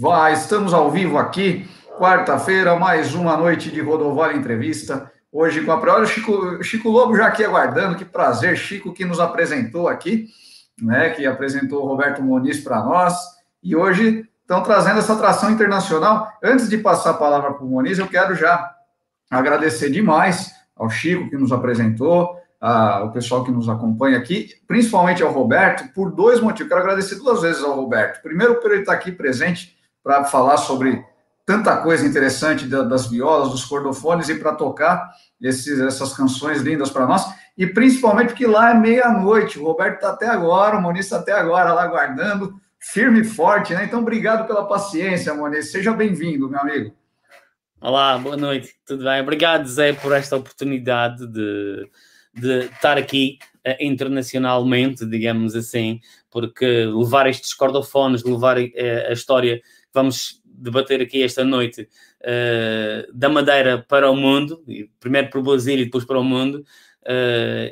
Vai, estamos ao vivo aqui, quarta-feira, mais uma noite de Rodovalho Entrevista. Hoje com a priori, Chico, Chico Lobo já aqui aguardando, que prazer, Chico que nos apresentou aqui, né, que apresentou o Roberto Moniz para nós, e hoje estão trazendo essa atração internacional. Antes de passar a palavra para o Moniz, eu quero já agradecer demais ao Chico que nos apresentou, o pessoal que nos acompanha aqui, principalmente ao Roberto, por dois motivos. Quero agradecer duas vezes ao Roberto. Primeiro, por ele estar aqui presente para falar sobre tanta coisa interessante das violas, dos cordofones e para tocar esses, essas canções lindas para nós. E principalmente porque lá é meia-noite. O Roberto está até agora, o Moniz está até agora lá aguardando, firme e forte, né? Então, obrigado pela paciência, Moniz. Seja bem-vindo, meu amigo. Olá, boa noite, tudo bem? Obrigado, Zé, por esta oportunidade de de estar aqui uh, internacionalmente, digamos assim, porque levar estes cordofones, levar uh, a história que vamos debater aqui esta noite uh, da Madeira para o mundo, primeiro para o Brasil e depois para o mundo,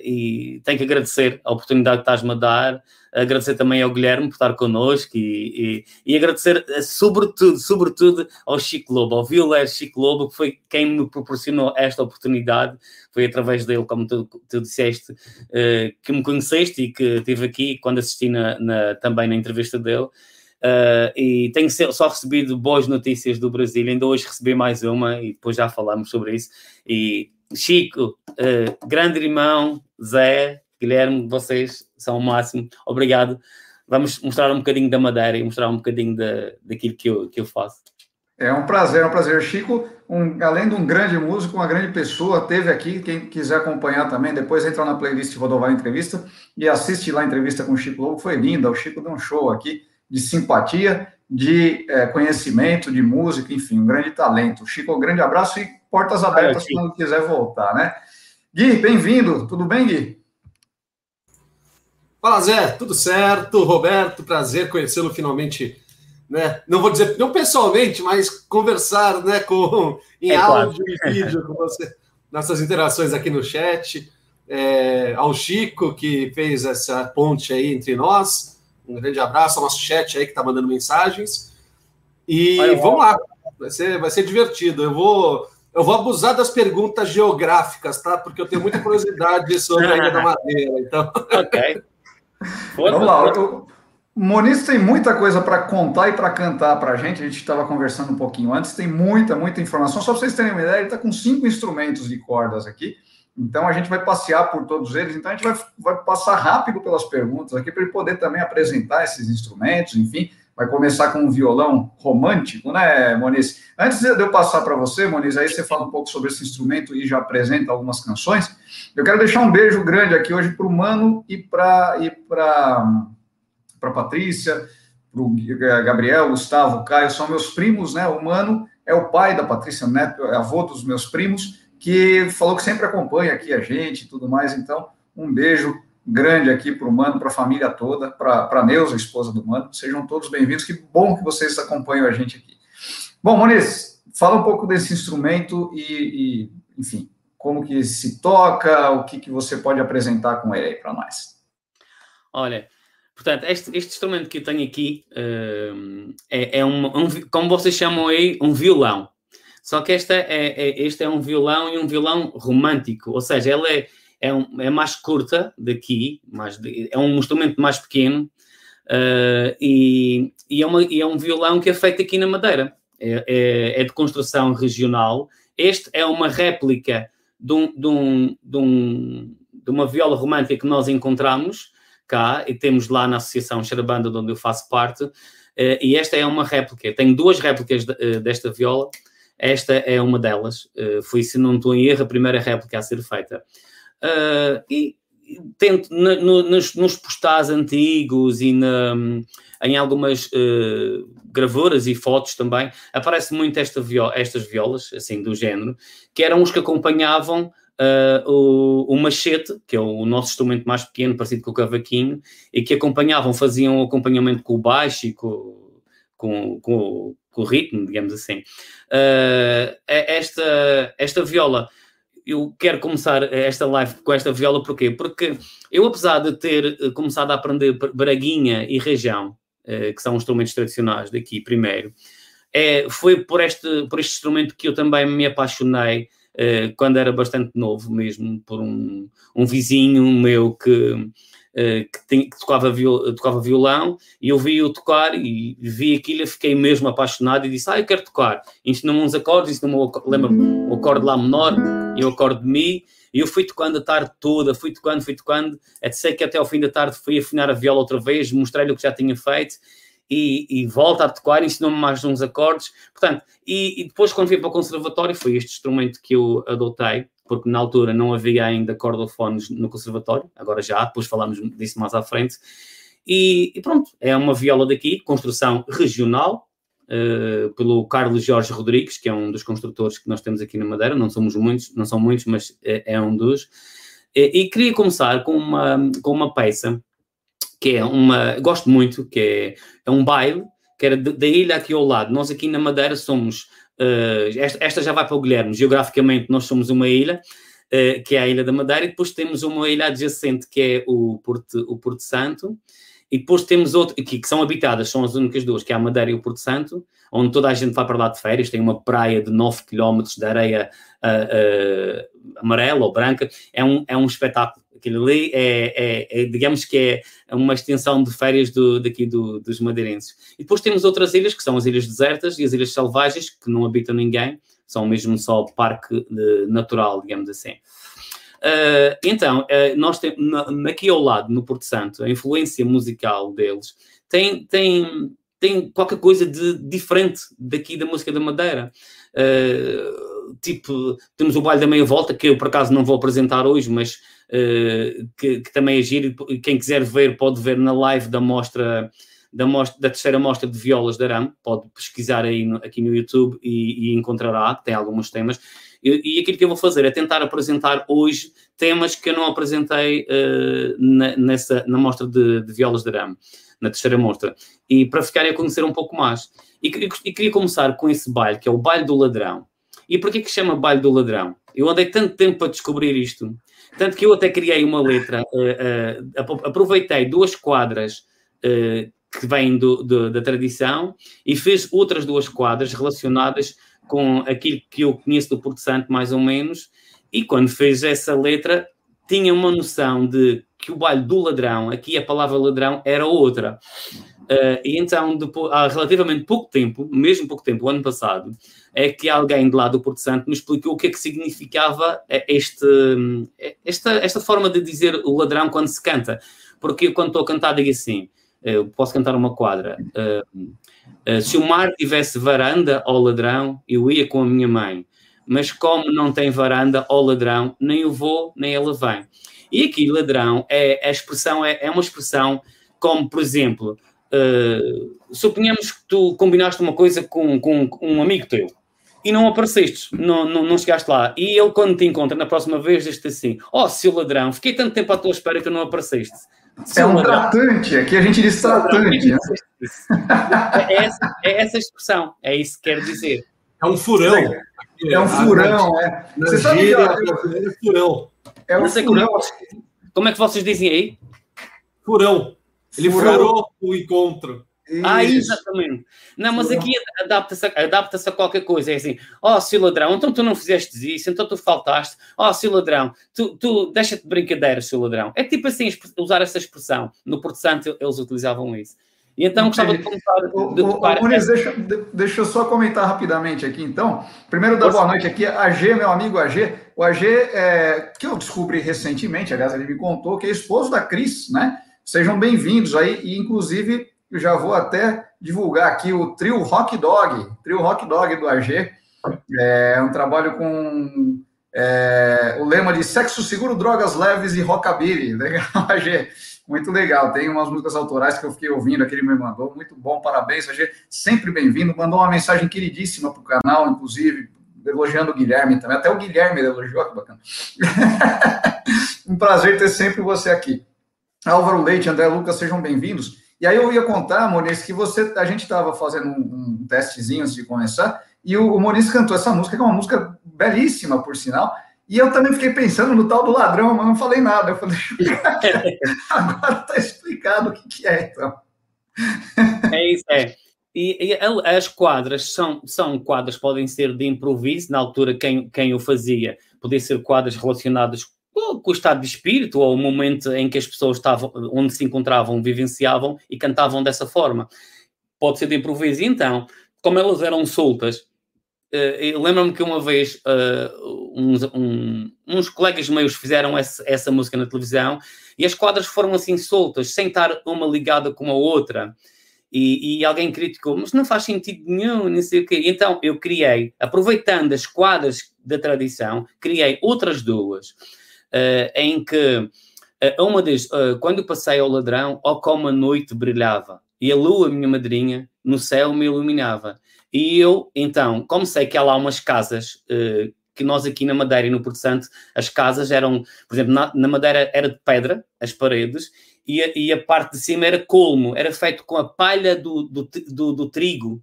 e tenho que agradecer a oportunidade que estás-me a dar, agradecer também ao Guilherme por estar connosco e, e, e, agradecer eh, sobretudo, sobretudo ao Chico Lobo, ao violeiro Chico Lobo, que foi quem me proporcionou esta oportunidade, foi através dele, como tu, tu disseste, uh, que me conheceste e que estive aqui quando assisti na, na, também na entrevista dele. Uh, e tenho só recebido boas notícias do Brasil, ainda hoje recebi mais uma e depois já falamos sobre isso. E Chico, uh, grande irmão, Zé, Guilherme, vocês são o máximo. Obrigado. Vamos mostrar um bocadinho da Madeira e mostrar um bocadinho da, daquilo que eu, que eu faço. É um prazer, é um prazer. Chico, um, além de um grande músico, uma grande pessoa, teve aqui. Quem quiser acompanhar também, depois entra na playlist Rodovar Entrevista e assiste lá a entrevista com o Chico Lobo. Foi linda. O Chico deu um show aqui de simpatia, de é, conhecimento, de música, enfim, um grande talento. Chico, um grande abraço e portas abertas quando quiser voltar, né? Gui, bem-vindo. Tudo bem, Gui? Fala, Zé, tudo certo? Roberto, prazer conhecê-lo finalmente. Né? Não vou dizer, não pessoalmente, mas conversar né, com, em é áudio claro. e vídeo com você, nossas interações aqui no chat. É, ao Chico, que fez essa ponte aí entre nós. Um grande abraço ao nosso chat aí que está mandando mensagens. E Vai, vamos lá, vai ser, vai ser divertido. Eu vou, eu vou abusar das perguntas geográficas, tá? Porque eu tenho muita curiosidade sobre a Ilha da Madeira. Então... Ok. Vamos lá. O Moniz tem muita coisa para contar e para cantar para a gente. A gente estava conversando um pouquinho antes. Tem muita, muita informação. Só para vocês terem uma ideia, ele está com cinco instrumentos de cordas aqui. Então a gente vai passear por todos eles. Então a gente vai, vai passar rápido pelas perguntas aqui para ele poder também apresentar esses instrumentos, enfim vai começar com um violão romântico, né, Moniz? Antes de eu passar para você, Moniz, aí você fala um pouco sobre esse instrumento e já apresenta algumas canções. Eu quero deixar um beijo grande aqui hoje para o Mano e para e para Patrícia, para o Gabriel, Gustavo, Caio, são meus primos, né? O Mano é o pai da Patrícia Neto, é avô dos meus primos, que falou que sempre acompanha aqui a gente e tudo mais. Então, um beijo grande aqui para o Mano, para a família toda, para a Neuza, esposa do Mano. Sejam todos bem-vindos. Que bom que vocês acompanham a gente aqui. Bom, Moniz, fala um pouco desse instrumento e, e enfim, como que se toca, o que, que você pode apresentar com ele aí para nós. Olha, portanto, este, este, instrumento que eu tenho aqui uh, é, é um, um, como vocês chamam aí, um violão. Só que esta é, é, este é um violão e um violão romântico, ou seja, ele é, é, um, é mais curta daqui, mais de, é um instrumento mais pequeno uh, e, e, é uma, e, é um violão que é feito aqui na Madeira. É, é, é de construção regional. Este é uma réplica de, um, de, um, de, um, de, uma viola romântica que nós encontramos cá e temos lá na Associação Charabanda, onde eu faço parte. Uh, e esta é uma réplica. Tenho duas réplicas de, uh, desta viola. Esta é uma delas. Uh, foi, se não estou em erro, a primeira réplica a ser feita. Uh, e tento no, nos, nos postais antigos e na, em algumas uh, gravuras e fotos também aparece muito esta viola, estas violas assim do género que eram os que acompanhavam uh, o, o, machete que é o nosso instrumento mais pequeno parecido com o cavaquinho e que acompanhavam faziam o acompanhamento com o baixo e com, com, com, com o ritmo digamos assim. Uh, esta esta viola eu quero começar esta live com esta viola, porquê? Porque eu, apesar de ter eh, começado a aprender braguinha e região que são instrumentos tradicionais daqui primeiro. É, foi por este, por este instrumento que eu também me apaixonei quando era bastante novo mesmo, por um, um vizinho meu que eh, que, tem, que tocava, viol, tocava violão e eu vi-o tocar e vi aquilo e fiquei mesmo apaixonado e disse, ah, eu quero tocar. Ensinou-me uns acordes, ensinou-me, lembra o acorde lá menor e o acorde de mi, e eu fui tocando a tarde toda, fui tocando, fui tocando, até sei que até ao fim da tarde fui afinar a viola outra vez, mostrei-lhe o que já tinha feito, e, e volta a tocar, ensinou-me mais uns acordes, portanto, e, e, depois quando vim para o conservatório foi este instrumento que eu adotei, porque na altura não havia ainda cordofones no conservatório, agora já, depois falamos disso mais à frente. E, e pronto, é uma viola daqui, construção regional, uh, pelo Carlos Jorge Rodrigues, que é um dos construtores que nós temos aqui na Madeira, não somos muitos, não são muitos, mas é, é um dos. E, e, queria começar com uma, com uma peça que é uma, gosto muito, que é, é um baile, que era da ilha aqui ao lado. Nós aqui na Madeira somos Uh, esta, já vai para o Guilherme. Geograficamente, nós somos uma ilha, uh, que é a Ilha da Madeira, e depois temos uma ilha adjacente, que é o Porto, o Porto Santo, e depois temos outro, que, que, são habitadas, são as únicas duas, que é a Madeira e o Porto Santo, onde toda a gente vai para lá de férias, tem uma praia de 9 km de areia uh, amarela ou branca, é um, é um espetáculo Aquilo ali é, é, é, digamos que é uma extensão de férias do, daqui do, dos madeirenses. E depois temos outras ilhas, que são as ilhas desertas e as ilhas selvagens, que não habitam ninguém, são mesmo só parque de, natural, digamos assim. Uh, então, uh, nós temos, aqui ao lado, no Porto Santo, a influência musical deles tem, tem, tem qualquer coisa de diferente daqui da música da Madeira. Uh, tipo, temos o Baile da Meia Volta, que eu por acaso não vou apresentar hoje, mas uh, que, que, também é giro. Quem quiser ver, pode ver na live da mostra. Da, mostra, da terceira mostra de violas de arame, pode pesquisar aí no, aqui no YouTube e, e encontrará, tem alguns temas. E, e, aquilo que eu vou fazer é tentar apresentar hoje temas que eu não apresentei uh, na, nessa, na mostra de, de violas de arame, na terceira mostra, e para ficarem a conhecer um pouco mais. E, e, queria começar com esse baile, que é o baile do ladrão. E porquê que chama baile do ladrão? Eu andei tanto tempo para descobrir isto, tanto que eu até criei uma letra, uh, uh, aproveitei duas quadras uh, que vêm do, do, da tradição e fiz outras duas quadras relacionadas com aquilo que eu conheço do Porto Santo, mais ou menos, e quando fez essa letra, tinha uma noção de que o baile do ladrão, aqui a palavra ladrão era outra. Uh, e então, depois, há relativamente pouco tempo, mesmo pouco tempo, o ano passado, é que alguém de lá do Porto Santo me explicou o que é que significava este, esta, esta forma de dizer o ladrão quando se canta. Porque quando estou a cantar, digo assim: eu posso cantar uma quadra. Uh, uh, se o mar tivesse varanda ao ladrão, eu ia com a minha mãe. Mas como não tem varanda ao ladrão, nem eu vou, nem ela vem. E aqui, ladrão, é, a expressão é, é uma expressão como, por exemplo, uh, suponhamos que tu combinaste uma coisa com, com, com um amigo teu e não apareceste, não, não, não, chegaste lá. E ele, quando te encontra na próxima vez, diz-te assim: Ó, oh, seu ladrão, fiquei tanto tempo à tua espera que não apareceste. Seu é um ladrão. tratante, aqui a gente diz tratante. Né? É, essa, é essa expressão, é isso que quer dizer. É um furão. É um furão, é. Você sabe que, é furão. É um furão. Como é, como é que vocês dizem aí? Furão. Ele furou, furou o encontro. Isso. Ah, exatamente. Não, mas aqui adapta-se adapta a qualquer coisa. É assim, ó, oh, seu ladrão, então tu não fizeste isso, então tu faltaste. Ó, oh, seu ladrão, tu, tu deixa-te de brincadeira, seu ladrão. É tipo assim, usar essa expressão. No Porto Santo eles utilizavam isso. E então gostava de começar de. O, o, Muniz, deixa, deixa eu só comentar rapidamente aqui, então. Primeiro, dar boa noite aqui. AG, meu amigo AG. O AG, é, que eu descobri recentemente, aliás, ele me contou, que é esposo da Cris, né? Sejam bem-vindos aí, e inclusive eu já vou até divulgar aqui o trio Rock Dog, trio Rock Dog do AG. É um trabalho com é, o lema de sexo seguro, drogas leves e rockabilly. Legal, AG. Muito legal. Tem umas músicas autorais que eu fiquei ouvindo, que ele me mandou. Muito bom, parabéns, AG. Sempre bem-vindo. Mandou uma mensagem queridíssima para o canal, inclusive, elogiando o Guilherme também. Até o Guilherme elogiou, que bacana. um prazer ter sempre você aqui. Álvaro Leite, André Lucas, sejam bem-vindos. E aí eu ia contar, Moniz, que você, a gente estava fazendo um, um, testezinho antes de começar, e o, o Moniz cantou essa música, que é uma música belíssima, por sinal, e eu também fiquei pensando no tal do ladrão, mas não falei nada. Eu falei, agora está explicado o que, que é, então. É isso, é. E, e, as quadras são, são quadras, podem ser de improviso, na altura quem, quem o fazia, podia ser quadras relacionadas com o estado de espírito ou o momento em que as pessoas estavam, onde se encontravam, vivenciavam e cantavam dessa forma. Pode ser de improviso, então, como elas eram soltas, uh, lembro-me que uma vez uh, uns, um, uns colegas meus fizeram essa, essa música na televisão e as quadras foram assim soltas, sem estar uma ligada com a outra. E, e, alguém criticou, mas não faz sentido nenhum, não sei o quê. Então eu criei, aproveitando as quadras da tradição, criei outras duas, uh, em que uma das, quando passei ao ladrão, ó como a noite brilhava, e a lua, minha madrinha, no céu me iluminava. E eu, então, como sei que há lá umas casas que nós aqui na Madeira e no Porto Santo, as casas eram, por exemplo, na, na Madeira era de pedra, as paredes, e a, e a, parte de cima era colmo, era feito com a palha do, do, do, do trigo.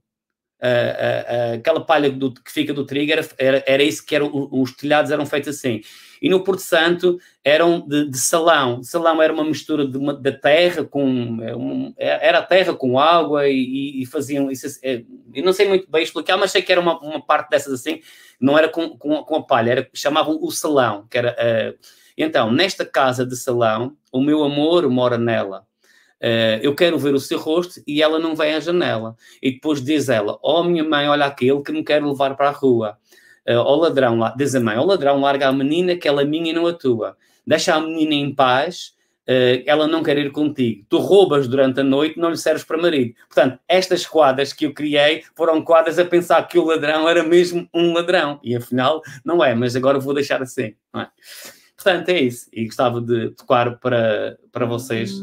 Uh, uh, uh, aquela palha do, que fica do trigo era, era, era isso que era, os telhados eram feitos assim. E no Porto Santo eram de, de salão. Salão era uma mistura de uma, da terra com. É, é, era a terra com água e, e faziam isso. É, eu não sei muito bem explicar, mas sei que era uma, uma parte dessas assim, não era com, com, com a palha, era, chamavam o salão, que era. então, nesta casa de salão, o meu amor mora nela. Uh, eu quero ver o seu rosto e ela não vem à janela. E depois diz ela: Oh, minha mãe, olha aquele que me quer levar para a rua. Uh, oh, ladrão, diz a mãe: Oh, ladrão, larga a menina que ela é minha e não a tua. Deixa a menina em paz, uh, ela não quer ir contigo. Tu roubas durante a noite, não lhe serves para marido. Portanto, estas quadras que eu criei foram quadras a pensar que o ladrão era mesmo um ladrão. E afinal, não é, mas agora vou deixar assim. É? Portanto, é isso. E gostava de tocar para, para vocês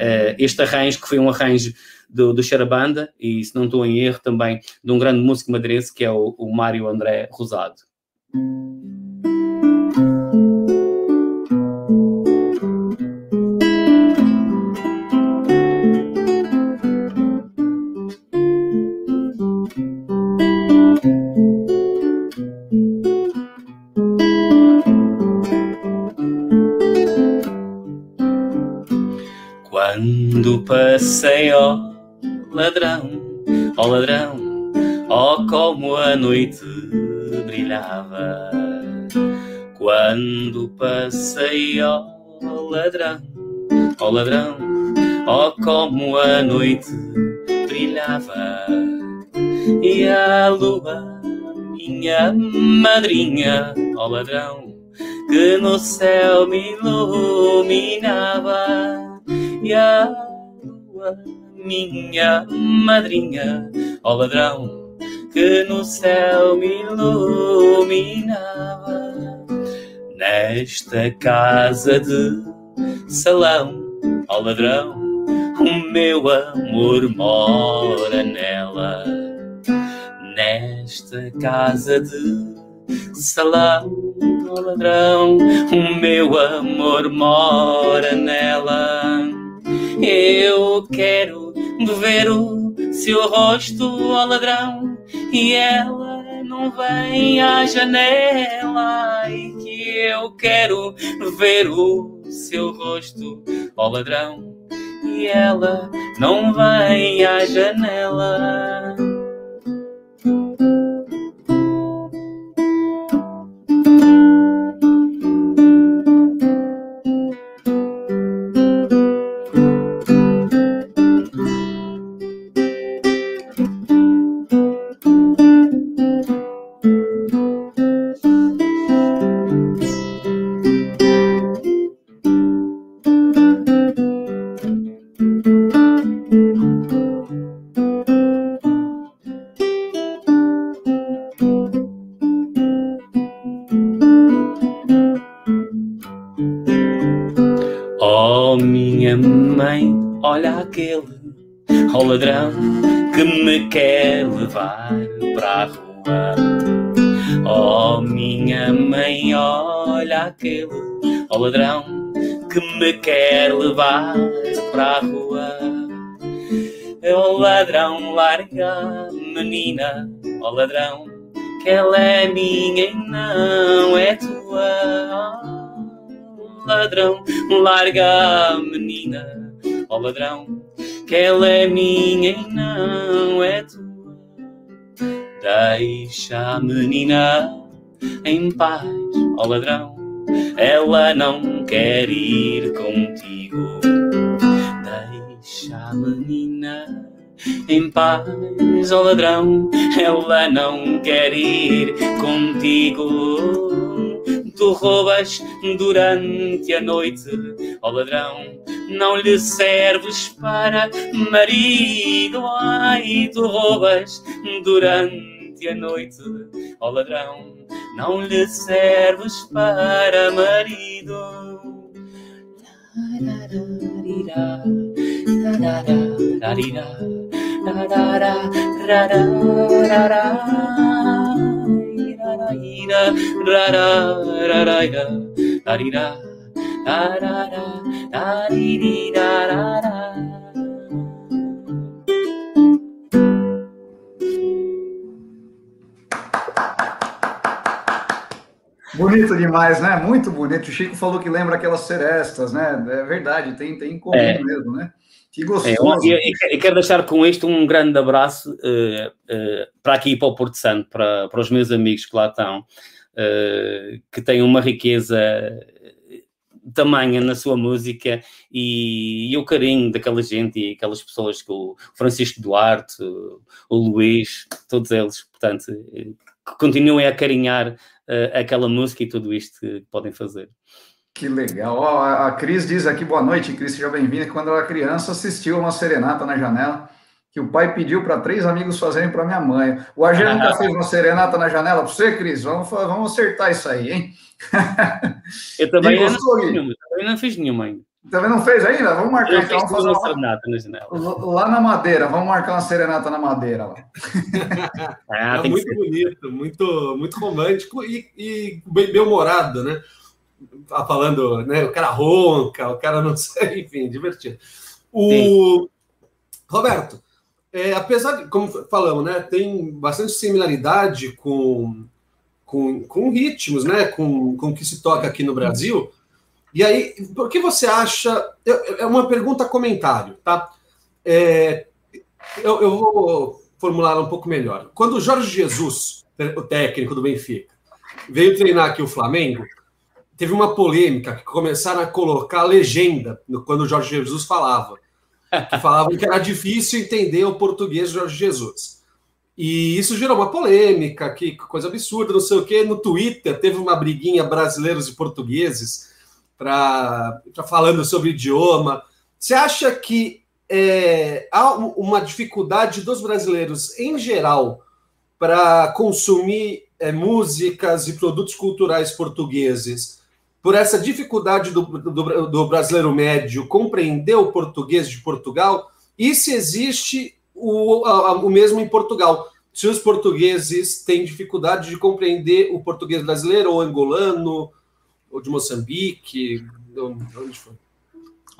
uh, este arranjo, que foi um arranjo do, do Xarabanda, e se não estou em erro também, de um grande músico madeirense, que é o, o Mário André Rosado. Passei, ó ladrão, ó ladrão, ó como a noite brilhava. Quando passei, ó ladrão, ó ladrão, ó como a noite brilhava. E a lua, minha madrinha, ó ladrão, que no céu me iluminava. E a minha madrinha, ó ladrão, que no céu me iluminava. Nesta casa de salão, ó ladrão, o meu amor mora nela. Nesta casa de salão, ó ladrão, o meu amor mora nela eu quero ver o seu rosto, ó ladrão, e ela não vem à janela. E que eu quero ver o seu rosto, ó ladrão, e ela não vem à janela. Ladrão que me quer levar para a rua. Oh, minha mãe, olha aquele, oh ladrão que me quer levar para a rua. Oh ladrão, larga menina, oh ladrão, que ela é minha e não é tua. Oh, ladrão, larga menina, oh ladrão, que ela é minha e não é tua. Deixa a menina em paz, ó ladrão, ela não quer ir contigo. Deixa a menina em paz, ó ladrão, ela não quer ir contigo. Tu roubas durante a noite, ó ladrão, não lhe serves para marido. Ai, tu roubas durante a noite, ó ladrão, não lhe serves para marido. Bonito demais, né? Muito bonito. O Chico falou que lembra aquelas serestas, né? É verdade, tem, tem comum é. mesmo, né? Que gostoso. É, eu, eu, quero deixar com isto um grande abraço uh, uh, para aqui para o Porto Santo, para, para os meus amigos que lá estão, uh, que têm uma riqueza tamanha na sua música e, e, o carinho daquela gente e aquelas pessoas que o Francisco Duarte, o Luís, todos eles, portanto, que continuem a carinhar aquela música e tudo isto que podem fazer. Que legal. Oh, a Cris diz aqui, boa noite, Cris, seja bem-vinda. Quando ela era criança, assistiu uma serenata na janela que o pai pediu para três amigos fazerem para minha mãe. O Argel nunca fez uma serenata na janela para você, Cris? Vamos, vamos acertar isso aí, hein? Eu também, não, fiz nenhuma, também não fiz nenhuma ainda. Também não fez ainda? Vamos marcar Eu então. Vamos fazer uma serenata na janela. Lá na Madeira, vamos marcar uma serenata na Madeira. Lá. ah, é muito bonito, muito, muito romântico e, e bem-humorado, né? Tá falando, né? O cara ronca, o cara não sei, enfim, divertido. O Sim. Roberto, é, apesar de, como falamos, né, tem bastante similaridade com, com, com ritmos, né, com, com o que se toca aqui no Brasil. E aí, por que você acha? É uma pergunta comentário, tá? É, eu, eu vou formular um pouco melhor. Quando o Jorge Jesus, o técnico do Benfica, veio treinar aqui o Flamengo, teve uma polêmica que começaram a colocar legenda quando o Jorge Jesus falava. Que falavam que era difícil entender o português do Jorge Jesus. E isso gerou uma polêmica, que coisa absurda, não sei o quê. No Twitter teve uma briguinha brasileiros e portugueses para falando sobre idioma. Você acha que é, há uma dificuldade dos brasileiros em geral para consumir é, músicas e produtos culturais portugueses por essa dificuldade do, do, do, brasileiro médio compreender o português de Portugal e se existe o, a, o mesmo em Portugal. Se os portugueses têm dificuldade de compreender o português brasileiro ou angolano ou de Moçambique, onde foi?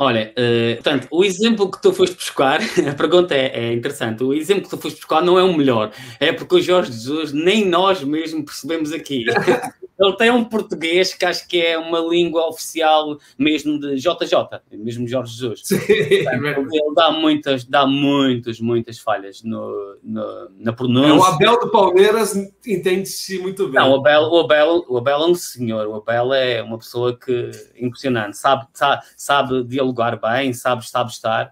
Olha, uh, portanto, o exemplo que tu foste buscar, a pergunta é, é, interessante, o exemplo que tu foste buscar não é o melhor, é porque o Jorge Jesus nem nós mesmo percebemos aqui. Ele tem um português que acho que é uma língua oficial mesmo de JJ, mesmo Jorge Jesus. Sim, Portanto, ele dá muitas, dá muitas, muitas falhas no, no na pronúncia. É, o Abel do Palmeiras entende-se muito bem. Não, o Abel, o, Abel, o Abel é um senhor, o Abel é uma pessoa que impressionante, sabe, sabe, sabe dialogar bem, sabe, sabe estar.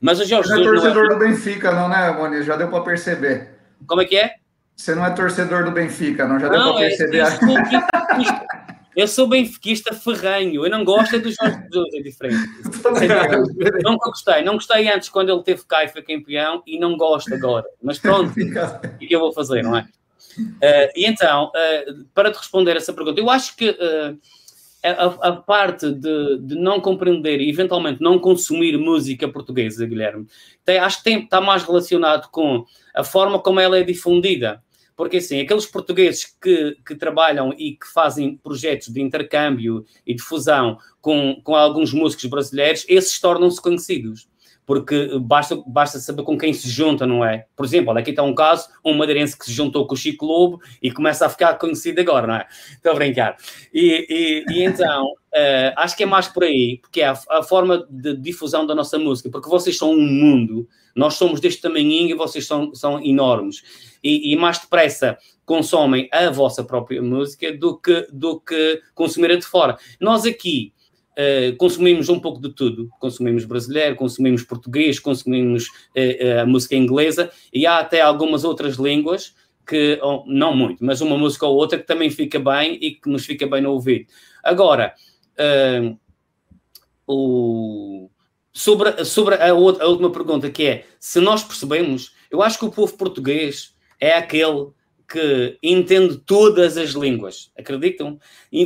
Mas o Jorge não é torcedor não é... do Benfica, não, né, Moniz? Já deu para perceber. Como é que é? Você não é torcedor do Benfica, não? Já deu para é perceber. Eu sou benfiquista ferranho, eu não gosto é do Jorge Jesus, é diferente. Nunca gostei, não gostei antes quando ele teve cá e foi campeão e não gosto agora. Mas pronto, o que eu vou fazer, não é? Uh, e então, uh, para te responder essa pergunta, eu acho que uh, a, a, parte de, de, não compreender e eventualmente não consumir música portuguesa, Guilherme, tem, acho que está mais relacionado com a forma como ela é difundida. Porque, assim, aqueles portugueses que, que trabalham e que fazem projetos de intercâmbio e de fusão com, com alguns músicos brasileiros, esses tornam-se conhecidos. Porque basta, basta saber com quem se junta, não é? Por exemplo, aqui está um caso, um madeirense que se juntou com o Chico Lobo e começa a ficar conhecido agora, não é? Estou a brincar. E, e, e então, uh, acho que é mais por aí, porque é a, a, forma de difusão da nossa música, porque vocês são um mundo, nós somos deste tamanhinho e vocês são, são enormes. E, e mais depressa consomem a vossa própria música do que, do que consumir a de fora. Nós aqui Uh, consumimos um pouco de tudo. Consumimos brasileiro, consumimos português, consumimos uh, a música inglesa e há até algumas outras línguas que, oh, não muito, mas uma música ou outra que também fica bem e que nos fica bem no ouvido. Agora, o, sobre, sobre a, outra, a última pergunta, que é se nós percebemos, eu acho que o povo português é aquele que entende todas as línguas. Acreditam?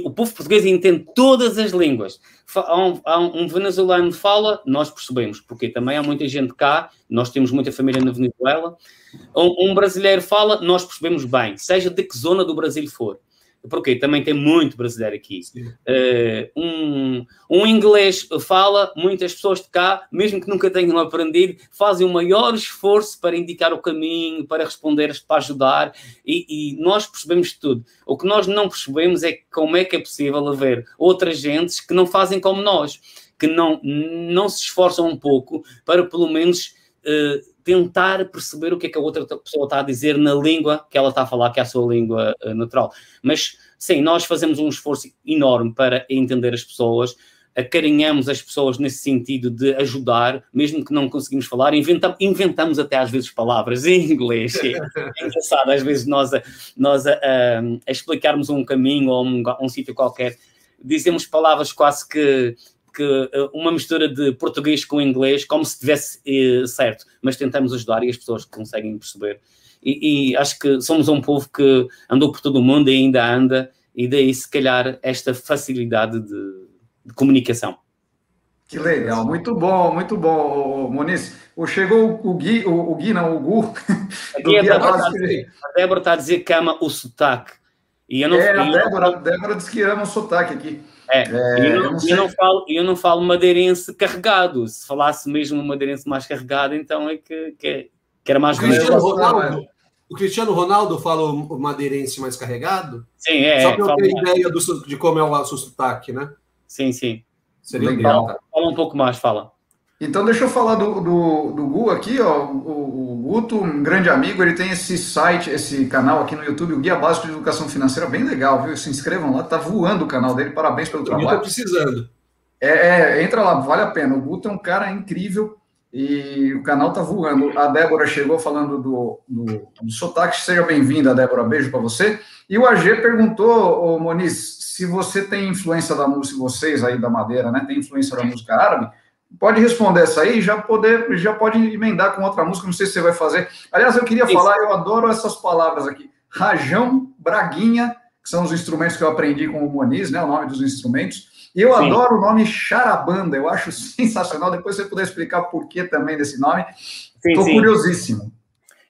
O povo português entende todas as línguas. Um, um, venezuelano fala, nós percebemos, porque também há muita gente cá, nós temos muita família na Venezuela. Um, um brasileiro fala, nós percebemos bem, seja de que zona do Brasil for porque também tem muito brasileiro aqui. Uh, um, um inglês fala, muitas pessoas de cá, mesmo que nunca tenham aprendido, fazem o maior esforço para indicar o caminho, para responder, para ajudar, e, e, nós percebemos tudo. O que nós não percebemos é como é que é possível haver outras gentes que não fazem como nós, que não, não se esforçam um pouco para pelo menos. Uh, tentar perceber o que é que a outra pessoa está a dizer na língua que ela está a falar, que é a sua língua uh, natural. Mas sim, nós fazemos um esforço enorme para entender as pessoas, acarinhamos as pessoas nesse sentido de ajudar, mesmo que não conseguimos falar, inventamos, inventamos até às vezes palavras em inglês. É, é engraçado, às vezes nós, a, nós a, a, a explicarmos um caminho ou um, um sítio qualquer, dizemos palavras quase que que eh, uma mistura de português com inglês, como se tivesse eh, certo, mas tentamos ajudar e as pessoas conseguem perceber. E, e, acho que somos um povo que andou por todo o mundo e ainda anda, e daí, se calhar, esta facilidade de, de comunicação. Que legal, muito bom, muito bom, Moniz. Chegou o Gui, o, o Gui, não, o Gu. Aqui a, Débora está a, dizer, a Débora está a dizer que ama o sotaque. E eu não, é, a Débora, a Débora disse que ama o sotaque aqui. É, é eu, não, eu, não falo, eu não falo madeirense carregado. Se falasse mesmo um madeirense mais carregado, então é que, que, que era mais o Cristiano, Ronaldo, o Cristiano Ronaldo fala o madeirense mais carregado? Sim, é. Só para eu ter ideia do, de como é o seu sotaque, né? Sim, sim. Seria legal. Fala, fala um pouco mais, fala. Então, deixa eu falar do, do, do Gu aqui, ó. O, o Guto, um grande amigo, ele tem esse site, esse canal aqui no YouTube, o Guia Básico de Educação Financeira, bem legal, viu? Se inscrevam lá, tá voando o canal dele, parabéns pelo trabalho. Eu tô precisando. É, é, entra lá, vale a pena. O Guto é um cara incrível e o canal tá voando. A Débora chegou falando do, do, do sotaque, seja bem-vinda, Débora, beijo para você. E o AG perguntou, Moniz, se você tem influência da música, vocês aí da Madeira, né, tem influência da música árabe, pode responder essa aí, já poder, já pode emendar com outra música, não sei se você vai fazer. Aliás, eu queria Isso. falar, eu adoro essas palavras aqui. Rajão, braguinha, que são os instrumentos que eu aprendi com o Moniz, né, o nome dos instrumentos. E eu Sim. adoro o nome charabanda, eu acho sensacional. Depois você puder explicar por que também desse nome. Estou curiosíssimo.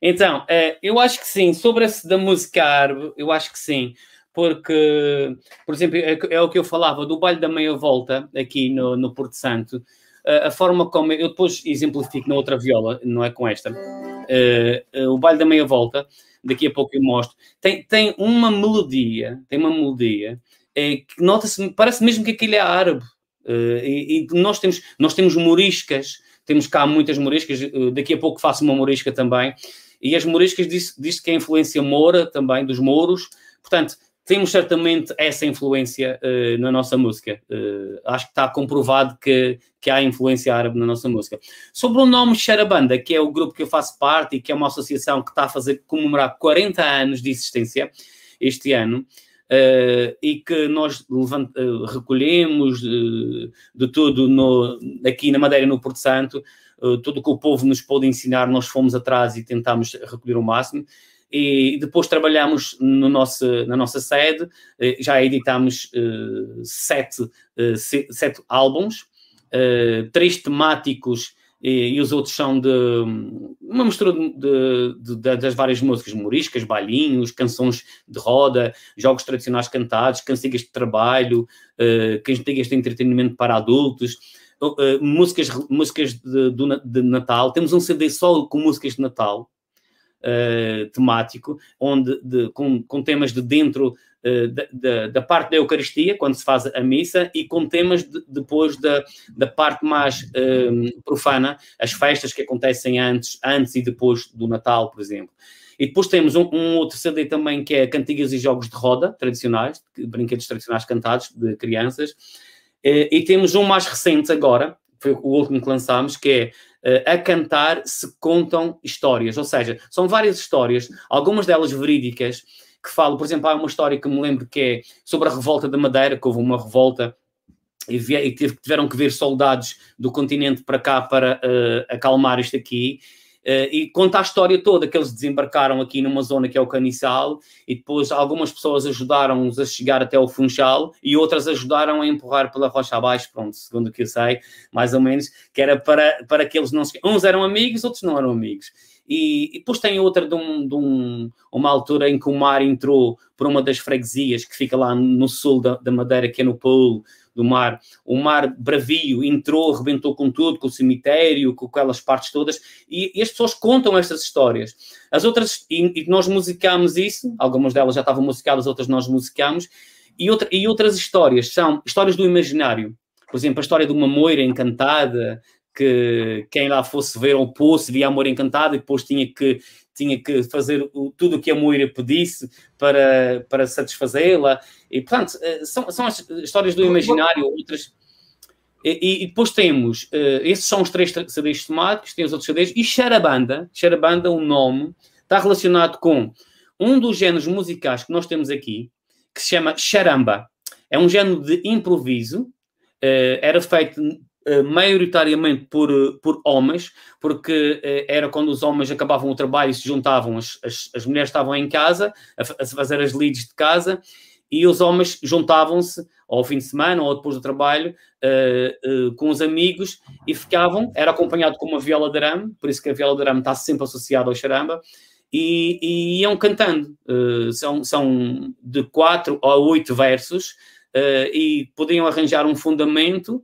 Então, é, eu acho que sim. Sobre esse da música árabe, eu acho que sim. Porque, por exemplo, é, é o que eu falava do baile da meia volta aqui no, no Porto Santo a forma como eu depois exemplifico na outra viola, não é com esta, uh, uh, o baile da meia volta, daqui a pouco eu mostro, tem, tem uma melodia, tem uma melodia é, que nota-se, parece mesmo que aquilo é árabe. E, e, nós temos, nós temos moriscas, temos cá muitas moriscas, daqui a pouco faço uma morisca também, e as moriscas diz, diz que é influência moura também, dos mouros, portanto, temos certamente essa influência uh, na nossa música. Uh, acho que está comprovado que, que há influência árabe na nossa música. Sobre o nome Xarabanda, que é o grupo que eu faço parte e que é uma associação que está a fazer comemorar 40 anos de existência este ano, uh, e que nós levant, recolhemos de tudo no, aqui na Madeira, no Porto Santo, tudo que o povo nos pôde ensinar, nós fomos atrás e tentámos recolher o máximo e depois trabalhamos no nosso, na nossa sede, eh, já editamos uh, sete, uh, sete álbuns, uh, três temáticos e, e, os outros são de uma mistura de, de, de, das várias músicas, moriscas, bailinhos, canções de roda, jogos tradicionais cantados, cantigas de trabalho, cantigas de entretenimento para adultos. uh, músicas, músicas de, Natal, temos um CD só com músicas de Natal, uh, temático, onde, de, com, com temas de dentro da, da, da, parte da Eucaristia, quando se faz a missa, e com temas de, depois da, da parte mais profana, as festas que acontecem antes, antes e depois do Natal, por exemplo. E depois temos um, um, outro CD também que é Cantigas e Jogos de Roda, tradicionais, brinquedos tradicionais cantados de crianças. E, e temos um mais recente agora, foi o último que lançámos, que é A Cantar se Contam Histórias. Ou seja, são várias histórias, algumas delas verídicas, que falam, por exemplo, há uma história que me lembro que é sobre a revolta da Madeira, que houve uma revolta e, e tiveram que vir soldados do continente para cá para uh, acalmar isto aqui. Uh, e conta a história toda, que eles desembarcaram aqui numa zona que é o Caniçal, e depois algumas pessoas ajudaram-os a chegar até o Funchal, e outras ajudaram a empurrar pela rocha abaixo, pronto, segundo o que eu sei, mais ou menos, que era para, para que eles não se... Uns eram amigos, outros não eram amigos. E, e depois tem outra de, um, de um, uma altura em que o mar entrou por uma das freguesias que fica lá no sul da, da Madeira, que é no Polo, do mar. O mar bravio entrou, rebentou com tudo, com o cemitério, com aquelas partes todas, e, e as pessoas contam estas histórias. As outras, e, e, nós musicamos isso, algumas delas já estavam musicadas, outras nós musicamos, e, outra, e outras histórias são histórias do imaginário. Por exemplo, a história de uma moira encantada, que quem lá fosse ver o poço via amor encantado e depois tinha que tinha que fazer o, tudo o que a Moira pedisse para, para satisfazê-la. E, portanto, eh, são, são as histórias do imaginário, outras. E, e depois temos, uh, esses são os três CDs temáticos, tem os outros CDs, e Charabanda, Charabanda, o nome, está relacionado com um dos géneros musicais que nós temos aqui, que se chama charamba. É um género de improviso, uh, era feito Uh, maioritariamente por, por homens, porque uh, era quando os homens acabavam o trabalho e se juntavam, as, as, as mulheres estavam em casa a, a, fazer as leads de casa e os homens juntavam-se ao fim de semana ou depois do trabalho uh, com os amigos e ficavam, era acompanhado com uma viola de arame, por isso que a viola de arame está sempre associada ao charamba, e, e iam cantando. são, são de quatro a oito versos e podiam arranjar um fundamento uh,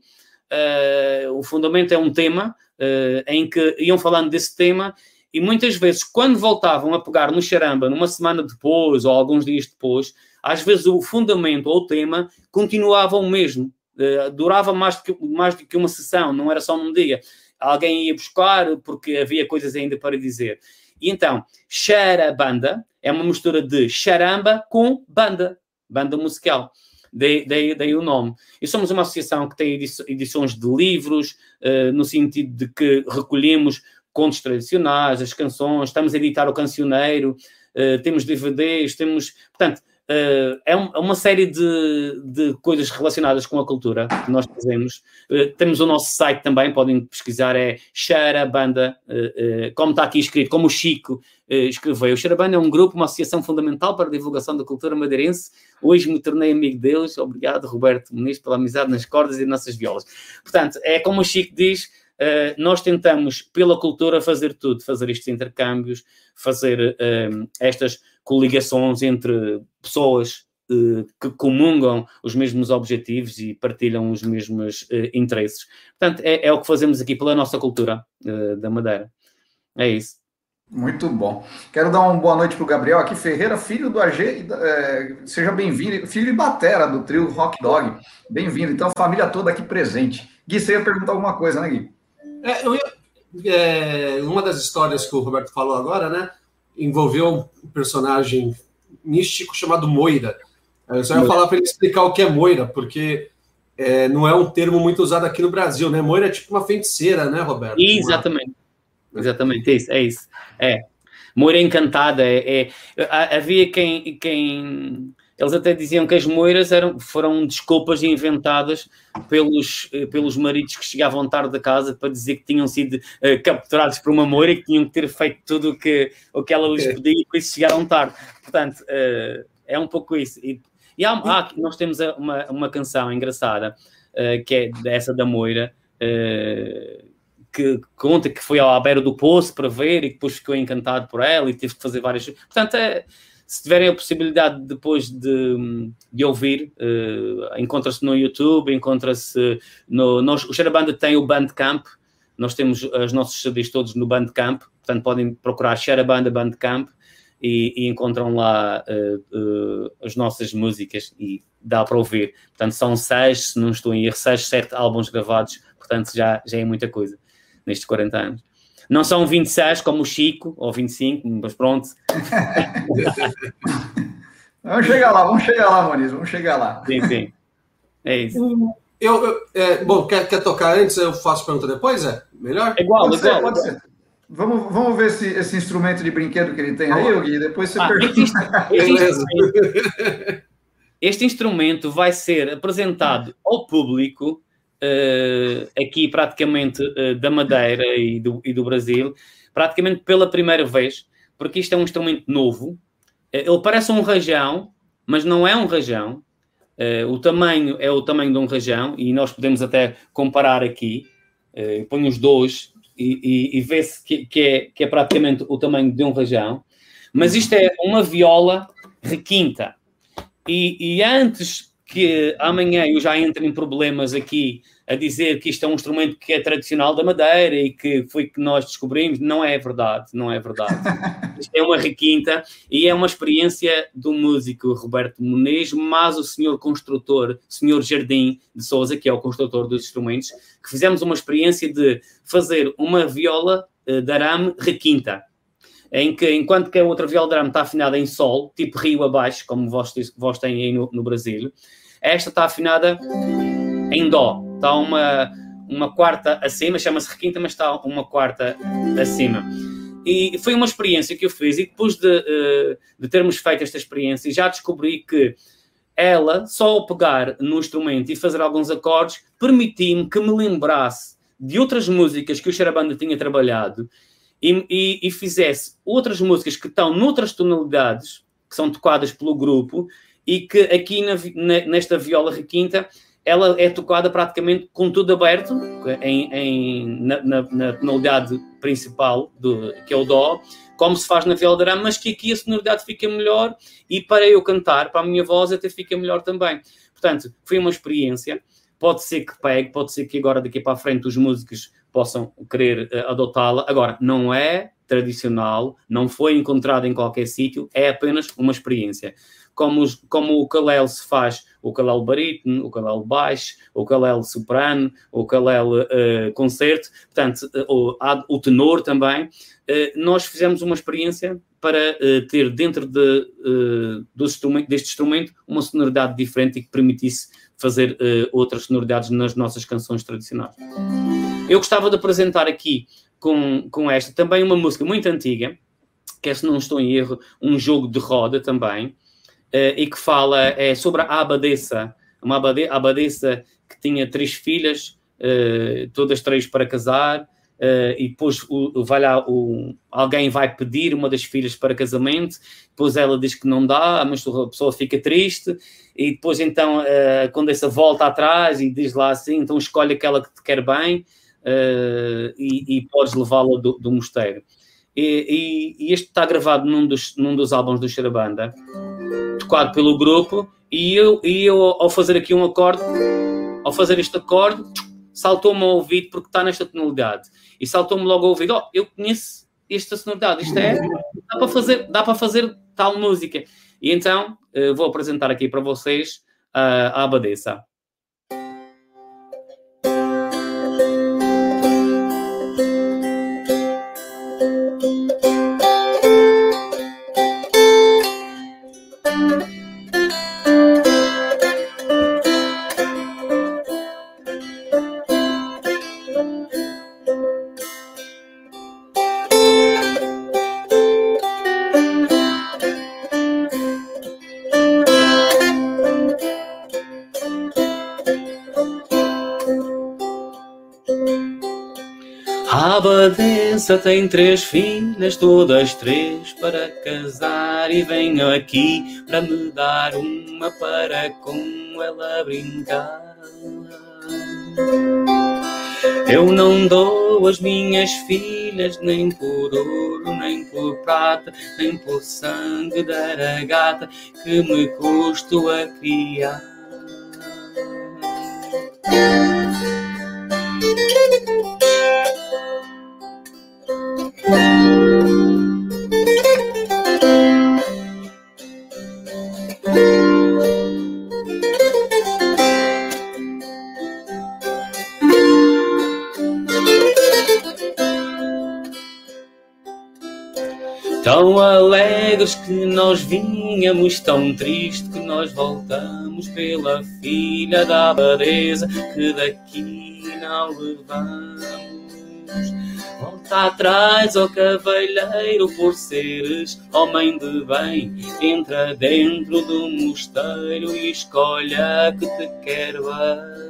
o fundamento é um tema uh, em que iam falando desse tema e muitas vezes, quando voltavam a pegar no charamba, numa semana depois ou alguns dias depois, às vezes o fundamento ou o tema continuava o mesmo. Uh, durava mais do, que, mais do que uma sessão, não era só num dia. Alguém ia buscar porque havia coisas ainda para dizer. E então, charabanda é uma mistura de charamba com banda, banda musical daí, daí, daí o nome. E somos uma associação que tem edições de livros, uh, no sentido de que recolhemos contos tradicionais, as canções, estamos a editar o cancioneiro, uh, temos DVDs, temos. Portanto, Uh, é, um, é, uma série de, de, coisas relacionadas com a cultura que nós fazemos. Uh, temos o nosso site também, podem pesquisar, é Xarabanda, uh, como está aqui escrito, como o Chico escreveu. O Xarabanda é um grupo, uma associação fundamental para a divulgação da cultura madeirense. Hoje me tornei amigo deles. Obrigado, Roberto Muniz, pela amizade nas cordas e nas nossas violas. Portanto, é como o Chico diz, nós tentamos, pela cultura, fazer tudo, fazer estes intercâmbios, fazer estas coligações entre pessoas uh, que comungam os mesmos objetivos e partilham os mesmos uh, interesses. Portanto, é, é, o que fazemos aqui pela nossa cultura uh, da Madeira. É isso. Muito bom. Quero dar uma boa noite para o Gabriel aqui, Ferreira, filho do AG. É, seja bem-vindo, filho e batera do trio Rock Dog. Bem-vindo. Então, a família toda aqui presente. Gui, você ia perguntar alguma coisa, né, Gui? É, eu ia, é, uma das histórias que o Roberto falou agora, né? Envolveu um personagem místico chamado Moira. Eu só ia falar para ele explicar o que é Moira, porque é, não é um termo muito usado aqui no Brasil, né? Moira é tipo uma feiticeira, né, Roberto? Exatamente. Exatamente, é isso. É. Isso. é. Moira encantada. É, é, havia quem, quem eles até diziam que as moiras eram, foram desculpas inventadas pelos, eh, pelos maridos que chegavam tarde da casa para dizer que tinham sido uh, capturados por uma moira e que tinham que ter feito tudo o que, o que ela lhes pedia e por isso chegaram tarde. Portanto, uh, é um pouco isso. E, e há, há, nós temos uma, uma canção engraçada, uh, que é essa da moira, que conta que foi à beira do poço para ver e depois ficou encantado por ela e teve que fazer várias. Portanto, é Se tiverem a possibilidade depois de, de ouvir, uh, encontra-se no YouTube, encontra-se no. Nós, o Xerabanda tem o Bandcamp, nós temos os nossos CDs todos no Bandcamp, portanto podem procurar Xerabanda Bandcamp e, e encontram lá uh, uh, as nossas músicas e dá para ouvir. Portanto, são seis, se não estou em erro, seis, sete álbuns gravados, portanto já, já é muita coisa nestes 40 anos. Não são 26 como o Chico, ou 25, mas pronto. vamos chegar lá, vamos chegar lá, Maurício, vamos chegar lá. Sim, sim. É isso. Eu, eu é, bom, quer, quer tocar antes? Eu faço pergunta depois? É melhor? É igual, pode igual. Ser, pode ser. Vamos, vamos ver esse, esse instrumento de brinquedo que ele tem aí, Gui, depois você ah, pergunta. Este, este, este, instrumento vai ser apresentado ao público uh, aqui praticamente uh, da Madeira e do, e do Brasil, praticamente pela primeira vez, porque isto é um instrumento novo. Uh, ele parece um rajão, mas não é um rajão. o tamanho é o tamanho de um rajão, e nós podemos até comparar aqui. Uh, põe os dois e, e, e vê-se que, que, é, que é praticamente o tamanho de um rajão. Mas isto é uma viola requinta. E, e antes que amanhã eu já entre em problemas aqui a dizer que isto é um instrumento que é tradicional da Madeira e que foi que nós descobrimos. Não é verdade, não é verdade. Isto é uma requinta e é uma experiência do músico Roberto Muniz, mas o senhor construtor, senhor Jardim de Souza, que é o construtor dos instrumentos, que fizemos uma experiência de fazer uma viola uh, de arame requinta em que, enquanto que a outra viola de arame está afinada em sol, tipo rio abaixo, como vós, vós têm aí no, no Brasil, esta está afinada em dó. Está uma, uma quarta acima, chama-se requinta, mas está uma quarta acima. E foi uma experiência que eu fiz, e depois de, eh, de termos feito esta experiência, já descobri que ela, só ao pegar no instrumento e fazer alguns acordes, permitiu-me que me lembrasse de outras músicas que o Xarabanda tinha trabalhado e, e, e, fizesse outras músicas que estão noutras tonalidades, que são tocadas pelo grupo, e que aqui na, nesta viola requinta ela é tocada praticamente com tudo aberto, em, em na, na, na, tonalidade principal, do, que é o Dó, como se faz na viola de arame, mas que aqui a sonoridade fica melhor e para eu cantar, para a minha voz, até fica melhor também. Portanto, foi uma experiência. Pode ser que pegue, pode ser que agora daqui para a frente os músicos possam querer uh, adotá-la. Agora, não é tradicional, não foi encontrada em qualquer sítio, é apenas uma experiência como, como o Kalel se faz, o Kalel barítono, o Kalel baixo, o Kalel soprano, o Kalel uh, concerto, portanto, uh, o, o, tenor também. Uh, nós fizemos uma experiência para ter dentro de, instrumento, deste instrumento uma sonoridade diferente e que permitisse fazer outras sonoridades nas nossas canções tradicionais. Eu gostava de apresentar aqui com, com esta também uma música muito antiga, que é, se não estou em erro, um jogo de roda também, uh, e que fala é, sobre a abadesa, uma abade, abadesa que tinha três filhas, uh, todas três para casar, e depois vai lá, o, alguém vai pedir uma das filhas para casamento, depois ela diz que não dá, mas a pessoa fica triste, e depois então a condessa volta atrás e diz lá assim, então escolhe aquela que te quer bem, e, e podes levá-la do, do mosteiro. E, e, e, este está gravado num dos, num dos álbuns do Xerabanda tocado pelo grupo, e eu, e eu ao fazer aqui um acorde, ao fazer este acorde, saltou-me ao ouvido porque está nesta tonalidade. E saltou-me logo ao ouvido, oh, eu conheço esta sonoridade, isto é, dá para fazer, dá para fazer tal música. E então uh, vou apresentar aqui para vocês a Abadesa. Abadesa tem três filhas, todas três para casar e venho aqui para me dar uma para com ela brincar. Eu não dou as minhas filhas nem por ouro, nem por prata, nem por sangue da ragata que me custo a criar. Nós vinhamos, tão triste que nós voltamos pela filha da abadesa que daqui não levamos. Volta atrás, ó oh cavalheiro, por seres homem de bem, entra dentro do mosteiro e escolhe a que te quer bem.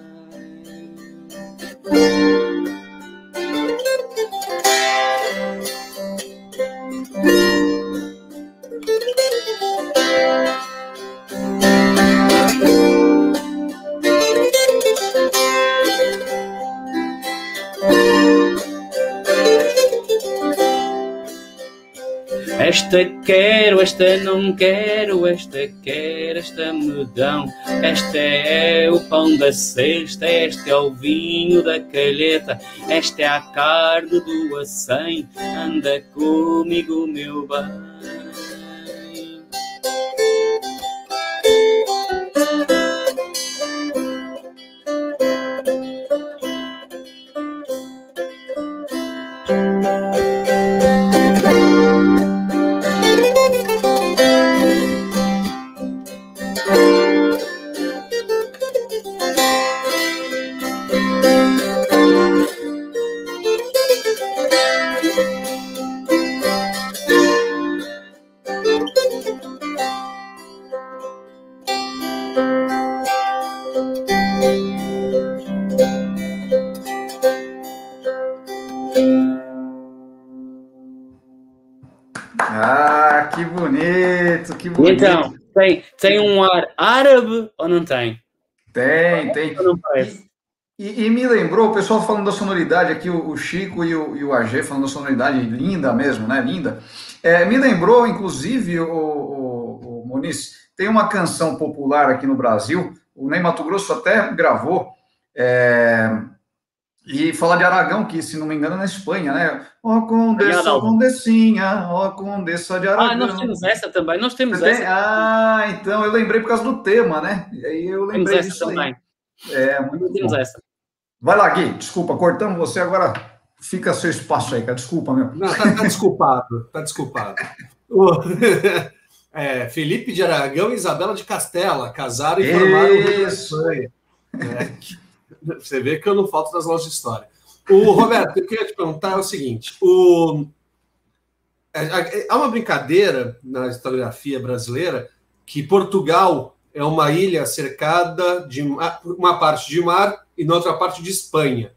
Esta quero, esta não quero, esta quero, esta me dão. Esta é o pão da cesta, este é o vinho da calheta, esta é a carne do acém, anda comigo, meu bem. Tem, tem um ar árabe ou não tem? Tem, tem. E, e, me lembrou, o pessoal falando da sonoridade aqui, o, o Chico e o, e o AG falando da sonoridade linda mesmo, né? Linda. É, me lembrou, inclusive, o, o, o Muniz, tem uma canção popular aqui no Brasil, o Ney Mato Grosso até gravou, é, e fala de Aragão, que, se não me engano, é na Espanha, né? Ó oh, Condessa, ó Condessinha, ó oh, Condessa de Aragão. Ah, nós temos essa também, nós temos essa. Ah, então, eu lembrei por causa do tema, né? E aí eu lembrei temos disso também. Aí. É, muito temos bom. essa. Vai lá, Gui, desculpa, cortamos você, agora fica seu espaço aí, cara, desculpa, meu. Não, tá, tá desculpado, tá desculpado. é, Felipe de Aragão e Isabela de Castela casaram e formaram o Rio da Espanha. É. Você vê que eu não falto das lojas de história. O Roberto, eu queria te perguntar é o seguinte: o... É, é, há uma brincadeira na historiografia brasileira que Portugal é uma ilha cercada de uma parte de mar e na outra parte de Espanha.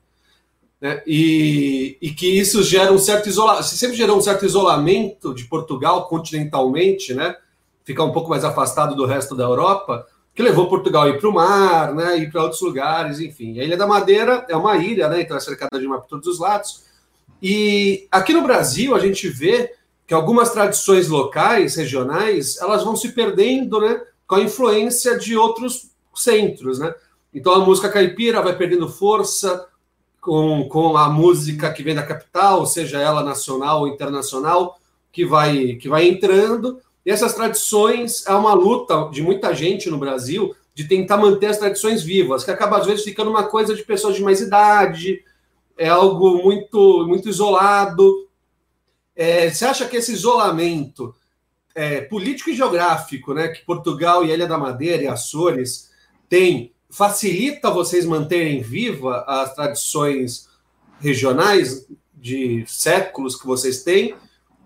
Né? E, e, que isso gera um certo isolamento, sempre gerou um certo isolamento de Portugal continentalmente, né? ficar um pouco mais afastado do resto da Europa, que levou Portugal para o mar, né, ir para outros lugares, enfim. A Ilha da Madeira é uma ilha, né, então é cercada de mar por todos os lados. E aqui no Brasil a gente vê que algumas tradições locais, regionais, elas vão se perdendo, né, com a influência de outros centros, né. Então a música caipira vai perdendo força com, com a música que vem da capital, seja ela nacional ou internacional, que vai que vai entrando e essas tradições é uma luta de muita gente no Brasil de tentar manter as tradições vivas, que acaba às vezes ficando uma coisa de pessoas de mais idade, é algo muito, muito isolado. É, você acha que esse isolamento é, político e geográfico, né, que Portugal e Ilha da Madeira e Açores têm, facilita vocês manterem viva as tradições regionais de séculos que vocês têm?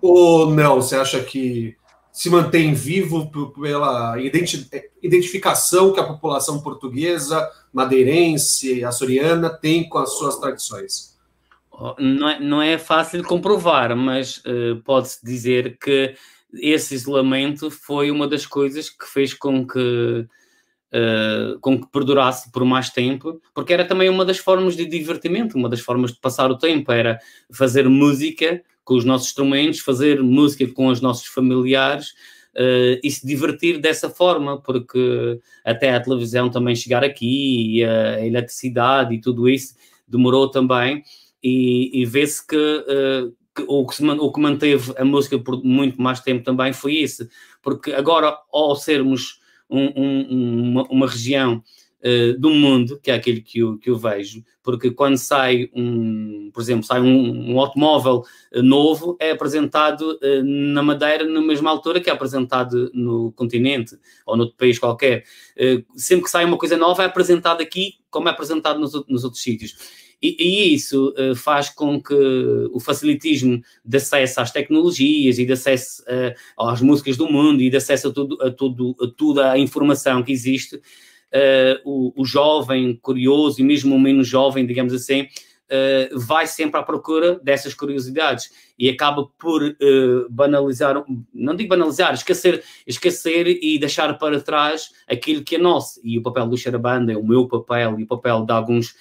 Ou não? Você acha que se mantém vivo pela identificação que a população portuguesa, madeirense, açoriana tem com as suas tradições? Não é, não é fácil comprovar, mas uh, pode-se dizer que esse isolamento foi uma das coisas que fez com que uh, com que perdurasse por mais tempo, porque era também uma das formas de divertimento, uma das formas de passar o tempo, era fazer música com os nossos instrumentos, fazer música com os nossos familiares, uh, e se divertir dessa forma, porque até a televisão também chegar aqui, e a eletricidade e tudo isso demorou também, e, e vê-se que, uh, que, o, que se, o que manteve a música por muito mais tempo também foi isso, porque agora, ao sermos um, um, uma, uma região uh, do mundo, que é aquilo que eu, que eu vejo, porque quando sai um, por exemplo, sai um, um automóvel uh, novo, é apresentado uh, na Madeira na mesma altura que é apresentado no continente ou no país qualquer. sempre que sai uma coisa nova, é apresentado aqui como é apresentado nos, nos outros sítios. E, e, isso uh, faz com que o facilitismo de acesso às tecnologias e de acesso uh, às músicas do mundo e de acesso a, tudo, a, tudo, a toda a informação que existe uh, o, o, jovem curioso e mesmo o menos jovem, digamos assim, uh, vai sempre à procura dessas curiosidades e acaba por uh, banalizar, não digo banalizar, esquecer, esquecer e deixar para trás aquilo que é nosso. E o papel do Xarabanda, o meu papel e o papel de alguns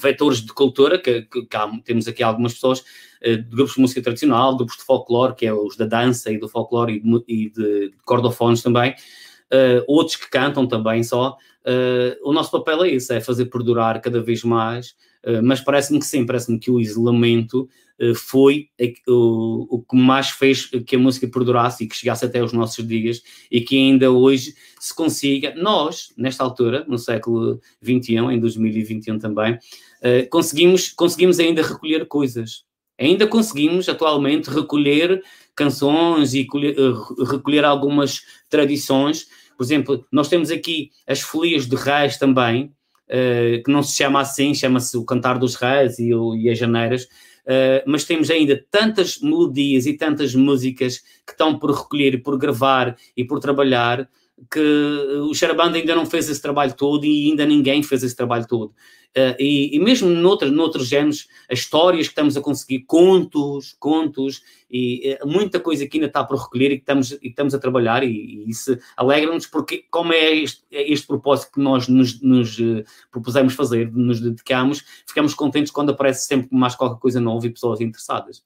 vetores de cultura, que, que, que há, temos aqui algumas pessoas uh, de grupos de música tradicional, grupos de folclore, que é os da dança e do folclore e de, de, de cordofones também, uh, outros que cantam também só. Uh, o nosso papel é isso, é fazer perdurar cada vez mais, uh, mas parece-me que sim, parece-me que o isolamento foi o, o que mais fez que a música perdurasse e que chegasse até os nossos dias e que ainda hoje se consiga, nós, nesta altura, no século XXI, em 2021 também, conseguimos, conseguimos ainda recolher coisas. Ainda conseguimos atualmente recolher canções e recolher algumas tradições por exemplo, nós temos aqui as folias de reis também, uh, que não se chama assim, chama-se o Cantar dos Reis e, o, e as Janeiras, uh, mas temos ainda tantas melodias e tantas músicas que estão por recolher por gravar e por trabalhar que o Xarabanda ainda não fez esse trabalho todo e ainda ninguém fez esse trabalho todo. Uh, e, e, mesmo noutros, noutros géneros, as histórias que estamos a conseguir, contos, contos, e uh, muita coisa que ainda está por recolher e que estamos, e estamos a trabalhar, e, e isso alegra-nos, porque, como é este, é este propósito que nós nos, nos uh, propusemos fazer, nos dedicamos, ficamos contentes quando aparece sempre mais qualquer coisa nova e pessoas interessadas.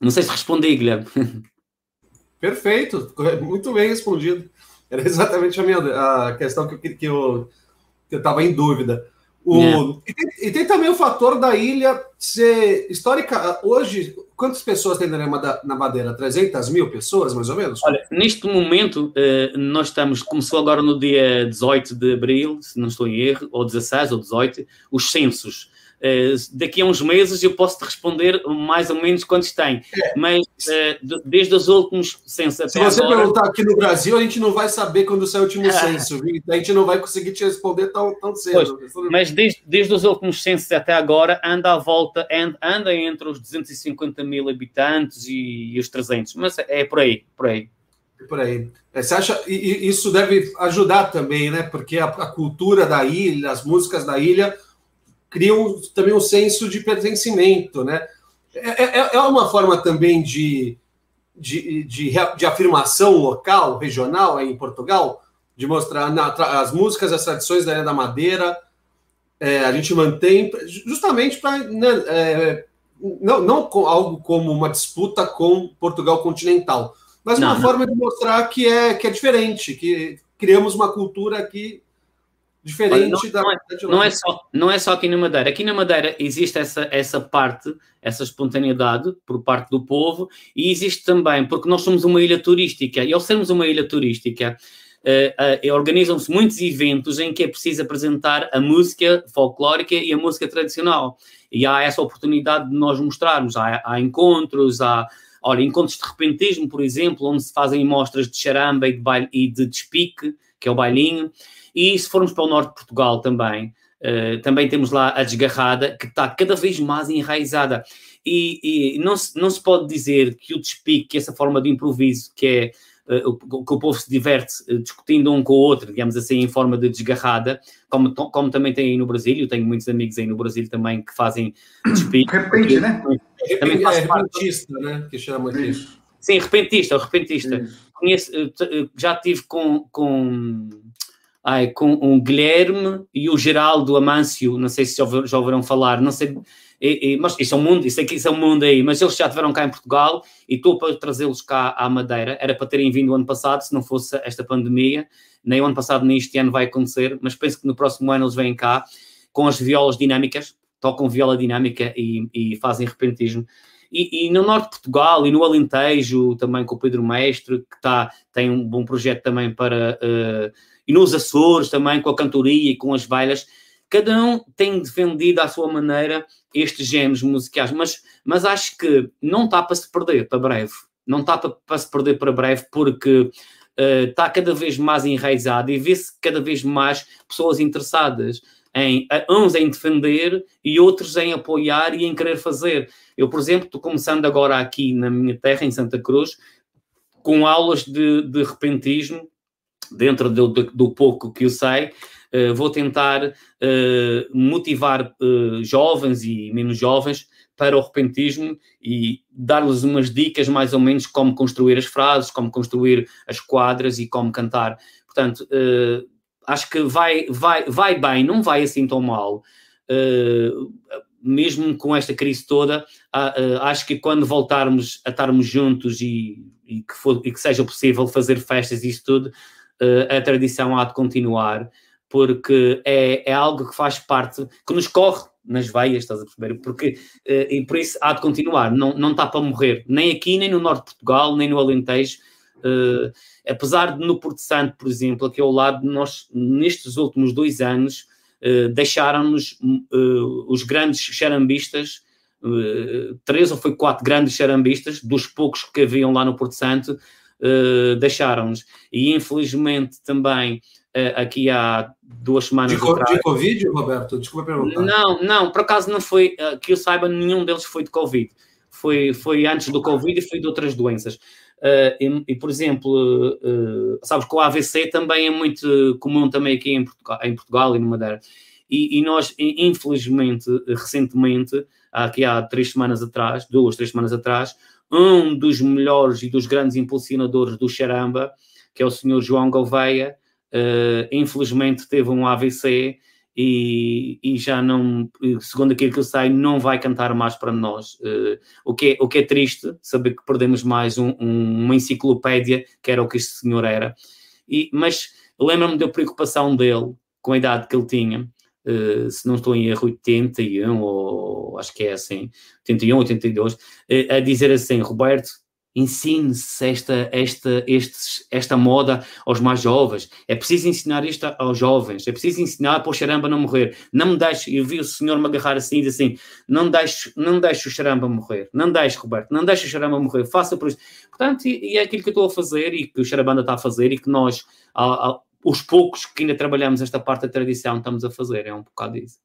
Não sei se respondi, Guilherme. Perfeito, muito bem respondido. Era exatamente a minha a questão que, que eu que eu estava em dúvida. O, é. e, tem, e, tem, também o fator da ilha ser histórica. Hoje, quantas pessoas tem na, Madeira? 300 mil pessoas, mais ou menos? Olha, neste momento, eh, nós estamos, começou agora no dia 18 de abril, se não estou em erro, ou 16 ou 18, os censos. Uh, daqui a uns meses eu posso te responder mais ou menos quantos tem. É. Mas uh, desde os últimos censos Se você agora... perguntar aqui no Brasil, a gente não vai saber quando sai o último ah. censo, viu? a gente não vai conseguir te responder tão, tão cedo. Pois, mas desde, desde os últimos censos até agora, anda à volta, anda entre os 250 mil habitantes e, e os 300, mas é por aí, por aí. É por aí. É, você acha e, isso deve ajudar também, né? Porque a, a cultura da ilha, as músicas da ilha criam também um senso de pertencimento, né? É, é, é uma forma também de, de, de, de, afirmação local, regional em Portugal, de mostrar na, as músicas, as tradições da Ilha da Madeira, é, a gente mantém justamente para né, é, não, não algo como uma disputa com Portugal continental, mas não, uma não. forma de mostrar que é, que é diferente, que criamos uma cultura aqui Diferente Olha, não, da. Não é, não é, só, não é só aqui na Madeira. Aqui na Madeira existe essa, essa parte, essa espontaneidade por parte do povo, e existe também, porque nós somos uma ilha turística, e ao sermos uma ilha turística, uh, uh, organizam-se muitos eventos em que é preciso apresentar a música folclórica e a música tradicional. E há essa oportunidade de nós mostrarmos. Há, há encontros, há. Olha, encontros de repentismo, por exemplo, onde se fazem mostras de charamba e de, baile, e de despique, que é o bailinho. E se formos para o norte de Portugal também, uh, também temos lá a desgarrada, que está cada vez mais enraizada. E, e não, se, não se pode dizer que o despique, essa forma de improviso, que é uh, que o povo se diverte uh, discutindo um com o outro, digamos assim, em forma de desgarrada, como, como também tem aí no Brasil, eu tenho muitos amigos aí no Brasil também que fazem despique. Repente, né? Também faz é, parte... né? Que chama isso. Sim, repentista, repentista. Conheço, já tive com, com, ai, com o Guilherme e o Geraldo Amâncio, não sei se já, já ouviram falar, não sei, e, e, mas isso é um mundo, isso aqui isso é um mundo aí, mas eles já estiveram cá em Portugal e estou para trazê-los cá à Madeira, era para terem vindo o ano passado, se não fosse esta pandemia, nem o ano passado nem este ano vai acontecer, mas penso que no próximo ano eles vêm cá com as violas dinâmicas, tocam viola dinâmica e, e fazem repentismo. E, e, no norte de Portugal e no Alentejo, também com o Pedro Mestre, que tá, tem um bom projeto também para. Uh, e nos Açores também, com a cantoria e com as bailas. Cada um tem defendido à sua maneira estes géneros musicais, mas, mas acho que não está para se perder para breve. Não está para, se perder para breve, porque uh, está cada vez mais enraizado e vê-se cada vez mais pessoas interessadas em uns em defender e outros em apoiar e em querer fazer. Eu, por exemplo, estou começando agora aqui na minha terra, em Santa Cruz, com aulas de, de repentismo, dentro do, do, pouco que eu sei, uh, vou tentar uh, motivar uh, jovens e menos jovens para o repentismo e dar-lhes umas dicas mais ou menos como construir as frases, como construir as quadras e como cantar. Portanto, acho que vai, vai, vai bem, não vai assim tão mal. Mesmo com esta crise toda, uh, acho que quando voltarmos a estarmos juntos e, e, que, for, e que, seja possível fazer festas e isso tudo, a tradição há de continuar, porque é, é algo que faz parte, que nos corre nas veias, estás a perceber? Porque, e por isso há de continuar, não, não está para morrer, nem aqui, nem no norte de Portugal, nem no Alentejo, Uh, apesar de no Porto Santo, por exemplo, aqui ao lado, nós, nestes últimos dois anos, uh, deixaram-nos uh, os grandes xarambistas, três ou foi quatro grandes xarambistas, dos poucos que haviam lá no Porto Santo, deixaram-nos. E infelizmente também, aqui há duas semanas. De, atrás, de Covid, Roberto? Desculpa perguntar. Não, não, por acaso não foi, que eu saiba, nenhum deles foi de Covid. Foi, foi antes do Covid e foi de outras doenças. Uh, e, e, por exemplo, uh, sabes que o AVC também é muito comum também aqui em Portugal, em Portugal e no Madeira. E, e, nós, infelizmente, recentemente, aqui há três semanas atrás, duas, três semanas atrás, um dos melhores e dos grandes impulsionadores do Xaramba, que é o senhor João Gouveia, uh, infelizmente teve um AVC e, e, já não, segundo aquilo que eu sei, não vai cantar mais para nós. Uh, o, que é, o que é triste, saber que perdemos mais um, um, uma enciclopédia, que era o que este senhor era. E, mas lembro-me da preocupação dele, com a idade que ele tinha, uh, se não estou em erro, 81, ou acho que é assim, 81, 82, uh, a dizer assim: Roberto, Ensine-se esta, esta, estes, esta moda aos mais jovens. É preciso ensinar isto aos jovens. É preciso ensinar para o xaramba não morrer. Não me deixe, eu vi o senhor me agarrar assim e dizer assim: não deixe, não deixe o xaramba morrer. Não deixe, Roberto, não deixe o xaramba morrer. Faça por isso. Portanto, e, e é aquilo que eu estou a fazer e que o xarabanda está a fazer e que nós, a, a, os poucos que ainda trabalhamos esta parte da tradição, estamos a fazer. É um bocado isso.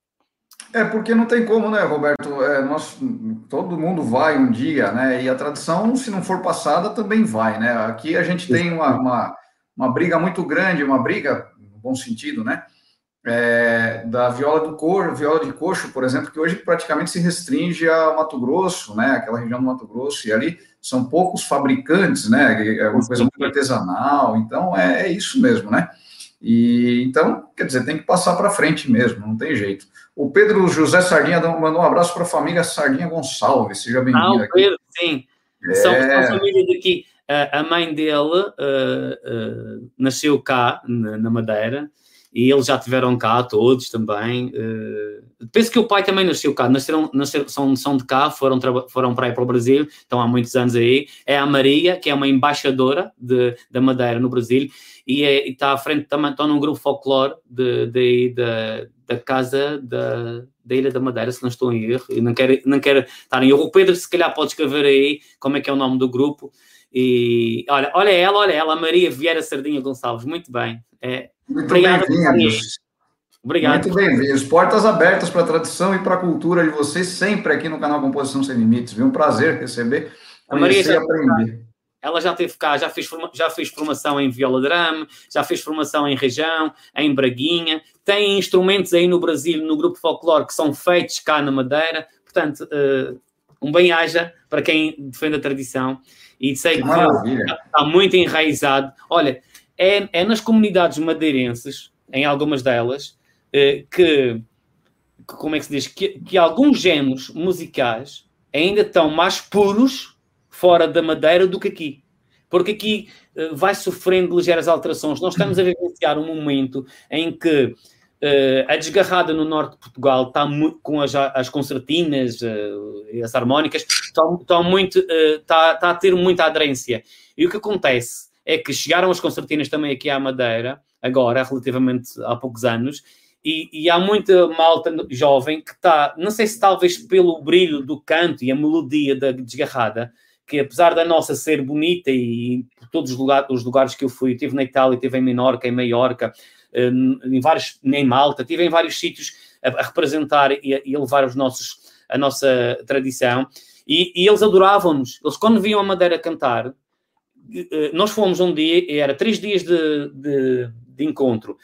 É porque não tem como, né, Roberto? É, nós, todo mundo vai um dia, né? E a tradição, se não for passada, também vai, né? Aqui a gente tem uma, uma, uma briga muito grande, uma briga, no bom sentido, né? É, da viola do coxo, viola de coxo, por exemplo, que hoje praticamente se restringe ao Mato Grosso, né? Aquela região do Mato Grosso, e ali são poucos fabricantes, né? É uma coisa muito artesanal, então é, é isso mesmo, né? E então, quer dizer, tem que passar para frente mesmo, não tem jeito. O Pedro José Sardinha mandou um abraço para a família Sardinha Gonçalves, seja bem-vindo. Ah, Pedro, sim. É... São, são família daqui. a mãe dele uh, uh, nasceu cá, na, na, Madeira, e eles já tiveram cá todos também. Uh, penso que o pai também nasceu cá, nasceram, nasceram são, são de cá, foram, foram para aí para o Brasil, estão há muitos anos aí. É a Maria, que é uma embaixadora de, da Madeira no Brasil, e, é, está à frente também, estão num grupo folclore de, de, de, da casa da, da Ilha da Madeira, se não estou em erro, e não quero, não quero estar em erro. O Pedro, se calhar, pode escrever aí como é que é o nome do grupo. E olha, olha ela, olha ela, Maria Vieira Sardinha Gonçalves, muito bem. É, muito bem-vindos. Obrigado. Muito bem-vindos. Portas abertas para a tradição e para a cultura de vocês, sempre aqui no canal Composição Sem Limites. Viu? Um prazer receber, conhecer e aprender. Ela já teve cá, já fez, já fez formação em viola drama, já fez formação em região, em Braguinha. Tem instrumentos aí no Brasil, no grupo folclore, que são feitos cá na Madeira. Portanto, uh, um bem-aja para quem defende a tradição e sei que, que está muito enraizado. Olha, é, é nas comunidades madeirenses, em algumas delas, eh, que, que, como é que se diz, que, que alguns géneros musicais ainda estão mais puros fora da Madeira do que aqui. Porque aqui uh, vai sofrendo ligeiras alterações. Nós estamos a vivenciar um momento em que uh, a desgarrada no norte de Portugal está com as, as concertinas uh, as harmónicas, estão muito, está, está a ter muita aderência. E o que acontece é que chegaram as concertinas também aqui à Madeira, agora, relativamente há poucos anos, e, e, há muita malta jovem que está, não sei se talvez pelo brilho do canto e a melodia da desgarrada, que apesar da nossa ser bonita e por todos os lugares, os lugares que eu fui, estive na Itália, estive em Menorca, em Maiorca, eh, em vários, em Malta, estive em vários sítios a, a representar e a, e a, levar os nossos, a nossa tradição, e, e eles adoravam-nos. Eles, quando viam a Madeira cantar, nós fomos um dia, era três dias de, de, de encontro,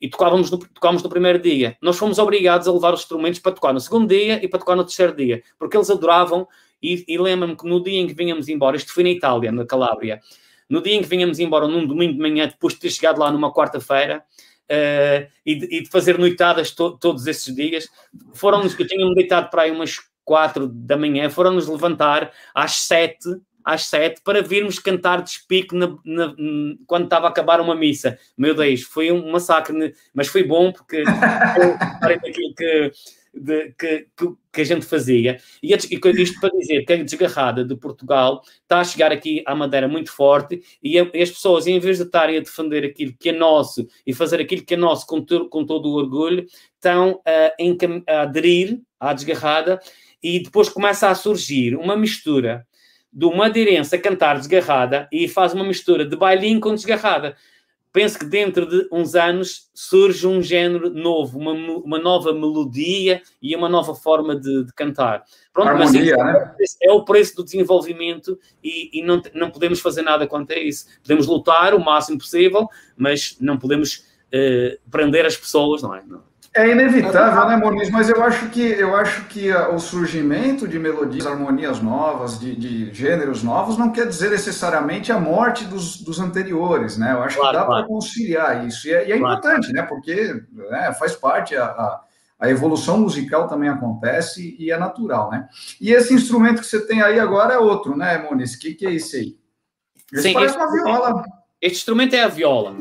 e tocávamos no, tocávamos no primeiro dia. Nós fomos obrigados a levar os instrumentos para tocar no segundo dia e para tocar no terceiro dia, porque eles adoravam. E, e lembro-me que no dia em que vinhamos embora, isto foi na Itália, na Calábria, no dia em que vinhamos embora, num domingo de manhã, depois de ter chegado lá numa quarta-feira, uh, e, e, de, fazer noitadas to, todos esses dias, foram-nos, que eu tinha-me deitado para aí umas quatro da manhã, foram-nos levantar às sete às sete para virmos cantar de na, na, quando estava a acabar uma missa. Meu Deus, foi um massacre, mas foi bom porque daquilo que, de, que, que, a gente fazia. E isto para dizer que a desgarrada de Portugal está a chegar aqui à Madeira muito forte e, a, e as pessoas, em vez de estarem a defender aquilo que é nosso e fazer aquilo que é nosso com, com todo o orgulho, estão a, a aderir à desgarrada e depois começa a surgir uma mistura do madeirense a cantar desgarrada e faz uma mistura de bailinho com desgarrada. Penso que dentro de uns anos surge um género novo, uma, uma nova melodia e uma nova forma de, de cantar. Pronto, Harmonia, mas é, né? é o preço do desenvolvimento e, e, não, não podemos fazer nada quanto a isso. Podemos lutar o máximo possível, mas não podemos uh, prender as pessoas, não é? Não. É inevitável, né, Moniz? Mas eu acho que eu acho que o surgimento de melodias, harmonias novas, de, de gêneros novos, não quer dizer necessariamente a morte dos, dos anteriores, né? Eu acho claro, que dá claro. para conciliar isso. E é, e é claro. importante, né? Porque né, faz parte a, a, a, evolução musical também acontece e é natural, né? E esse instrumento que você tem aí agora é outro, né, Moniz? O que, que é esse aí? Esse Sim, parece uma viola. Este instrumento é a viola.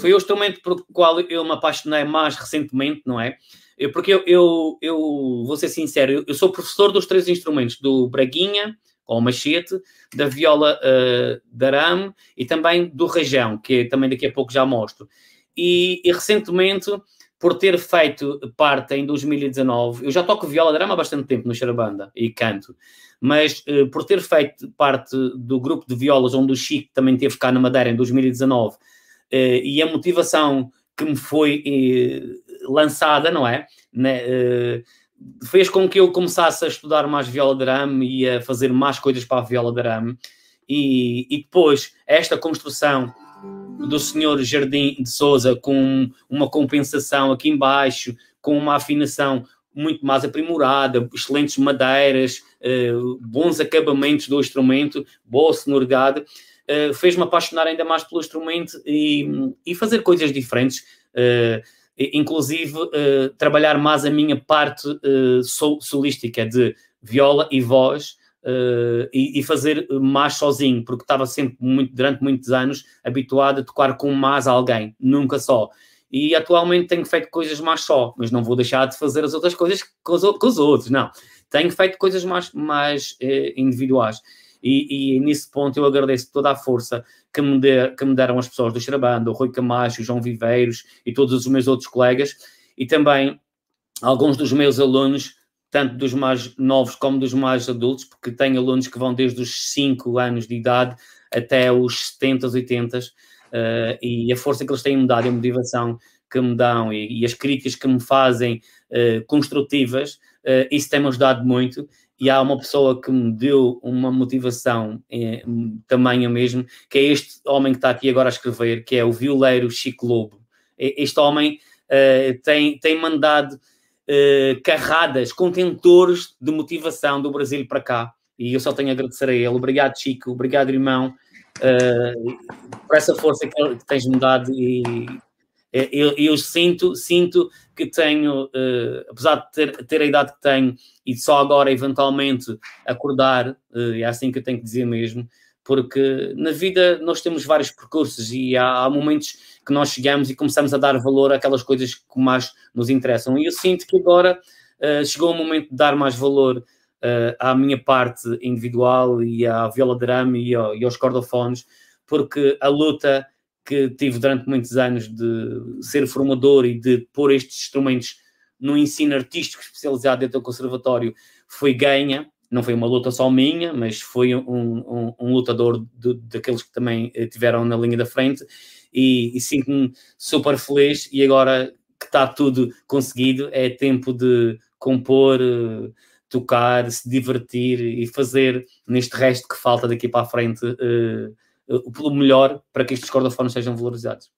Foi o instrumento por qual eu me apaixonei mais recentemente, não é? Eu, porque eu, eu, eu, vou ser sincero, eu, eu, sou professor dos três instrumentos, do braguinha, ou machete, da viola uh, de arame e também do rajão, que também daqui a pouco já mostro. E, e, recentemente, por ter feito parte em 2019, eu já toco viola de arame há bastante tempo no Charabanda e canto, mas uh, por ter feito parte do grupo de violas onde o Chico também teve cá na Madeira em 2019 eh, e a motivação que me foi eh, lançada, não é? Né, eh, fez com que eu começasse a estudar mais viola de arame e a fazer mais coisas para a viola de arame. E, e depois, esta construção do senhor Jardim de Souza com uma compensação aqui embaixo, com uma afinação muito mais aprimorada, excelentes madeiras, bons acabamentos do instrumento, boa sonoridade. Eh, fez-me apaixonar ainda mais pelo instrumento e, e fazer coisas diferentes, uh, inclusive uh, trabalhar mais a minha parte sol, solística de viola e voz. E, e, fazer mais sozinho, porque estava sempre muito, durante muitos anos habituado a tocar com mais alguém, nunca só. E atualmente tenho feito coisas mais só, mas não vou deixar de fazer as outras coisas com os, com os outros, não. Tenho feito coisas mais, mais individuais. E, e nesse ponto eu agradeço toda a força que me, de, que me deram as pessoas do Xarabanda, o Rui Camacho, o João Viveiros e todos os meus outros colegas, e também alguns dos meus alunos, tanto dos mais novos como dos mais adultos, porque tenho alunos que vão desde os 5 anos de idade até os 70, 80, uh, e a força que eles têm me dado a motivação que me dão e, e as críticas que me fazem uh, construtivas, uh, isso tem-me ajudado muito e há uma pessoa que me deu uma motivação tamanho mesmo, que é este homem que está aqui agora a escrever, que é o violeiro Chico Lobo. Este homem uh, tem, tem mandado uh, carradas, contentores de motivação do Brasil para cá. E eu só tenho a agradecer a ele. Obrigado, Chico. Obrigado, irmão, uh, por essa força que, que tens-me dado. E eu, eu, sinto, sinto que tenho, uh, apesar de ter, ter, a idade que tenho e só agora eventualmente acordar, é assim que eu tenho que dizer mesmo, porque na vida nós temos vários percursos e há, há, momentos que nós chegamos e começamos a dar valor àquelas coisas que mais nos interessam. E eu sinto que agora uh, chegou o momento de dar mais valor uh, à minha parte individual e à viola drama e, ao, e aos cordofones, porque a luta que tive durante muitos anos de ser formador e de pôr estes instrumentos no ensino artístico especializado dentro do conservatório foi ganha. Não foi uma luta só minha, mas foi um, um, um lutador daqueles que também eh, tiveram na linha da frente. E, e sinto-me super feliz e agora que está tudo conseguido é tempo de compor, eh, tocar, se divertir e fazer neste resto que falta daqui para a frente uh, o melhor para que estes cordofones sejam valorizados.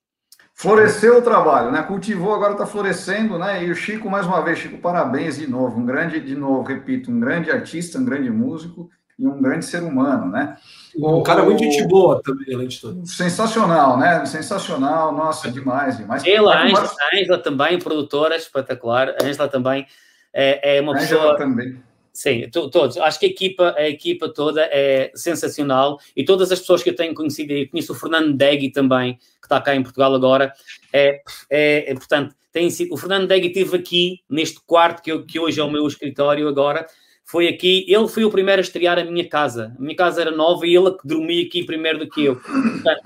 Floresceu o trabalho, né? Cultivou, agora está florescendo, né? E o Chico, mais uma vez, Chico, parabéns de novo. Um grande, de novo, repito, um grande artista, um grande músico e um grande ser humano, né? Um cara muito gente boa também, além de tudo. Sensacional, né? Sensacional, nossa, demais, demais. Ela, a Angela, Angela também, produtora espetacular. A Angela também é, é uma Angela pessoa... também Sim, todos. Acho que a equipa, a equipa toda é sensacional e todas as pessoas que eu tenho conhecido, eu conheço o Fernando Degui também, que está cá em Portugal agora, é, é, é portanto, tem sido, o Fernando Degui esteve aqui neste quarto que, eu, que hoje é o meu escritório agora, foi aqui, ele foi o primeiro a estrear a minha casa. A minha casa era nova e ele que dormia aqui primeiro do que eu. Portanto,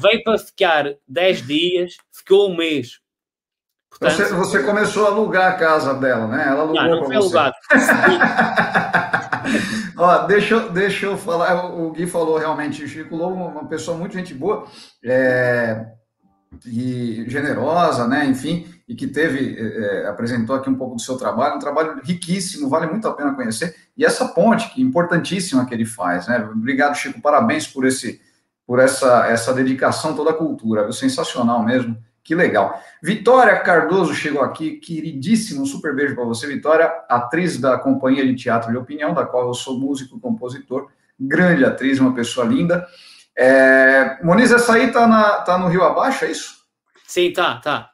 veio para ficar, ficar 10 dias, ficou um mês. Portanto, você, você, começou a alugar a casa dela, né? Ela alugou não, não foi alugado. Ó, deixa, deixa eu falar, o Gui falou realmente, Chico Lobo, uma pessoa muito gente boa é, e generosa, né? Enfim, e que teve, é, é, apresentou aqui um pouco do seu trabalho, um trabalho riquíssimo, vale muito a pena conhecer. E essa ponte, que importantíssima que ele faz, né? Obrigado, Chico, parabéns por esse por essa, essa dedicação toda a cultura, viu? sensacional mesmo. Que legal. Vitória Cardoso chegou aqui, queridíssimo, um super beijo para você, Vitória, atriz da Companhia de Teatro de Opinião, da qual eu sou músico e compositor, grande atriz, uma pessoa linda. É... Moniz, essa aí tá, na, tá no Rio Abaixo, é isso? Sim, tá, tá.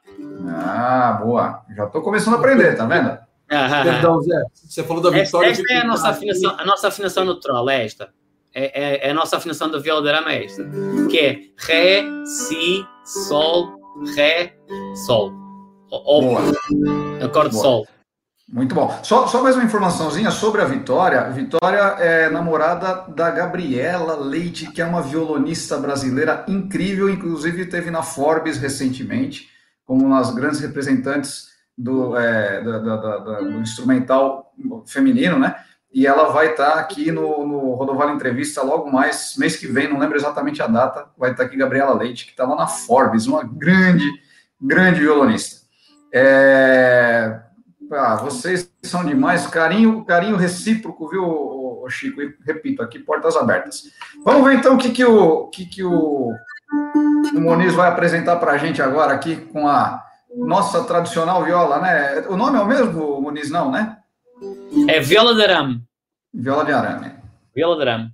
Ah, boa. Já estou começando a aprender, tá vendo? Perdão, Zé, você falou da Vitória. Esta, esta é a nossa, afinação, a nossa afinação neutral, é esta. É, é, é a nossa afinação da viola é esta, que é Ré, Si, Sol, Ré, Sol. Acorde Boa. Sol. Muito bom. Só, só mais uma informaçãozinha sobre a Vitória. Vitória é namorada da Gabriela Leite, que é uma violonista brasileira incrível, inclusive teve na Forbes recentemente, como uma das grandes representantes do, é, do instrumental feminino, né? E ela vai estar tá aqui no, no Rodovalho Entrevista logo mais, mês que vem, não lembro exatamente a data, vai estar tá aqui Gabriela Leite, que está lá na Forbes, uma grande, grande violonista. É... Ah, vocês são demais, carinho, carinho recíproco, viu, Chico? E repito, aqui portas abertas. Vamos ver então o que, que, o, que, que o, o Moniz vai apresentar para a gente agora aqui com a nossa tradicional viola, né? O nome é o mesmo, Moniz, não, né? É viola de arame. Viola de arame. Viola de arame.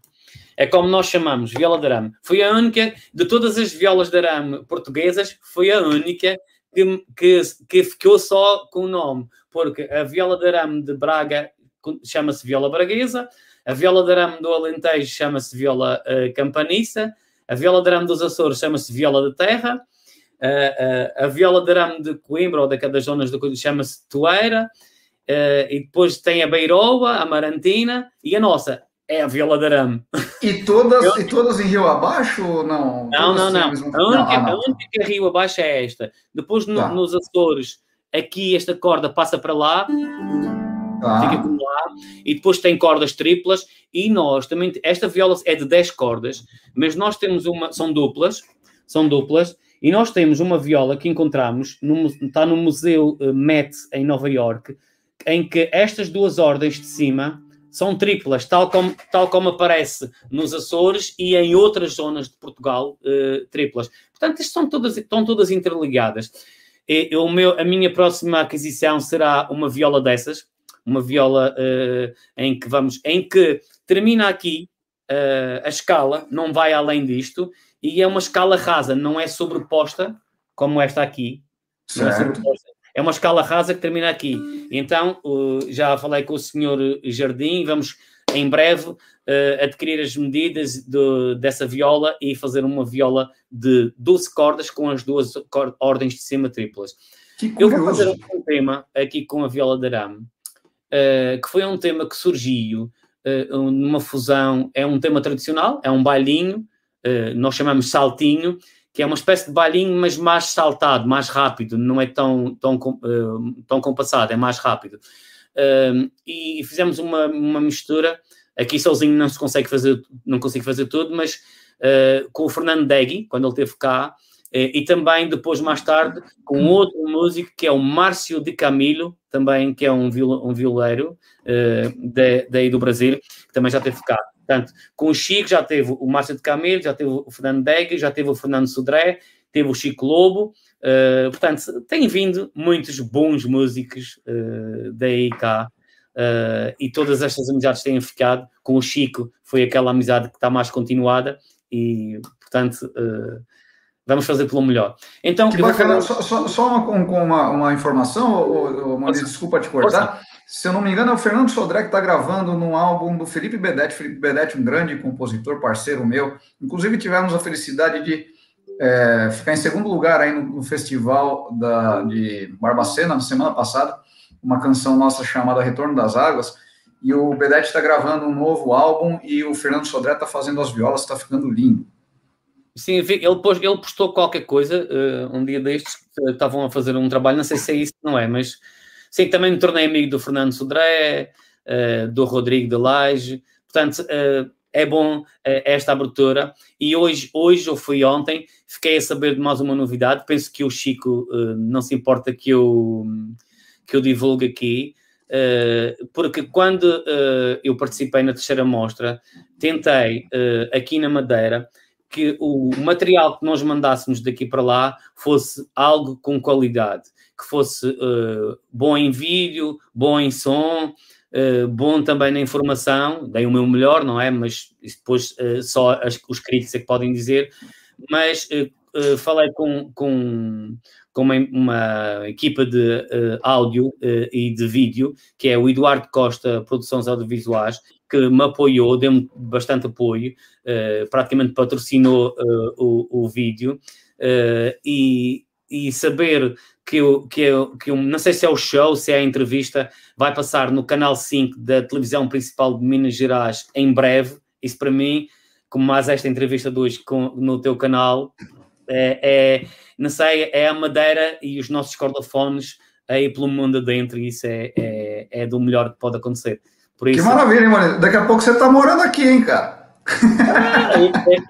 É como nós chamamos, viola de arame. Foi a única, de todas as violas de arame portuguesas, foi a única que, que, que ficou só com o nome. Porque a viola de arame de Braga chama-se viola braguesa, a viola de arame do Alentejo chama-se viola uh, campaniça, a viola de arame dos Açores chama-se viola de terra, uh, uh, a viola de arame de Coimbra ou daquelas zonas do chama-se toeira, Uh, e depois tem a Beiroa, a Marantina e a nossa, é a Viola de Arame. E todas, Eu... e todas em Rio Abaixo ou não? Não, não, não. A única, não, ah, não. a única Rio Abaixo é esta. Depois no, tá. nos Açores, aqui esta corda passa para lá, tá. fica como lá, e depois tem cordas triplas, e nós também, esta viola é de 10 cordas, mas nós temos uma, são duplas, são duplas, e nós temos uma viola que encontramos, no, está no Museu eh, Met em Nova York, em que estas duas ordens de cima são triplas, tal como, tal como aparece nos Açores e em outras zonas de Portugal, uh, triplas. Portanto, estas são todas, estão todas interligadas. eu, meu, a minha próxima aquisição será uma viola dessas, uma viola uh, em que vamos, em que termina aqui uh, a escala, não vai além disto, e é uma escala rasa, não é sobreposta como esta aqui. Certo. É, é uma escala rasa que termina aqui. Então, uh, já falei com o senhor Jardim, vamos em breve uh, adquirir as medidas de, dessa viola e fazer uma viola de 12 cordas com as duas ordens de cima triplas. Eu vou fazer um tema aqui com a viola de arame, uh, que foi um tema que surgiu uh, numa fusão, é um tema tradicional, é um bailinho, nós chamamos saltinho, que é uma espécie de bailinho, mas mais saltado, mais rápido, não é tão, tão, tão compassado, é mais rápido. Uh, e fizemos uma, uma mistura. Aqui sozinho não se consegue fazer, não consigo fazer tudo, mas uh, com o Fernando Degui, quando ele esteve cá, uh, e também depois, mais tarde, com outro músico que é o Márcio de Camilo, também que é um, viol, um violeiro daí do Brasil, que também já esteve cá. Portanto, com o Chico já teve o Márcio de Camilo, já teve o Fernando Degui, já teve o Fernando Sodré, teve o Chico Lobo, Uh, portanto, têm vindo muitos bons músicos uh, daí cá. Uh, e todas estas amizades têm ficado. Com o Chico foi aquela amizade que está mais continuada e, portanto, uh, vamos fazer pelo melhor. Então, que bacana. Falar... Só, só, uma, uma, uma informação, Mani, desculpa te cortar. Se eu não me engano, é o Fernando Sodré que está gravando num álbum do Felipe Bedetti. Felipe Bedetti, um grande compositor, parceiro meu. Inclusive, tivemos a felicidade de é, ficar em segundo lugar aí no, no, festival da, de Barbacena, na semana passada, uma canção nossa chamada Retorno das Águas, e o Bedete está gravando um novo álbum e o Fernando Sodré está fazendo as violas, está ficando lindo. Sim, ele, pôs, ele postou qualquer coisa uh, um dia destes, estavam a fazer um trabalho, não sei se é isso, não é, mas sim, também me tornei amigo do Fernando Sodré, uh, do Rodrigo de Laje, portanto, uh, é bom é, esta abertura. E hoje, hoje, ou foi ontem, fiquei a saber de mais uma novidade. Penso que o Chico não se importa que eu, que eu divulgue aqui, porque quando eu participei na terceira mostra, tentei aqui na Madeira que o material que nós mandássemos daqui para lá fosse algo com qualidade, que fosse bom em vídeo, bom em som, Uh, bom também na informação, dei o meu melhor, não é? Mas depois uh, só as, os críticos é que podem dizer. Mas uh, falei com, com, com uma, uma equipa de áudio e de vídeo, que é o Eduardo Costa Produções Audiovisuais, que me apoiou, deu-me bastante apoio, praticamente patrocinou o, o vídeo. e, e saber que, eu, que, eu, que eu, não sei se é o show, se é a entrevista, vai passar no canal 5 da televisão principal de Minas Gerais em breve. Isso para mim, como mais esta entrevista de hoje com, no teu canal, é, é, não sei, é a Madeira e os nossos cordofones aí pelo mundo adentro, e isso é, é, é do melhor que pode acontecer. Por isso, que maravilha, hein, mano? Daqui a pouco você está morando aqui, hein, cara? Ah,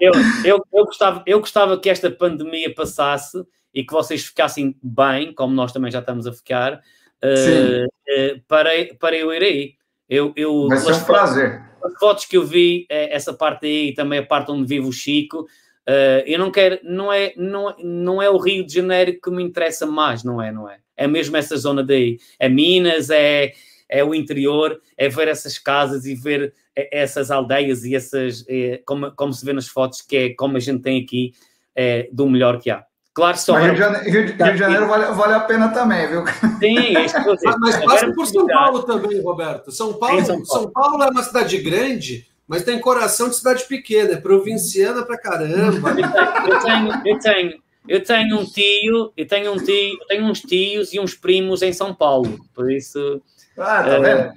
eu, eu, eu, gostava, eu gostava que esta pandemia passasse e que vocês ficassem bem, como nós também já estamos a ficar, uh, uh, para, para eu ir aí. Eu, eu, Vai ser um prazer. As fotos que eu vi, é, essa parte aí, também a parte onde vive o Chico, uh, eu não quero, não é, não, não é o Rio de Janeiro que me interessa mais, não é, não é? É mesmo essa zona daí. É Minas, é, é o interior, é ver essas casas e ver essas aldeias e essas, é, como, como se vê nas fotos, que é como a gente tem aqui, é, do melhor que há. Claro, só. Rio de Janeiro, Rio de, Rio de Janeiro vale, vale, a pena também, viu? Sim, é isso mas, passa por São Paulo também, Roberto. São Paulo, São Paulo, São Paulo. é uma cidade grande, mas tem coração de cidade pequena, é provinciana pra caramba. Eu tenho, eu tenho, eu tenho um tio, eu tenho um tio, eu tenho uns tios e uns primos em São Paulo, por isso. Ah, tá vendo?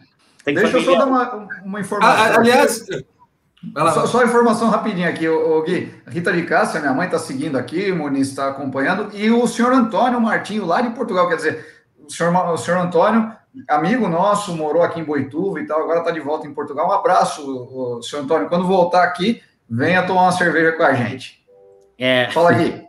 Deixa eu só dar uma, uma informação. Ah, aliás, só, só, informação rapidinha aqui, o, Gui. Rita de Cássia, minha mãe está seguindo aqui, o Muniz está acompanhando, e o senhor Antônio Martinho, lá de Portugal, quer dizer, o senhor, o senhor Antônio, amigo nosso, morou aqui em Boituva e tal, agora está de volta em Portugal. Um abraço, o, o senhor Antônio. Quando voltar aqui, venha tomar uma cerveja com a gente. É. Fala, Gui.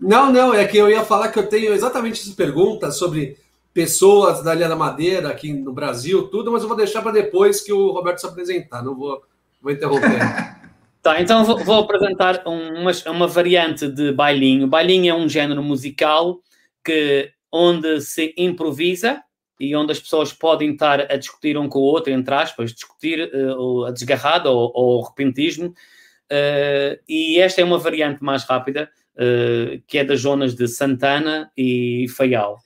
Não, não, é que eu ia falar que eu tenho exatamente essa pergunta sobre pessoas da Ilha da Madeira aqui no Brasil, tudo, mas eu vou deixar para depois que o Roberto se apresentar. Não vou Vou interromper. Tá, então vou, vou apresentar uma, uma variante de bailinho. Bailinho é um género musical que onde se improvisa e onde as pessoas podem estar a discutir um com o outro, entre aspas, discutir uh, a desgarrada ou, ou o repentismo. Uh, e esta é uma variante mais rápida, uh, que é das zonas de Santana e Faial.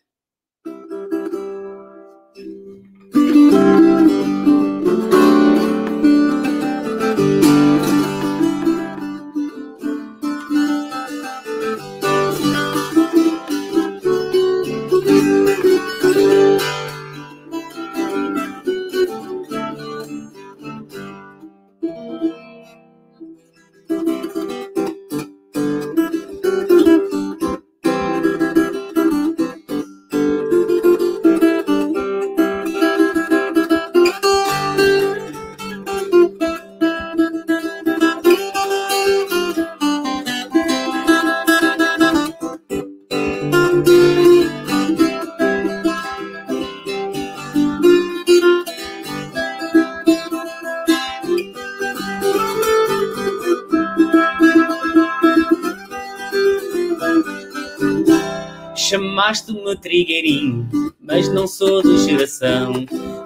Chamaste-me trigueirinho, mas não sou de geração.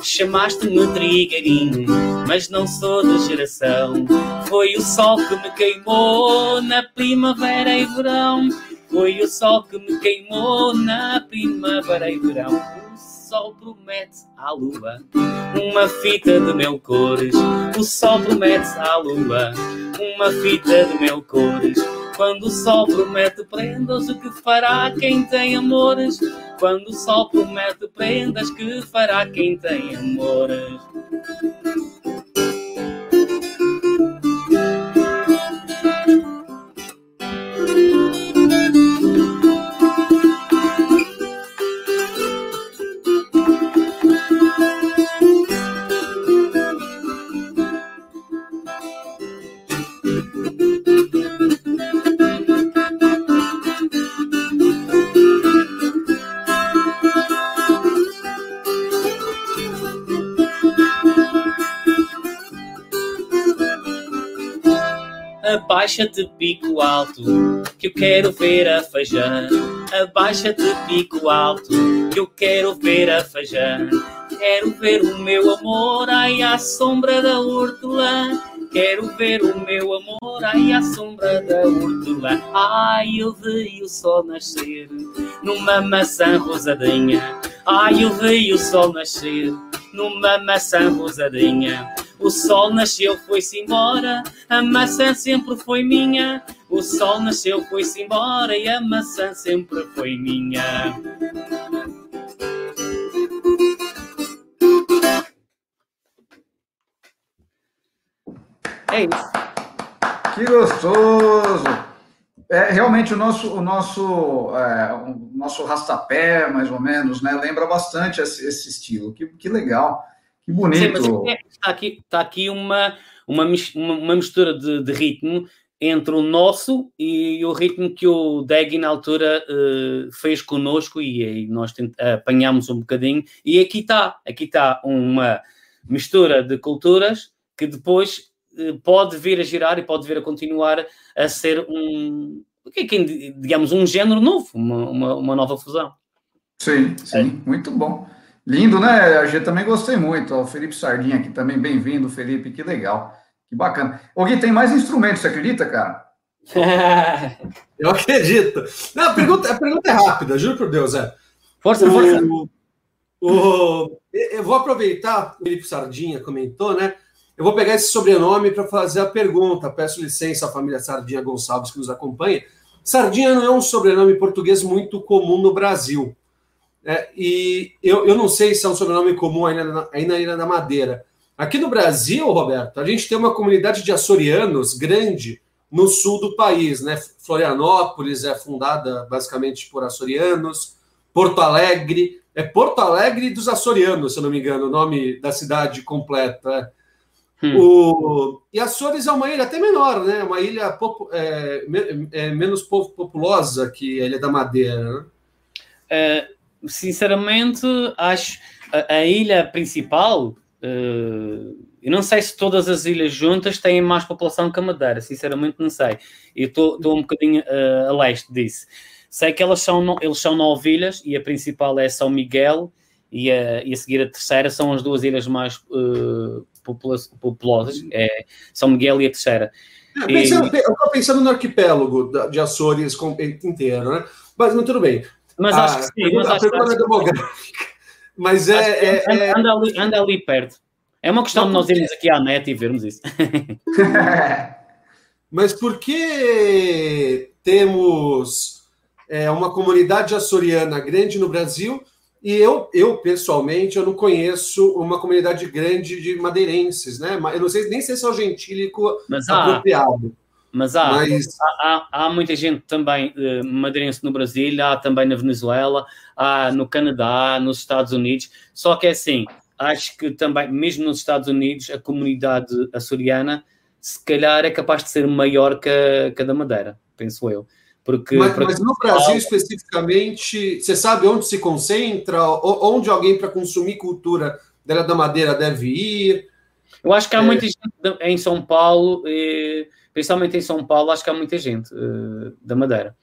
Chamaste-me trigueirinho, mas não sou de geração. Foi o sol que me queimou na primavera e verão. Foi o sol que me queimou na primavera e verão. Sol promete à lua uma fita de mil cores. O sol promete à lua uma fita de mil cores. Quando o sol promete prendas, o que fará quem tem amores? Quando o sol promete prendas, que fará quem tem amores? Abaixa-te, pico alto, que eu quero ver a feijão. Abaixa-te, pico alto, que eu quero ver a feijão. Quero ver o meu amor aí à sombra da hortelã. Quero ver o meu amor aí à sombra da hortelã. Ai, eu vi o sol nascer numa maçã rosadinha. Ai, eu vi o sol nascer numa maçã rosadinha. O sol nasceu, foi-se embora, a maçã sempre foi minha. O sol nasceu, foi-se embora e a maçã sempre foi minha. É isso. Que gostoso! É, realmente o nosso, o nosso, é, o nosso rastapé, mais ou menos, né? Lembra bastante esse, esse estilo. Que, que legal. Que bonito. Sim, mas está aqui, está aqui uma, uma, uma mistura de, de, ritmo entre o nosso e o ritmo que o Deggy na altura uh, fez connosco e aí nós apanhámos um bocadinho. E aqui está, aqui está uma mistura de culturas que depois pode vir a girar e pode vir a continuar a ser um, digamos, um género novo, uma, uma, uma nova fusão. Sim, sim, é. muito bom. Lindo, né? A gente também gostei muito. O Felipe Sardinha aqui também, bem-vindo, Felipe, que legal, que bacana. O Gui, tem mais instrumentos, você acredita, cara? eu acredito. Não, a pergunta, a pergunta é rápida, juro por Deus, é. Força, o, força. O, eu vou aproveitar, o Felipe Sardinha comentou, né? Eu vou pegar esse sobrenome para fazer a pergunta. Peço licença à família Sardinha Gonçalves que nos acompanha. Sardinha não é um sobrenome português muito comum no Brasil. É, e eu, eu não sei se é um sobrenome comum ainda na, ainda na Ilha da Madeira. Aqui no Brasil, Roberto, a gente tem uma comunidade de açorianos grande no sul do país, né? Florianópolis é fundada basicamente por açorianos, Porto Alegre é Porto Alegre dos Açorianos, se eu não me engano, o nome da cidade completa. Hum. O... E Açores é uma ilha até menor, né? Uma ilha é, é, menos populosa que a Ilha da Madeira. Né? É, sinceramente, acho a, a ilha principal. Uh, eu não sei se todas as ilhas juntas têm mais população que a Madeira, sinceramente não sei. Eu estou um bocadinho uh, a leste disso. Sei que elas são, eles são nove ilhas e a principal é São Miguel e a, e a seguir a terceira são as duas ilhas mais uh, populosas, é São Miguel e a terceira. É, pensando, e... Eu estou pensando no arquipélago de Açores inteiro, né? Mas, mas tudo bem. Mas ah, acho que sim. Mas a pergunta é demográfica. Mas é, é, é, anda, ali, anda ali perto. É uma questão de nós irmos aqui à net e vermos isso. Mas por que temos é, uma comunidade açoriana grande no Brasil e eu, eu, pessoalmente, eu não conheço uma comunidade grande de madeirenses, né? Eu não sei nem sei se é o gentílico mas apropriado. mas, há, mas... Há, há, há, muita gente também uh, madeirense no Brasil, há também na Venezuela, há no Canadá, nos Estados Unidos. Só que é assim, acho que também, mesmo nos Estados Unidos, a comunidade açoriana se calhar é capaz de ser maior que a, que a da Madeira, penso eu. Porque, mas, mas no Brasil especificamente, você sabe onde se concentra, onde alguém para consumir cultura dela da Madeira deve ir? Eu acho que há é... muita gente em São Paulo, principalmente em São Paulo, acho que há muita gente uh, da Madeira.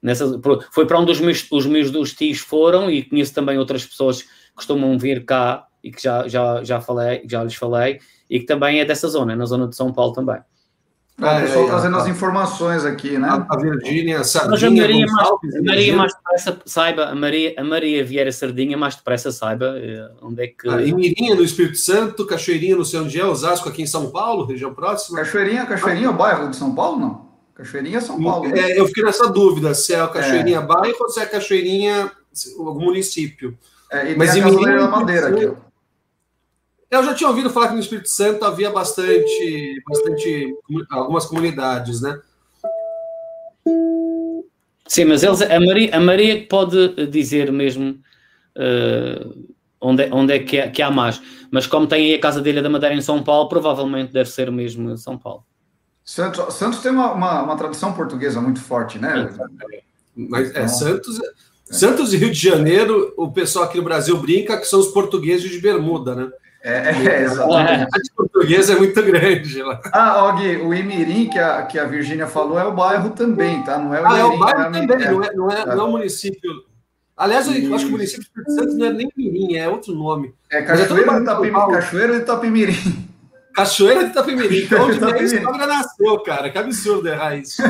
Nessa, foi para onde os meus, os meus dos tios foram e conheço também outras pessoas que costumam vir cá e que já, já, já falei, já lhes falei, e que também é dessa zona, na zona de São Paulo também. Ah, o pessoal é, trazendo é, as informações aqui, né? A Virgínia, Sardinha, Mas a Maria, mais, a Maria mais depressa saiba, a Maria, a Maria Vieira Sardinha mais depressa saiba eh, onde é que... Ah, e Mirinha no Espírito Santo, Cachoeirinha no sei onde é, Osasco aqui em São Paulo, região próxima. Cachoeirinha, Cachoeirinha é o bairro de São Paulo, não? Cachoeirinha é São Paulo. Né? É, eu fiquei nessa dúvida, se é a Cachoeirinha é. bairro ou se é a Cachoeirinha o município. É, e Mas tem a Mirinha, da Madeira aqui, ó. Eu já tinha ouvido falar que no Espírito Santo havia bastante, bastante algumas comunidades, né? Sim, mas eles, a Maria, a Maria pode dizer mesmo uh, onde, é, onde é que, é que há mais. Mas como tem aí a Casa dele da Madeira em São Paulo, provavelmente deve ser mesmo São Paulo. Santos, Santos tem uma, uma, uma tradição portuguesa muito forte, né? Mas é, então, Santos, é. Santos e Rio de Janeiro, o pessoal aqui no Brasil brinca que são os portugueses de bermuda, né? É, é, exatamente. A portuguesa é muito grande lá. Ah, Og, o Imirim, que a, que a Virgínia falou, é o bairro também, tá? Não é o Ah, Imirim, é o bairro é também, não, é, não, é, não é o município. Aliás, eu acho que o município de Espírito Santo não é nem Mirim, é outro nome. É Cachoeira, é de, Itapim, Cachoeira de Itapimirim. Cachoeira de Itapimirim, é onde a história nasceu, cara. Que absurdo errar isso.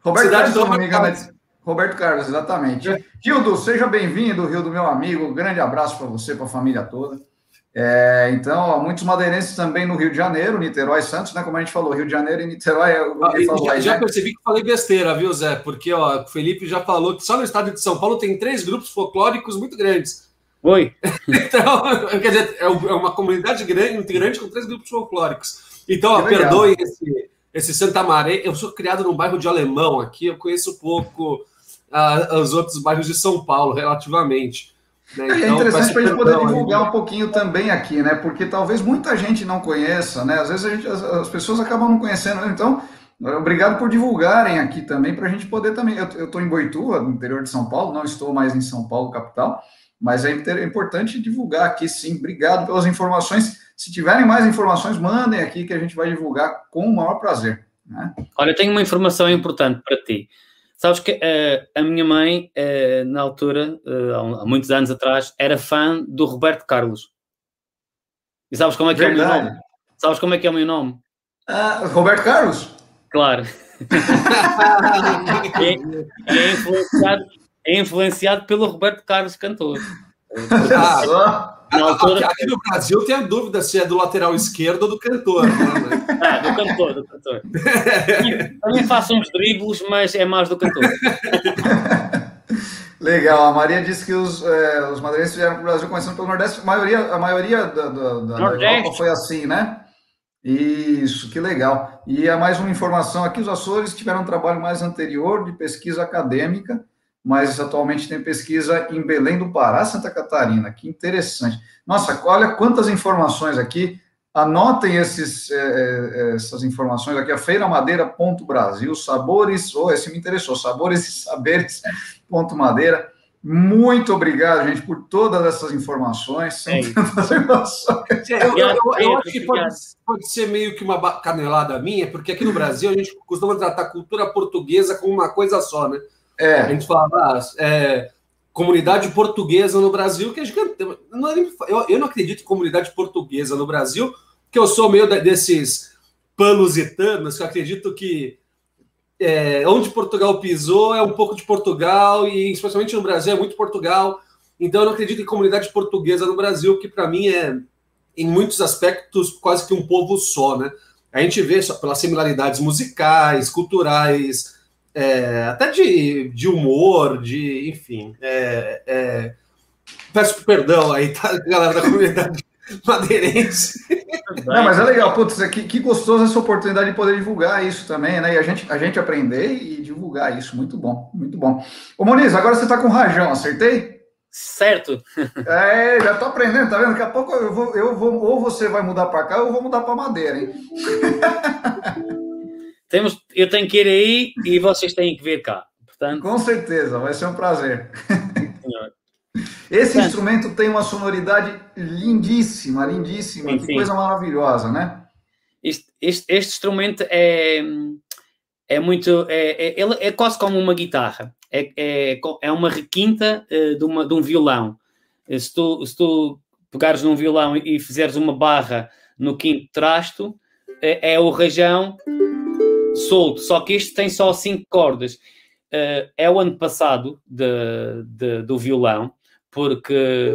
Roberto Cidade Carlos, Carlos. Roberto Carlos, exatamente. É. Rildo, seja bem-vindo, Rildo, meu amigo. grande abraço para você, para a família toda. É, então, há muitos madeirenses também no Rio de Janeiro, Niterói Santos, né? Como a gente falou, Rio de Janeiro e Niterói é o ah, falou já, aí, já né? percebi que falei besteira, viu, Zé? Porque ó, o Felipe já falou que só no estado de São Paulo tem três grupos folclóricos muito grandes. Oi. então, quer dizer, é, é uma comunidade grande, muito grande com três grupos folclóricos. Então, ó, perdoe esse, esse Santa Maré. Eu sou criado num bairro de alemão aqui, eu conheço pouco uh, os outros bairros de São Paulo, relativamente. Né? É, então, é interessante para a gente poder divulgar um pouquinho também aqui, né? Porque talvez muita gente não conheça, né? Às vezes gente, as, as, pessoas acabam não conhecendo. Né? Então, obrigado por divulgarem aqui também, para a gente poder também. Eu estou em Boituva, no interior de São Paulo, não estou mais em São Paulo, capital, mas é, é importante divulgar aqui, sim. Obrigado pelas informações. Se tiverem mais informações, mandem aqui que a gente vai divulgar com o maior prazer. Né? Olha, eu tenho uma informação importante para ti. Sabes que uh, a minha mãe, uh, na altura, uh, há muitos anos atrás, era fã do Roberto Carlos. E sabes como é que Verdade. é o meu nome? Sabes como é que é o meu nome? Uh, Roberto Carlos? Claro. é, é, influenciado, é influenciado pelo Roberto Carlos, cantor. Ah, Altura... Aqui, no Brasil tem a dúvida se é do lateral esquerdo ou do cantor. Né? Ah, do cantor, do cantor. Também faço uns dribles, mas é mais do cantor. Legal, a Maria disse que os, é, os madeirenses vieram para o Brasil começando pelo Nordeste. A maioria, a maioria da, da, da Europa foi assim, né? Isso, que legal. E há mais uma informação aqui: os Açores tiveram um trabalho mais anterior de pesquisa acadêmica mas atualmente tem pesquisa em Belém do Pará, Santa Catarina. Que interessante. Nossa, olha quantas informações aqui. Anotem esses, é, essas informações aqui, a feiramadeira.brasil, sabores, oh, esse me interessou, sabores e saberes, ponto madeira. Muito obrigado, gente, por todas essas informações. São é tantas informações. É, eu, eu, eu, acho que pode, pode ser meio que uma canelada minha, porque aqui no Brasil a gente costuma tratar a cultura portuguesa como uma coisa só, né? É. A gente fala, ah, é, comunidade portuguesa no Brasil, que é gigante. Não, eu, eu não acredito em comunidade portuguesa no Brasil, porque eu sou meio desses palusitanos, que eu acredito que é, onde Portugal pisou é um pouco de Portugal, e especialmente no Brasil é muito Portugal. Então eu não acredito em comunidade portuguesa no Brasil, que para mim é, em muitos aspectos, quase que um povo só, né? A gente vê pelas similaridades musicais, culturais, é, até de, de humor, de enfim. É, é, peço perdão aí, tá, galera da comunidade madeirense. Não, mas é legal, putz, que, que gostoso essa oportunidade de poder divulgar isso também, né? E a gente, a gente aprender e divulgar isso. Muito bom, muito bom. Ô Moniz, agora você está com rajão, acertei? Certo. É, já tô aprendendo, tá vendo? Daqui a pouco eu vou, eu vou ou você vai mudar para cá ou eu vou mudar para Madeira, hein? Temos, eu tenho que ir aí e vocês têm que vir cá. Portanto... Com certeza, vai ser um prazer. Esse Portanto, instrumento tem uma sonoridade lindíssima, lindíssima, sim, que coisa maravilhosa, né? Este, este, este, instrumento é, é muito. É, é, ele é quase como uma guitarra é, é, é uma requinta uh, de, uma, de um violão. Eh, se tu, se tu pegares num violão e fizeres uma barra no quinto trasto, é, é o rajão solto, só que este tem só cinco cordas. Uh, é o ano passado de, de, do violão, porque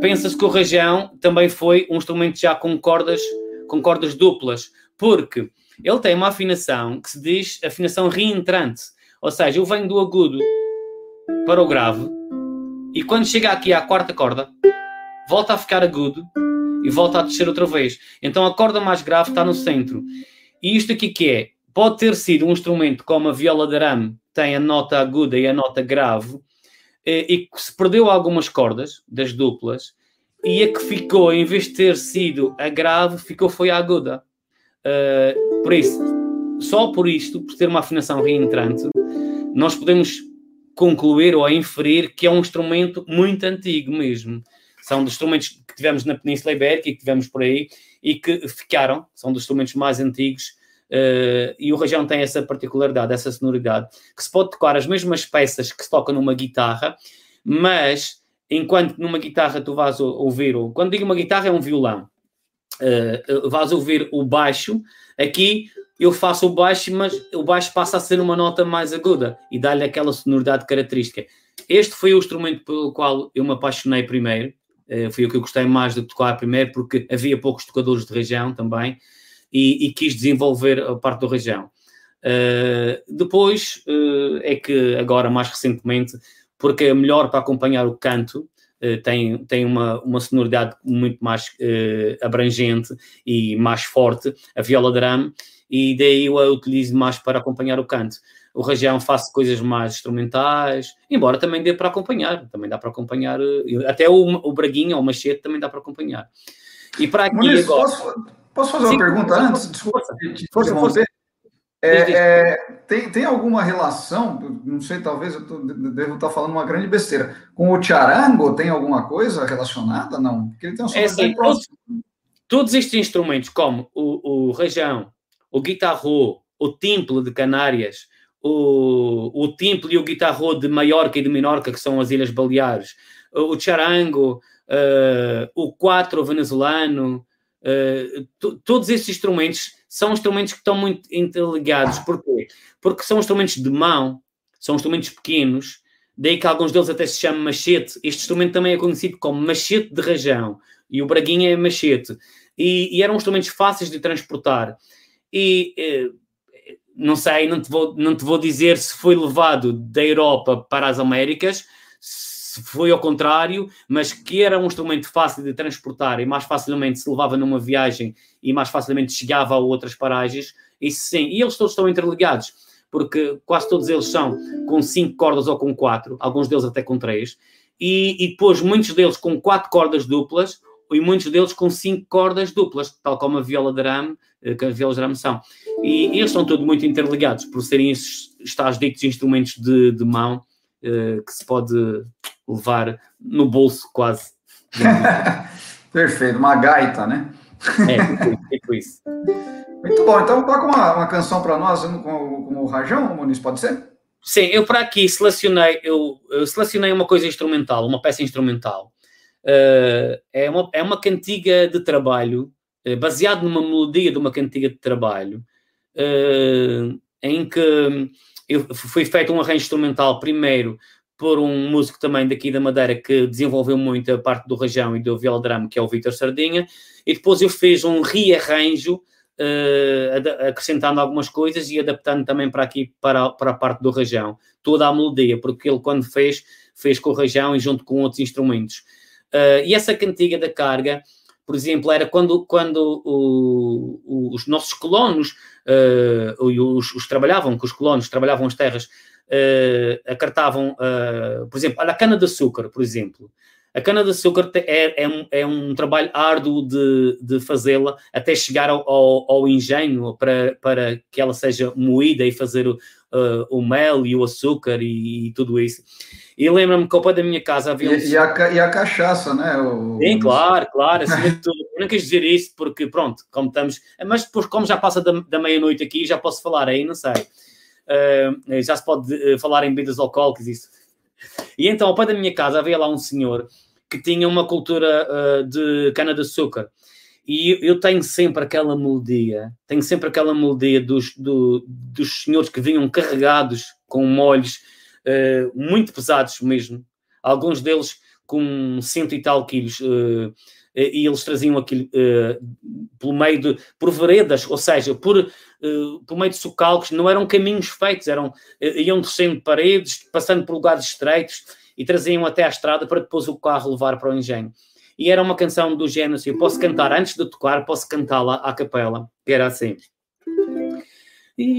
pensas que o rajão também foi um instrumento já com cordas, com cordas duplas, porque ele tem uma afinação que se diz afinação reentrante. Ou seja, eu venho do agudo para o grave e quando chega aqui à quarta corda, volta a ficar agudo e volta a descer outra vez. Então a corda mais grave está no centro. E isto aqui que é? Pode ter sido um instrumento como a viola de arame, tem a nota aguda e a nota grave, eh, e que se perdeu algumas cordas das duplas, e a que ficou, em vez de ter sido a grave, ficou foi a aguda. Uh, por isso, só por isto, por ter uma afinação reentrante, nós podemos concluir ou inferir que é um instrumento muito antigo mesmo. São dos instrumentos que tivemos na Península Ibérica e que tivemos por aí e que ficaram, são dos instrumentos mais antigos. Uh, e o rajão tem essa particularidade, essa sonoridade, que se pode tocar as mesmas peças que se toca numa guitarra, mas enquanto numa guitarra tu vais ouvir, quando digo uma guitarra é um violão, uh, vais ouvir o baixo, aqui eu faço o baixo, mas o baixo passa a ser uma nota mais aguda e dá-lhe aquela sonoridade característica. Este foi o instrumento pelo qual eu me apaixonei primeiro, uh, foi o que eu gostei mais de tocar primeiro, porque havia poucos tocadores de região também e, e quis desenvolver a parte do região. Uh, depois uh, é que agora, mais recentemente, porque é melhor para acompanhar o canto, tem, tem uma, uma sonoridade muito mais abrangente e mais forte, a viola drama, e daí eu a utilizo mais para acompanhar o canto. O Rajão faço coisas mais instrumentais, embora também dê para acompanhar, também dá para acompanhar, até o, o Braguinha ou o Machete também dá para acompanhar. E para aqui Muniz, agora... Posso, posso fazer Sim, uma pergunta antes? Desculpa, força, força, É, é, tem, tem alguma relação, não sei, talvez eu tô, devo estar falando uma grande besteira, com o charango tem alguma coisa relacionada? Não, porque ele tem um som é, assim, todos, todos estes instrumentos, como o, o rajão, o guitarro, o timple de Canárias, o, o timple e o guitarro de Maiorca e de Minorca, que são as Ilhas Baleares, o charango, uh, o quatro venezuelano, uh, todos esses instrumentos são instrumentos que estão muito interligados. Porquê? Porque são instrumentos de mão, são instrumentos pequenos, daí que alguns deles até se chamam machete. Este instrumento também é conhecido como machete de rajão, e o braguinha é machete. E, e eram instrumentos fáceis de transportar e eh, não sei, não te, vou, não te vou dizer se foi levado da Europa para as Américas, se foi ao contrário, mas que era um instrumento fácil de transportar e mais facilmente se levava numa viagem e mais facilmente chegava a outras paragens, isso sim. E eles todos estão interligados, porque quase todos eles são com cinco cordas ou com quatro, alguns deles até com três, e, e depois muitos deles com quatro cordas duplas e muitos deles com cinco cordas duplas, tal como a viola de arame, eh, que as violas de arame são. E, e eles são todos muito interligados, por serem esses tais ditos instrumentos de, de mão uh, que se pode levar no bolso quase. Perfeito, uma gaita, né? É, tipo isso. Muito bom, então toca uma, uma canção para nós com, com o Rajão, Muniz, pode ser? Sim, eu para aqui selecionei, eu, eu, selecionei uma coisa instrumental, uma peça instrumental. Uh, é, uma, é uma cantiga de trabalho, uh, baseado numa melodia de uma cantiga de trabalho, uh, em que foi feito um arranjo instrumental primeiro por um músico também daqui da Madeira que desenvolveu muito a parte do rajão e do viola que é o Vitor Sardinha, e depois eu fiz um rearranjo uh, acrescentando algumas coisas e adaptando também para aqui, para, para a parte do rajão, toda a melodia, porque ele quando fez, fez com o rajão e junto com outros instrumentos. Uh, e essa cantiga da carga, por exemplo, era quando, quando o, o, os nossos colonos, uh, os, os, trabalhavam, que os colonos trabalhavam as terras, uh, acartavam, uh, por exemplo, a cana-de-açúcar, por exemplo. A cana-de-açúcar é, é, um, é um trabalho árduo de, de fazê-la até chegar ao, ao, ao, engenho para, para que ela seja moída e fazer o, uh, o mel e o açúcar e, e tudo isso. E lembro-me que ao pé da minha casa havia. Um... E, e, a, e a cachaça, né? O... Sim, claro, claro, acima de tudo. Eu não quis dizer isso porque, pronto, como estamos. Mas depois, como já passa da, da meia-noite aqui, já posso falar aí, não sei. Uh, já se pode uh, falar em bebidas alcoólicas, isso. E então, ao pé da minha casa havia lá um senhor que tinha uma cultura uh, de cana-de-açúcar. E eu tenho sempre aquela melodia, tenho sempre aquela melodia dos, do, dos senhores que vinham carregados com molhos uh, muito pesados mesmo, alguns deles com cento e tal quilos, uh, e eles traziam aquilo uh, pelo meio de, por veredas, ou seja, por, por meio de socalcos, não eram caminhos feitos, eram, iam descendo paredes, passando por lugares estreitos e traziam até à estrada para depois o carro levar para o engenho. E era uma canção do género assim, eu posso cantar antes de tocar, posso cantá-la à capela, que era assim. E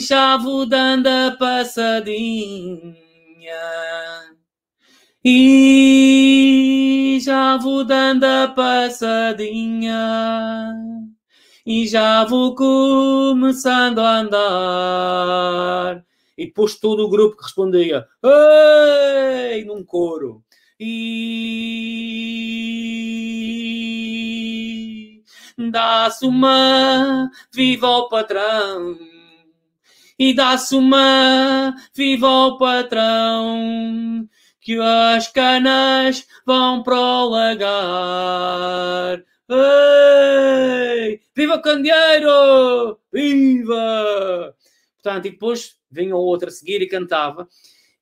já vou dando a passadinha e já vou dando a passadinha e já vou começando a andar. E depois todo o grupo que respondia, ei, num coro. E dá-se uma viva ao patrão. E dá-se uma viva ao patrão que as canas vão para o lagar. Ei! Viva o candeeiro! Viva! Portanto, e depois vinha outra a seguir e cantava.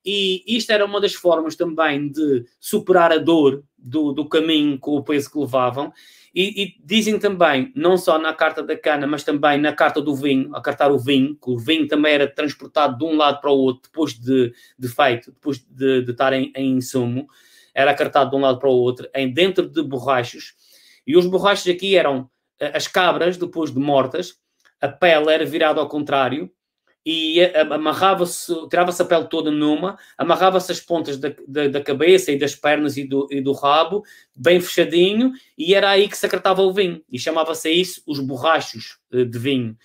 E isto era uma das formas também de superar a dor do, do caminho com o peso que levavam e, e, dizem também, não só na carta da cana, mas também na carta do vinho, a cartar o vinho, que o vinho também era transportado de um lado para o outro depois de, de feito, depois de, de estar em, em insumo, era cartado de um lado para o outro, em dentro de borrachos. E os borrachos aqui eram eh, as cabras, depois de mortas, a pele era virada ao contrário, e amarrava-se, tirava-se a pele toda numa, amarrava-se as pontas da, da, da, cabeça e das pernas e do, e do rabo, bem fechadinho, e era aí que se acratava o vinho, e chamava-se isso os borrachos eh, de vinho.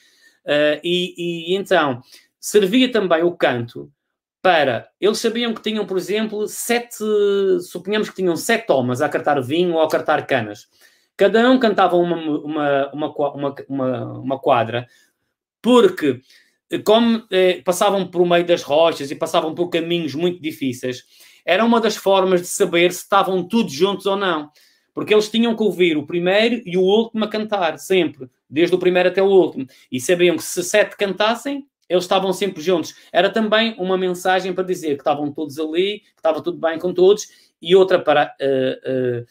Uh, e, e, então, servia também o canto para, eles sabiam que tinham, por exemplo, sete, suponhamos que tinham sete homens a acartar vinho ou a acartar canas. Cada um cantava uma, uma, uma, uma, uma quadra, porque como eh, passavam por meio das rochas e passavam por caminhos muito difíceis, era uma das formas de saber se estavam todos juntos ou não. Porque eles tinham que ouvir o primeiro e o último a cantar, sempre, desde o primeiro até o último. E sabiam que se sete cantassem, eles estavam sempre juntos. Era também uma mensagem para dizer que estavam todos ali, que estava tudo bem com todos, e outra para uh, uh,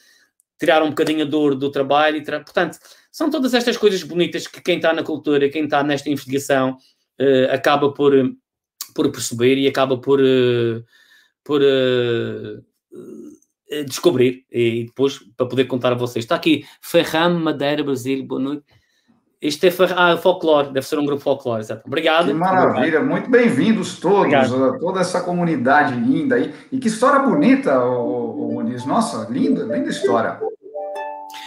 tirar um bocadinho a dor do trabalho. Portanto, são todas estas coisas bonitas que quem está na cultura, quem está nesta investigação, uh, acaba por, por perceber e acaba por, uh, por uh, descobrir e depois para poder contar a vocês. Está aqui Ferram, Madeira, Brasil, boa noite. Isto é ah, folclore, deve ser um grupo folclore, exato. Obrigado. Que maravilha, muito bem-vindos todos, Obrigado. toda essa comunidade linda aí. E que história bonita, o, o Muniz. Nossa, linda, linda história.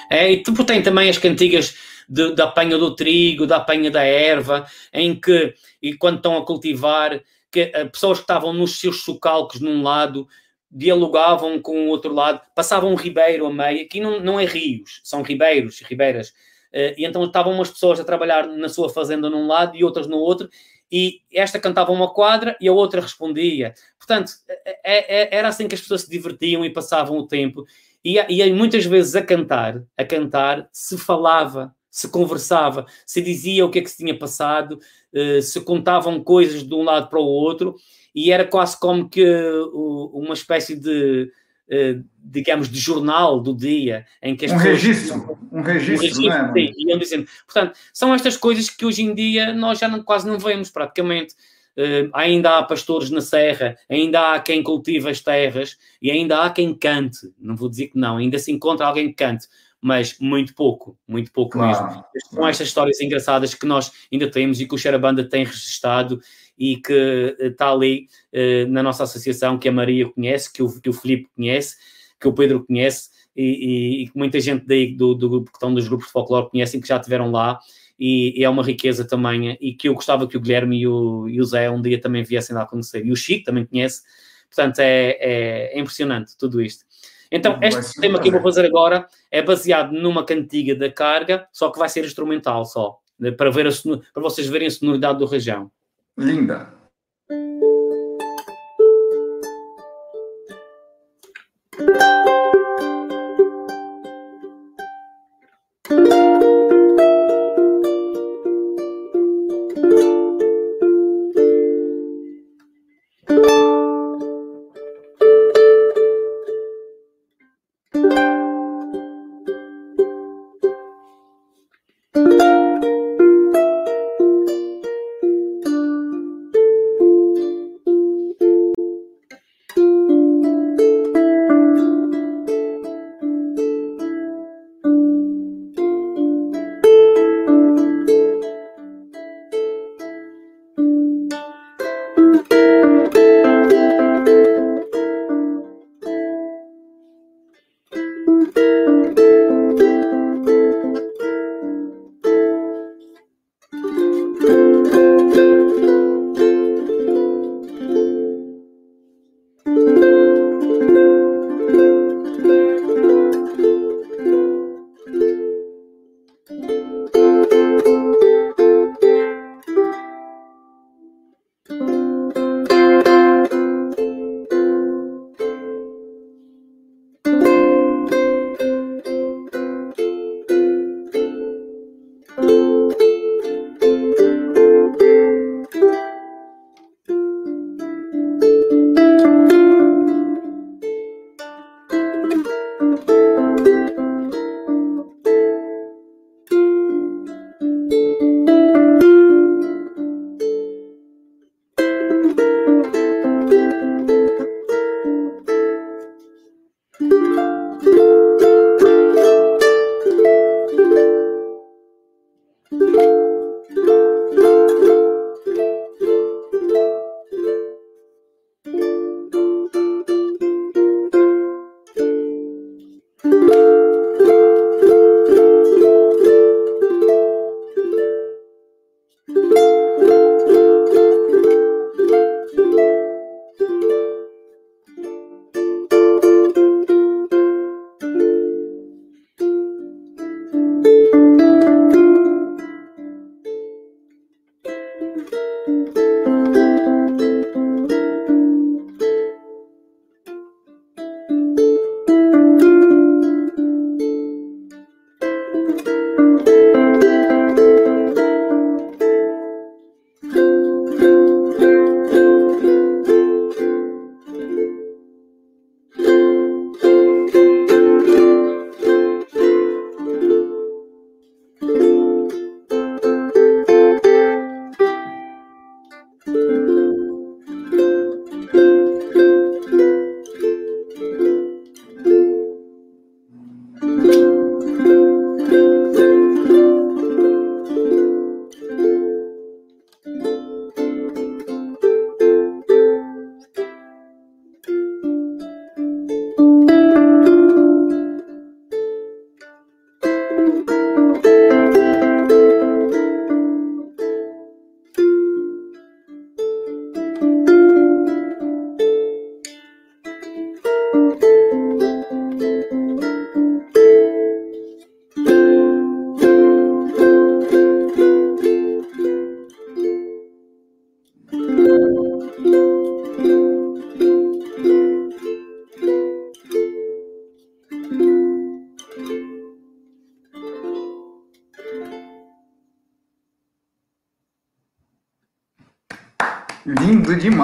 É, e tipo, tem também as cantigas de, da apanha do trigo, da apanha da erva, em que, e quando estão a cultivar, que uh, pessoas que estavam nos seus socalcos num lado dialogavam com o outro lado, passavam um ribeiro a meio, aqui não, não é rios, são ribeiros, ribeiras, Uh, e então estavam umas pessoas a trabalhar na sua fazenda num lado e outras no outro, e esta cantava uma quadra e a outra respondia. Portanto, é, é, era assim que as pessoas se divertiam e passavam o tempo. E, e muitas vezes a cantar, a cantar, se falava, se conversava, se dizia o que é que se tinha passado, uh, se contavam coisas de um lado para o outro, e era quase como que uma espécie de eh, digamos, de jornal do dia, em que as um pessoas... Registro, um registro, um registro, né? sim, iam dizendo. Portanto, são estas coisas que hoje em dia nós já não, quase não vemos praticamente. Uh, ainda há pastores na serra, ainda há quem cultive as terras e ainda há quem cante. Não vou dizer que não, ainda se encontra alguém que cante, mas muito pouco, muito pouco claro, mesmo. São claro. estas histórias engraçadas que nós ainda temos e que o Xerabanda tem registado e que está eh, ali uh, na nossa associação, que a Maria conhece, que o, que o Filipe conhece, que o Pedro conhece e, que muita gente daí do, do, que estão dos grupos de folclore conhecem, que já estiveram lá. E, e, é uma riqueza também, e que eu gostava que o Guilherme e o, e o Zé um dia também viessem lá conhecer. E o Chico também conhece, portanto é, é, é impressionante tudo isto. Então, este tema que eu vou fazer agora é baseado numa cantiga da carga, só que vai ser instrumental só, para, ver a, para vocês verem a sonoridade do região. Linda.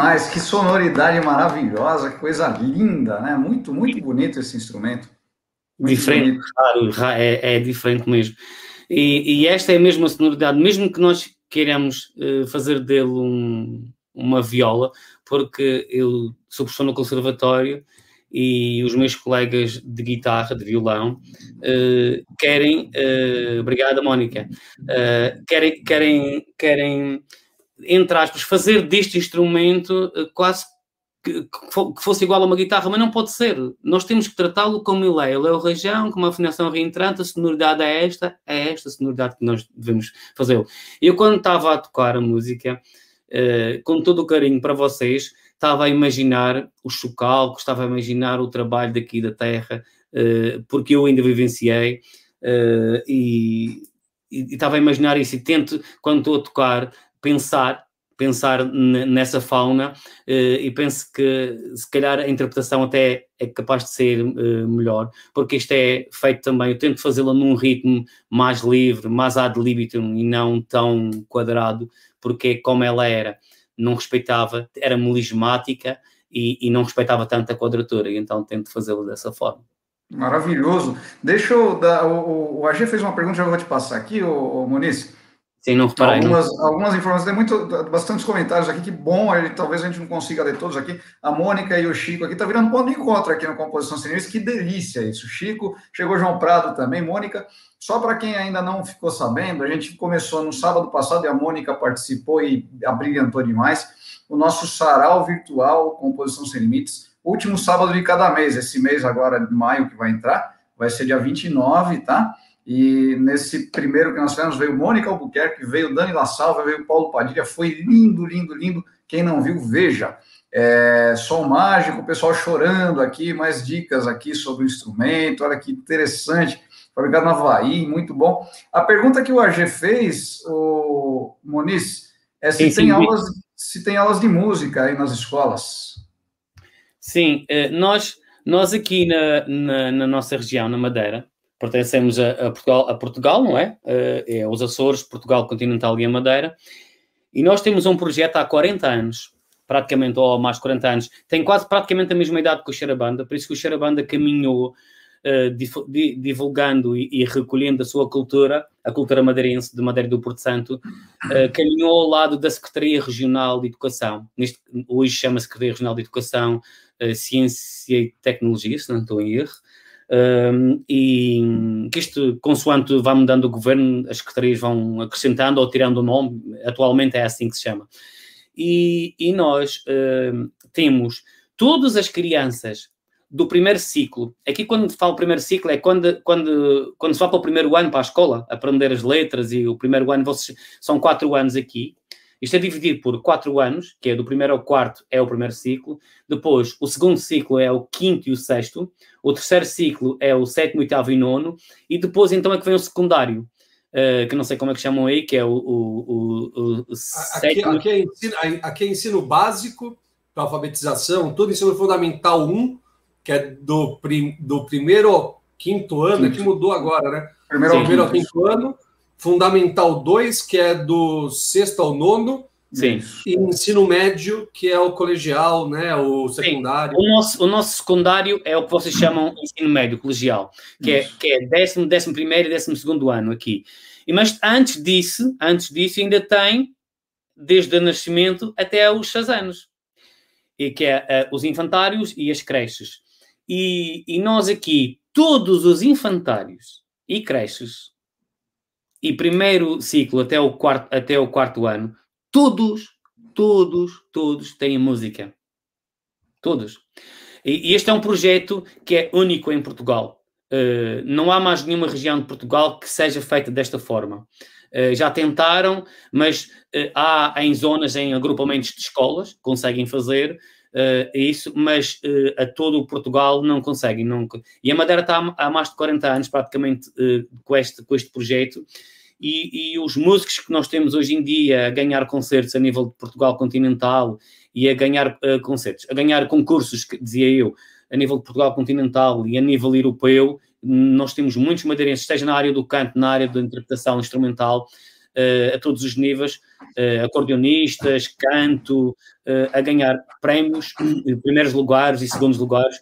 Demais, que sonoridade maravilhosa, que coisa linda, né? Muito, muito bonito esse instrumento. Muito diferente, claro, é, é, diferente mesmo. E, e, esta é a mesma sonoridade, mesmo que nós queiramos uh, fazer dele um, uma viola, porque eu sou professor no conservatório e os meus colegas de guitarra, de violão, uh, querem, uh, obrigada Mónica, querem, querem, querem entre aspas, fazer deste instrumento uh, quase que, fosse igual a uma guitarra, mas não pode ser. Nós temos que tratá-lo como ele é. Ele é o região, com uma afinação reentrante, a sonoridade é esta, é esta sonoridade que nós devemos fazer. Eu, quando estava a tocar a música, uh, com todo o carinho para vocês, estava a imaginar o chocalco, estava a imaginar o trabalho daqui da terra, uh, porque eu ainda vivenciei, uh, e, e, estava a imaginar isso, e tento, quando estou a tocar, pensar pensar nessa fauna uh, e penso que se calhar a interpretação até é capaz de ser uh, melhor, porque isto é feito também, eu tento fazê-lo num ritmo mais livre, mais ad libitum e não tão quadrado, porque como ela era, não respeitava, era melismática e, e não respeitava tanto a quadratura, e então tento fazê-lo dessa forma. Maravilhoso. Deixa eu dar. O, o AG fez uma pergunta, já vou te passar aqui, o, o Muniz. Sim, não reparei. Algumas, algumas informações, tem muito, bastantes comentários aqui, que bom, aí, talvez a gente não consiga ler todos aqui. A Mônica e o Chico aqui, tá virando ponto de encontro aqui na Composição Cinemis, que delícia isso. Chico, chegou João Prado também, Mônica. Só para quem ainda não ficou sabendo, a gente começou no sábado passado e a Mônica participou e abrilhantou demais, o nosso sarau virtual Composição Sem Limites, último sábado de cada mês, esse mês agora de maio que vai entrar, vai ser dia 29, tá? E nesse primeiro que nós fizemos veio Mônica Albuquerque, veio Dani La Salva, veio Paulo Padilha, foi lindo, lindo, lindo. Quem não viu, veja. É, som mágico, o pessoal chorando aqui, mais dicas aqui sobre o instrumento, olha que interessante. Fabricado na Havaí, muito bom. A pergunta que o AG fez, o Moniz, é se, sim, tem, sim. Aulas, se tem aulas de música aí nas escolas. Sim, eh, nós, nós aqui na, na, na nossa região, na Madeira, pertencemos a, a, Portugal, a Portugal, não é? Uh, é os Açores, Portugal continental e a Madeira. E nós temos um projeto há 40 anos, praticamente, ou mais de 40 anos, tem quase praticamente a mesma idade que o Xerabanda, por isso que o Xerabanda caminhou uh, divulgando e, e, recolhendo a sua cultura, a cultura madeirense de Madeira do Porto Santo, uh, caminhou ao lado da Secretaria Regional de Educação. Neste, hoje chama-se Secretaria Regional de Educação, Ciência e Tecnologia, se não estou em erro, um, e que isto, consoante vai mudando o governo, as secretarias vão acrescentando ou tirando o nome, atualmente é assim que se chama. E, e nós uh, temos todas as crianças do primeiro ciclo. Aqui, quando falo primeiro ciclo, é quando, quando, quando se vai para o primeiro ano para a escola, aprender as letras, e o primeiro ano, vocês, são quatro anos aqui, isto é dividido por quatro anos, que é do primeiro ao quarto é o primeiro ciclo, depois o segundo ciclo é o quinto e o sexto, o terceiro ciclo é o sétimo, oitavo e nono, e depois então é que vem o secundário, uh, que não sei como é que chamam aí, que é o, o, o, o sétimo... Aqui, aqui, é ensino, aqui é ensino básico, para alfabetização, todo ensino fundamental 1, que é do, prim, do primeiro ao quinto ano, é que mudou agora, né? Primeiro, ao, primeiro ao quinto ano, Fundamental 2, que é do sexto ao nono. Sim. E ensino médio, que é o colegial, né? O secundário. Sim. O, nosso, o nosso secundário é o que vocês chamam ensino médio, colegial, que é, que é décimo, décimo primeiro e décimo segundo ano aqui. E, mas antes disso, antes disso, ainda tem desde o nascimento até aos seis anos. E que é uh, os infantários e as creches. E, e nós aqui, todos os infantários e creches e primeiro ciclo até o quarto, até o quarto ano, todos, todos, todos têm música. Todos. E, e este é um projeto que é único em Portugal. Uh, não há mais nenhuma região de Portugal que seja feita desta forma. Uh, já tentaram, mas uh, há em zonas, em agrupamentos de escolas, conseguem fazer isso, mas a todo o Portugal não conseguem. E a Madeira está há mais de 40 anos, praticamente, com, este, com este projeto e, e, os músicos que nós temos hoje em dia a ganhar concertos a nível de Portugal continental e a ganhar uh, concertos, a ganhar concursos, que, dizia eu, a nível de Portugal continental e a nível europeu, nós temos muitos madeirenses, seja na área do canto, na área da interpretação instrumental, uh, a todos os níveis, uh, acordeonistas, canto, a ganhar prémios, primeiros lugares e segundos lugares.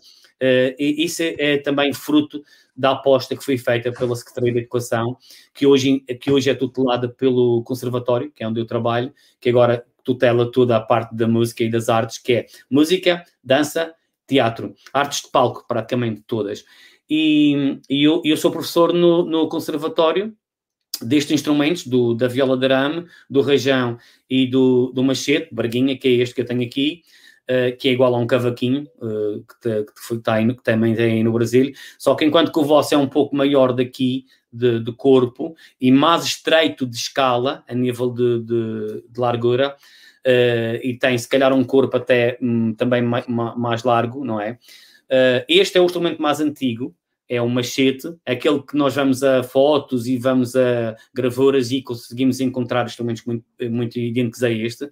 e isso é, é também fruto da aposta que foi feita pela Secretaria de Educação, que hoje, que hoje é tutelada pelo Conservatório, que é onde eu trabalho, que agora tutela toda a parte da música e das artes, que é música, dança, teatro, artes de palco, praticamente todas. E, e eu, eu, sou professor no, no Conservatório destes instrumentos, do, da viola de arame, do rajão e do, do machete, barguinha, que é este que eu tenho aqui, uh, que é igual a um cavaquinho, uh, que, te, que, foi, tá que, também tem no Brasil, só que enquanto que o vosso é um pouco maior daqui, de, de corpo, e mais estreito de escala, a nível de, de, de largura, uh, e tem se calhar um corpo até um, também mais, largo, não é? este é o instrumento mais antigo, é o machete, aquele que nós vamos a fotos e vamos a gravuras e conseguimos encontrar instrumentos muito, muito idênticos a este.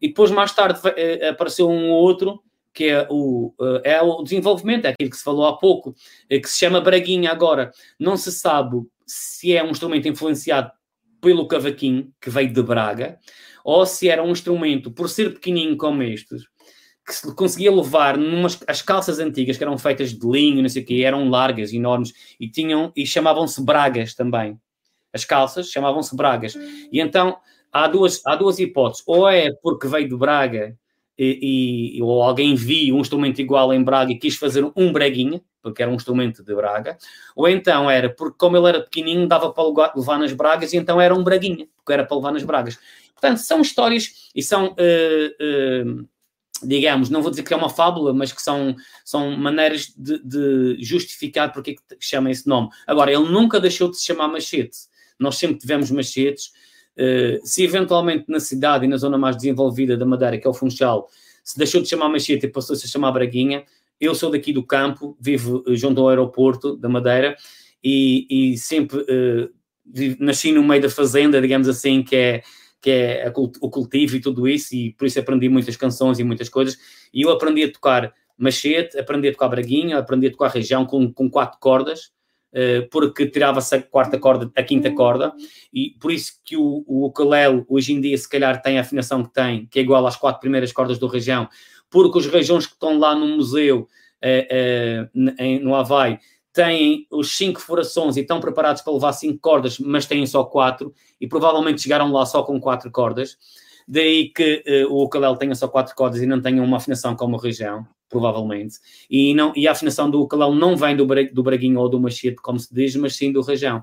E depois, mais tarde, eh, apareceu um outro, que é o, eh, é o desenvolvimento, é aquilo que se falou há pouco, eh, que se chama Braguinha agora. Não se sabe se é um instrumento influenciado pelo cavaquinho, que veio de Braga, ou se era um instrumento, por ser pequenininho como estes, que se conseguia levar numas, as calças antigas, que eram feitas de linho, não sei o quê, eram largas, enormes, e tinham, e chamavam-se bragas também. As calças chamavam-se bragas. E então há duas, há duas hipóteses. Ou é porque veio de Braga e, e, ou alguém viu um instrumento igual em Braga e quis fazer um breguinha, porque era um instrumento de Braga, ou então era porque, como ele era pequenininho, dava para levar nas Bragas e então era um braguinha, porque era para levar nas Bragas. Portanto, são histórias e são, uh, uh, digamos, não vou dizer que é uma fábula, mas que são, são maneiras de, de justificar porque é que chama esse nome. Agora, ele nunca deixou de se chamar machete. Nós sempre tivemos machetes, eh, se eventualmente na cidade e na zona mais desenvolvida da Madeira, que é o Funchal, se deixou de chamar Machete e passou-se a chamar Braguinha, eu sou daqui do campo, vivo eh, junto ao aeroporto da Madeira e, e sempre uh, nasci no meio da fazenda, digamos assim, que é, que é a, o cultivo e tudo isso, e por isso aprendi muitas canções e muitas coisas. E eu aprendi a tocar machete, aprendi a tocar braguinha, aprendi a tocar região com, com quatro cordas, eh, porque tirava-se a quarta corda, a quinta corda, e por isso que o, o ukulele hoje em dia se calhar tem a afinação que tem, que é igual às quatro primeiras cordas do região, porque os regiões que estão lá no museu uh, uh, no Havaí têm os cinco furações e estão preparados para levar cinco cordas, mas têm só quatro, e provavelmente chegaram lá só com quatro cordas. Daí que uh, o ukulele tenha só quatro cordas e não tenha uma afinação como a região provavelmente. E, não, e a afinação do calão não vem do, do braguinho ou do machete, como se diz, mas sim do rajão.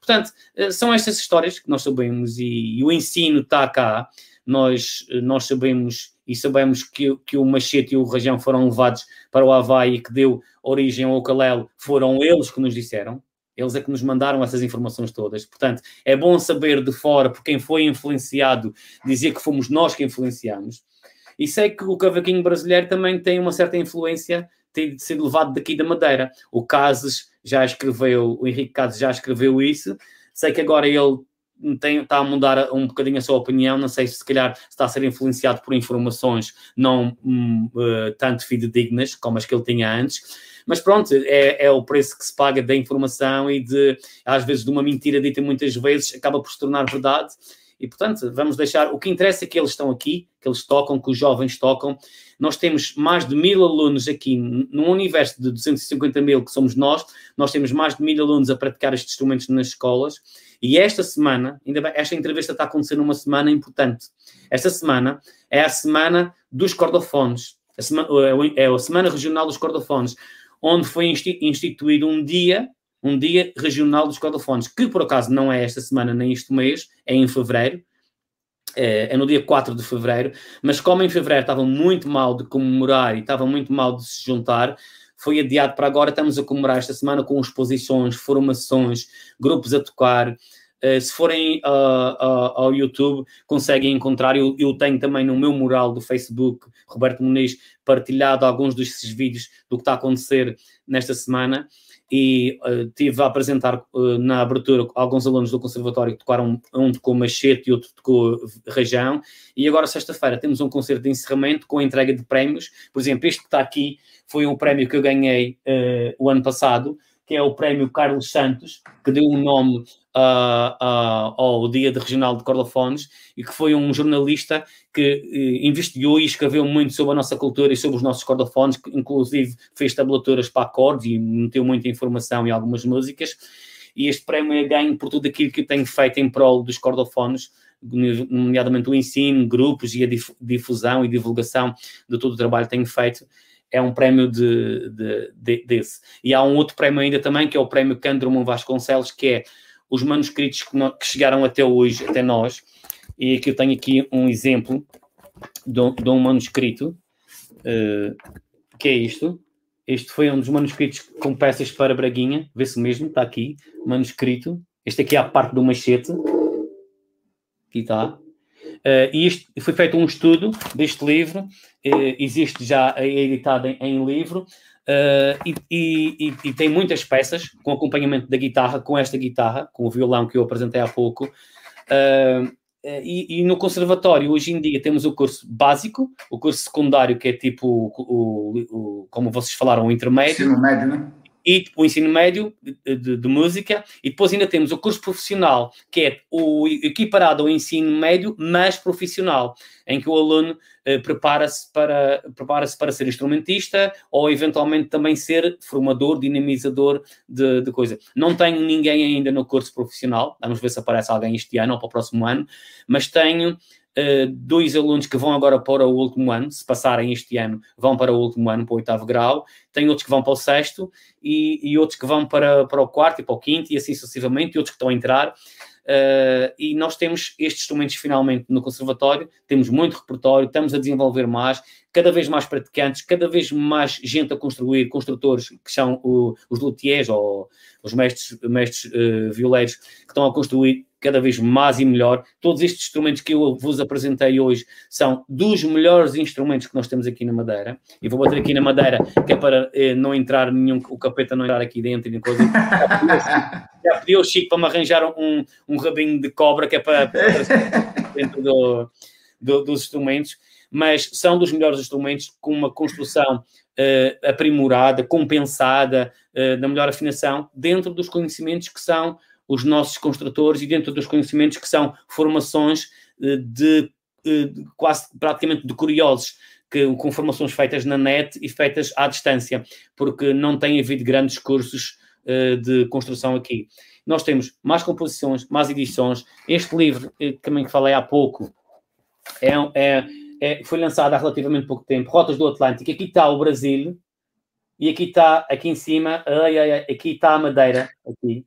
Portanto, eh, são estas histórias que nós sabemos e, e o ensino está cá. Nós, eh, nós sabemos e sabemos que, que o machete e o rajão foram levados para o Havaí e que deu origem ao ukulele, foram eles que nos disseram. Eles é que nos mandaram essas informações todas. Portanto, é bom saber de fora, por quem foi influenciado, dizer que fomos nós que influenciamos. E sei que o cavaquinho brasileiro também tem uma certa influência, tem ser levado daqui da Madeira. O Cases já escreveu, o Henrique Cases já escreveu isso. Sei que agora ele tem, está a mudar um bocadinho a sua opinião, não sei se se calhar está a ser influenciado por informações não um, uh, tanto fidedignas como as que ele tinha antes, mas pronto, é, é, o preço que se paga da informação e de, às vezes, de uma mentira dita muitas vezes, acaba por se tornar verdade e, portanto, vamos deixar. O que interessa é que eles estão aqui, que eles tocam, que os jovens tocam. Nós temos mais de mil alunos aqui, num universo de 250 mil que somos nós, nós temos mais de mil alunos a praticar estes instrumentos nas escolas. E esta semana, ainda bem, esta entrevista está acontecendo numa semana importante. Esta semana é a semana dos cordofones, a é, é a Semana Regional dos Cordofones, onde foi instituído um dia um dia regional dos cordofones, que por acaso não é esta semana nem este mês, é em fevereiro, é, é, no dia 4 de fevereiro, mas como em fevereiro estava muito mal de comemorar e estava muito mal de se juntar, foi adiado para agora. Estamos a comemorar esta semana com exposições, formações, grupos a tocar. Uh, se forem uh, uh, ao YouTube, conseguem encontrar. Eu, eu, tenho também no meu mural do Facebook, Roberto Muniz, partilhado alguns desses vídeos do que está a acontecer nesta semana. E uh, tive a apresentar uh, na abertura alguns alunos do conservatório que tocaram, um tocou machete e outro tocou região, e agora sexta-feira temos um concerto de encerramento com a entrega de prémios, por exemplo, este que está aqui foi um prémio que eu ganhei uh, o ano passado, que é o prémio Carlos Santos, que deu um nome uh, uh, ao Dia de Regional de Cordofones e que foi um jornalista que uh, investigou e escreveu muito sobre a nossa cultura e sobre os nossos cordofones, que inclusive fez tabulaturas para acordes e meteu muita informação em algumas músicas. E este prémio é ganho por tudo aquilo que eu tenho feito em prol dos cordofones, nomeadamente o ensino, grupos e a difusão e divulgação de todo o trabalho que tenho feito é um prémio de, de, de, desse. E há um outro prémio ainda também, que é o prémio Candroman Vasconcelos, que é os manuscritos que, no, que, chegaram até hoje, até nós, e aqui eu tenho aqui um exemplo de, de um manuscrito, uh, que é isto. Este foi um dos manuscritos com peças para Braguinha, vê-se mesmo, está aqui, manuscrito. Este aqui é a parte do machete. Aqui está. Uh, e isto foi feito um estudo deste livro, uh, existe já é editado em, em livro, uh, e, e, e, tem muitas peças com acompanhamento da guitarra, com esta guitarra, com o violão que eu apresentei há pouco. E, e, no conservatório, hoje em dia, temos o curso básico, o curso secundário, que é tipo, o, o, o como vocês falaram, o intermédio. Ensino médio, né? E o ensino médio de, de, de, música, e depois ainda temos o curso profissional, que é o equiparado ao ensino médio, mas profissional, em que o aluno eh, prepara-se para, prepara para ser instrumentista ou eventualmente também ser formador, dinamizador de, de coisa. Não tenho ninguém ainda no curso profissional, vamos ver se aparece alguém este ano ou para o próximo ano, mas tenho uh, dois alunos que vão agora para o último ano, se passarem este ano, vão para o último ano, para o oitavo grau, tem outros que vão para o sexto e, e outros que vão para, para o quarto e para o quinto e assim sucessivamente, e outros que estão a entrar. Uh, e nós temos estes instrumentos finalmente no conservatório, temos muito repertório, estamos a desenvolver mais, cada vez mais praticantes, cada vez mais gente a construir, construtores que são o, os luthiers ou os mestres, mestres uh, violeiros que estão a construir cada vez mais e melhor. Todos estes instrumentos que eu vos apresentei hoje são dos melhores instrumentos que nós temos aqui na Madeira. E vou bater aqui na Madeira, que é para eh, não entrar nenhum, o capeta não entrar aqui dentro e coisa. Já pedi ao Chico para me arranjar um, um rabinho de cobra, que é para, para dentro do, do, dos instrumentos. Mas são dos melhores instrumentos com uma construção uh, aprimorada, compensada, uh, da melhor afinação, dentro dos conhecimentos que são os nossos construtores e dentro dos conhecimentos que são formações eh, de, eh, de quase praticamente de curiosos, que, com formações feitas na net e feitas à distância, porque não tem havido grandes cursos uh, de construção aqui. Nós temos mais composições, mais edições. Este livro, que também falei há pouco, é, é, é, foi lançado há relativamente pouco tempo, Rotas do Atlântico. Aqui está o Brasil e aqui está, aqui em cima, ai, ai, aqui está a Madeira, aqui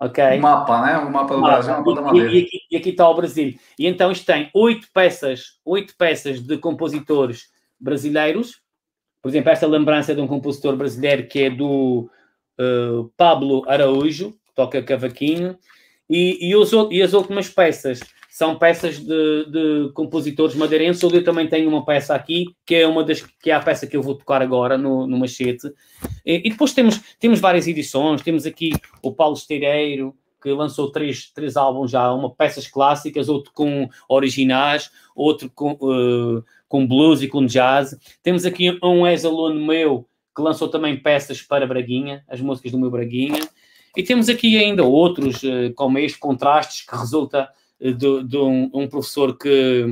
ok? O mapa, né? O mapa do ah, Brasil, o mapa da Madeira. E, aqui, e aqui está o Brasil. E então isto tem oito peças, oito peças de compositores brasileiros. Por exemplo, esta lembrança de um compositor brasileiro que é do uh, Pablo Araújo, que toca cavaquinho. E, e, os, e as últimas peças são peças de, de compositores madeirenses. Eu também tenho uma peça aqui, que é uma das que é a peça que eu vou tocar agora no, no machete. E, e depois temos, temos várias edições, temos aqui o Paulo Esteireiro, que lançou três, três álbuns já, uma peças clássicas, outro com originais, outro com, uh, com blues e com jazz. Temos aqui um ex-aluno meu que lançou também peças para Braguinha, as músicas do meu Braguinha. E temos aqui ainda outros, uh, como este, contrastes, que resulta de, de um, um, professor que,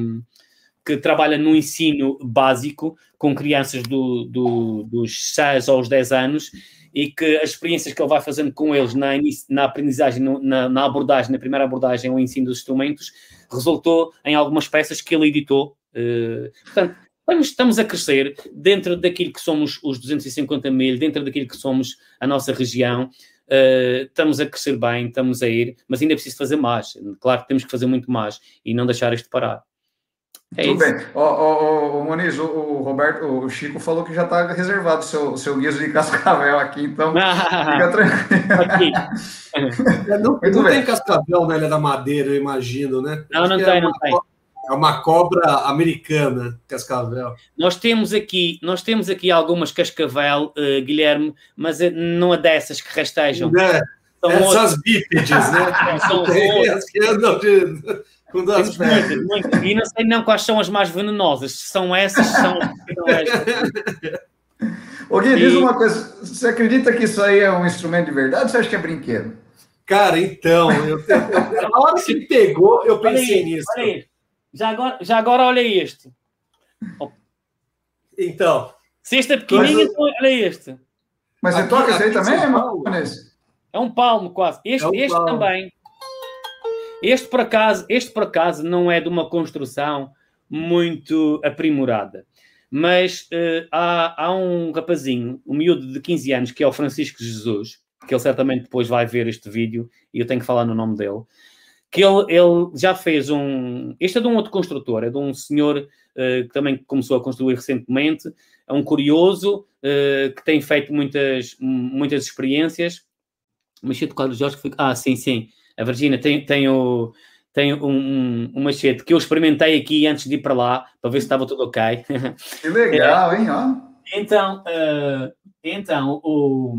que trabalha no ensino básico com crianças do, do, dos 6 aos 10 anos e que as experiências que ele vai fazendo com eles na, na aprendizagem, na, na abordagem, na primeira abordagem ao ensino dos instrumentos, resultou em algumas peças que ele editou. Uh, portanto, estamos a crescer dentro daquilo que somos os 250 mil, dentro daquilo que somos a nossa região. Uh, estamos a crescer bem, estamos a ir, mas ainda é preciso fazer mais. Claro que temos que fazer muito mais e não deixar isto parar. É Tudo isso. bem. Ô, Moniz, o, o, Roberto, o Chico falou que já está reservado o seu, seu guiso de cascavel aqui, então fica tranquilo. É, não, não tem cascavel na Ilha da Madeira, eu imagino, né? Não, não tem, é não tem. É uma cobra americana, cascavel. Nós temos aqui, nós temos aqui algumas cascavel, uh, Guilherme, mas é, não é dessas que rastejam. É, são essas outras. bípedes, né? são outras. que andam de, com duas pernas. E não sei não quais são as mais venenosas. Se são essas, são, são estas. Ô Gui, e... diz uma coisa. Você acredita que isso aí é um instrumento de verdade ou você acha que é brinquedo? Cara, então, eu, eu, na hora que pegou, eu pensei olha nisso. Aí. Já agora, já agora olha este. Então. Se este é pequenininho, então olha este. Mas você toca esse aí também, é É um palmo quase. Este, é um este também. Este por, acaso, este, por acaso, não é de uma construção muito aprimorada. Mas uh, há, há um rapazinho, um miúdo de 15 anos, que é o Francisco Jesus, que ele certamente depois vai ver este vídeo e eu tenho que falar no nome dele. Que ele, ele já fez um. Este é de um outro construtor, é de um senhor uh, que também começou a construir recentemente, é um curioso uh, que tem feito muitas, muitas experiências. Machete Cláudio Jorge, foi... ah, sim, sim. A Virgínia tem, tem, o, tem um, um, um, machete que eu experimentei aqui antes de ir para lá, para ver se estava tudo ok. Que legal, hein? Ó. Então, uh, então o,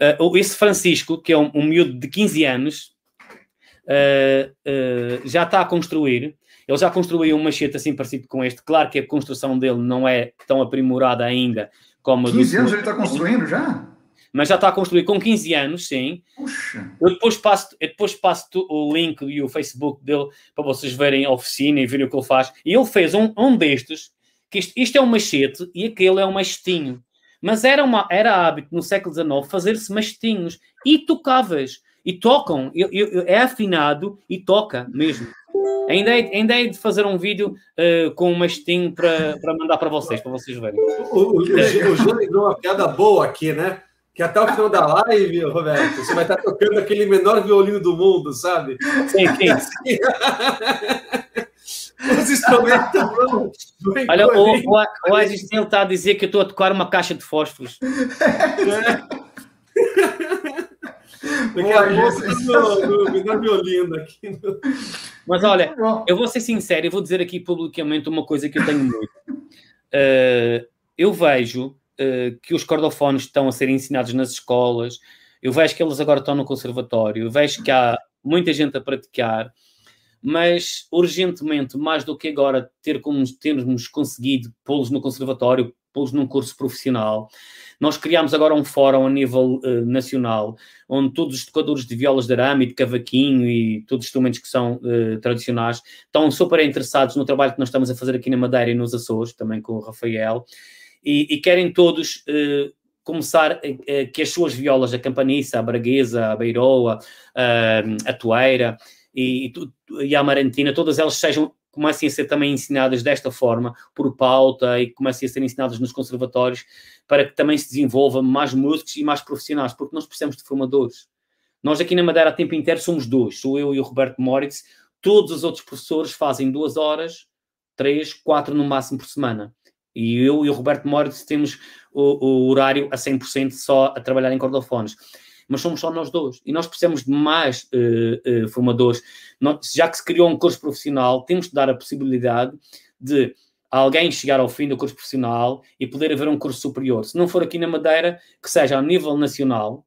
Uh, esse Francisco, que é um, um miúdo de 15 anos, uh, uh, já está a construir. Ele já construiu um machete assim parecido com este. Claro que a construção dele não é tão aprimorada ainda como 15 anos ele está construindo já? Mas já está a construir com 15 anos, sim. Puxa. Eu depois passo, eu depois passo o link e o Facebook dele para vocês verem a oficina e verem o que ele faz. E ele fez um, um destes, que isto, isto é um machete e aquele é um machetinho. Mas era, uma, era hábito no século XIX fazer-se mastinhos e tocáveis. E tocam, eu, eu, é afinado e toca mesmo. Ainda é, ainda é de fazer um vídeo uh, com um mastinho para, mandar para vocês, para vocês verem. O, o, o, uma piada boa aqui, né? Que até o final da live, Roberto, você vai estar tocando aquele menor violino do mundo, sabe? Sim, sim. Os instrumentos vão. Olha, o, o, o Agistino está a dizer que eu estou a tocar uma caixa de fósforos. É. Daqui a pouco no, no, violino aqui. No... Mas olha, eu vou ser sincero, eu vou dizer aqui publicamente uma coisa que eu tenho muito. Uh, eu vejo uh, que os cordofones estão a ser ensinados nas escolas, eu vejo que eles agora estão no conservatório, eu vejo que há muita gente a praticar mas urgentemente, mais do que agora, ter como termos conseguido pô-los no conservatório, pô-los num curso profissional. Nós criámos agora um fórum a nível uh, nacional, onde todos os tocadores de violas de arame, de cavaquinho e todos os instrumentos que são uh, tradicionais estão super interessados no trabalho que nós estamos a fazer aqui na Madeira e nos Açores, também com o Rafael, e, e querem todos uh, começar que as suas violas, a campaniça, a braguesa, a beiroa, a toeira, e, e a Amarantina, todas elas sejam comecem a ser também ensinadas desta forma, por pauta, e comecem a ser ensinadas nos conservatórios, para que também se desenvolva mais músicos e mais profissionais, porque nós precisamos de formadores. Nós aqui na Madeira, a tempo inteiro, somos dois, sou eu e o Roberto Moritz, todos os outros professores fazem duas horas, três, quatro no máximo por semana. E eu e o Roberto Moritz temos o, o horário a 100% só a trabalhar em cordofones mas somos só nós dois. E nós precisamos de mais uh, uh, formadores. Nós, já que se criou um curso profissional, temos de dar a possibilidade de alguém chegar ao fim do curso profissional e poder haver um curso superior. Se não for aqui na Madeira, que seja a nível nacional,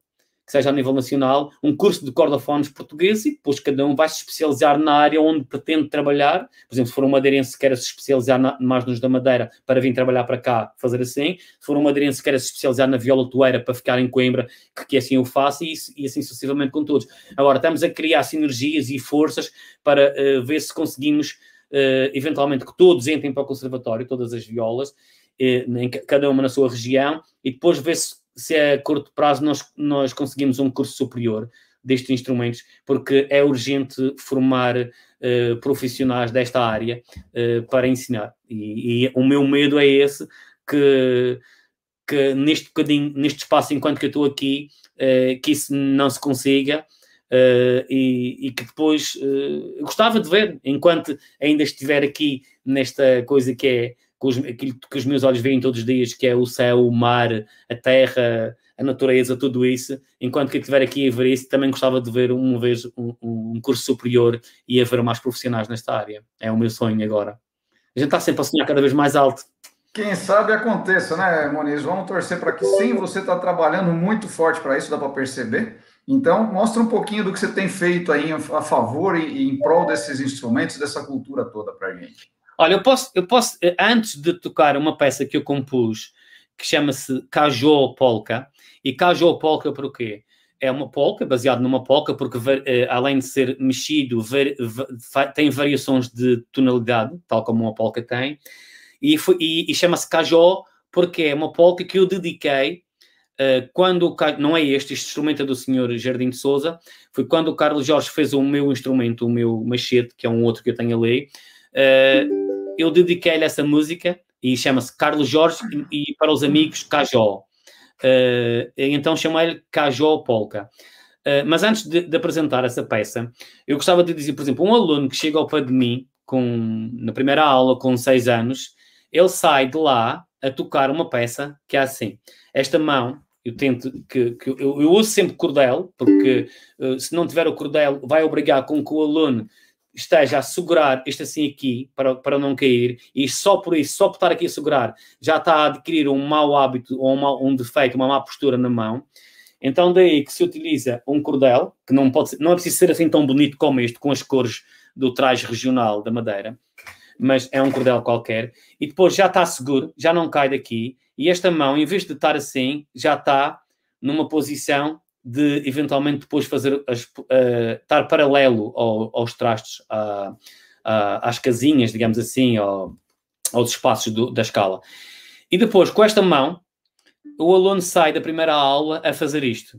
que seja a nível nacional, um curso de cordofones português e depois cada um vai se especializar na área onde pretende trabalhar. Por exemplo, se for um madeirense que queira se especializar na, mais nos da Madeira para vir trabalhar para cá, fazer assim. Se for um madeirense que queira se especializar na viola toeira para ficar em Coimbra, que, que assim o faça e, e, assim sucessivamente com todos. Agora, estamos a criar sinergias e forças para uh, ver se conseguimos, uh, eventualmente, que todos entrem para o conservatório, todas as violas, uh, cada uma na sua região, e depois ver se se a curto prazo nós, nós conseguimos um curso superior destes instrumentos, porque é urgente formar uh, profissionais desta área uh, para ensinar. E, e, o meu medo é esse, que, que neste bocadinho, neste espaço enquanto que eu estou aqui, uh, que isso não se consiga, e, e, que depois gostava de ver, enquanto ainda estiver aqui nesta coisa que é com os, aquilo que os meus olhos veem todos os dias, que é o céu, o mar, a terra, a natureza, tudo isso. Enquanto que estiver aqui a ver isso, também gostava de ver uma vez um, um curso superior e haver mais profissionais nesta área. É o meu sonho agora. A gente está sempre a sonhar cada vez mais alto. Quem sabe aconteça, né, Moniz? Vamos torcer para que sim, você está trabalhando muito forte para isso, dá para perceber. Então, mostra um pouquinho do que você tem feito aí a favor e em prol desses instrumentos, dessa cultura toda para a gente. Olha, eu posso, eu posso, eh, antes de tocar uma peça que eu compus, que chama-se Cajô Polka, e Cajô Polka por quê? É uma polka, baseado numa polka, porque uh, além de ser mexido, tem variações de tonalidade, tal como uma polka tem, e, e, e chama-se Cajó porque é uma polka que eu dediquei uh, quando não é este, este instrumento é do senhor Jardim de Souza, foi quando o Carlos Jorge fez o meu instrumento, o meu machete, que é um outro que eu tenho ali, uh, eu dediquei-lhe essa música e chama-se Carlos Jorge e, e, para os amigos Cajó. Uh, então chamei-lhe Cajó Polka. Uh, mas antes de, de, apresentar essa peça, eu gostava de dizer, por exemplo, um aluno que chega ao pé de mim com, na primeira aula com seis anos, ele sai de lá a tocar uma peça que é assim. Esta mão, eu tento que, que eu, eu, uso sempre cordel, porque uh, se não tiver o cordel, vai obrigar com que o aluno esteja a segurar este assim aqui para, para não cair, e só por isso, só por estar aqui a segurar, já está a adquirir um mau hábito ou um, mau, um defeito, uma má postura na mão. Então, daí que se utiliza um cordel, que não, pode ser, não é preciso ser assim tão bonito como este, com as cores do traje regional da Madeira, mas é um cordel qualquer, e depois já está seguro, já não cai daqui, e esta mão, em vez de estar assim, já está numa posição de eventualmente depois fazer as, uh, estar paralelo ao, aos trastes, uh, uh, às casinhas, digamos assim, ao, aos espaços do, da escala. E depois, com esta mão, o aluno sai da primeira aula a fazer isto.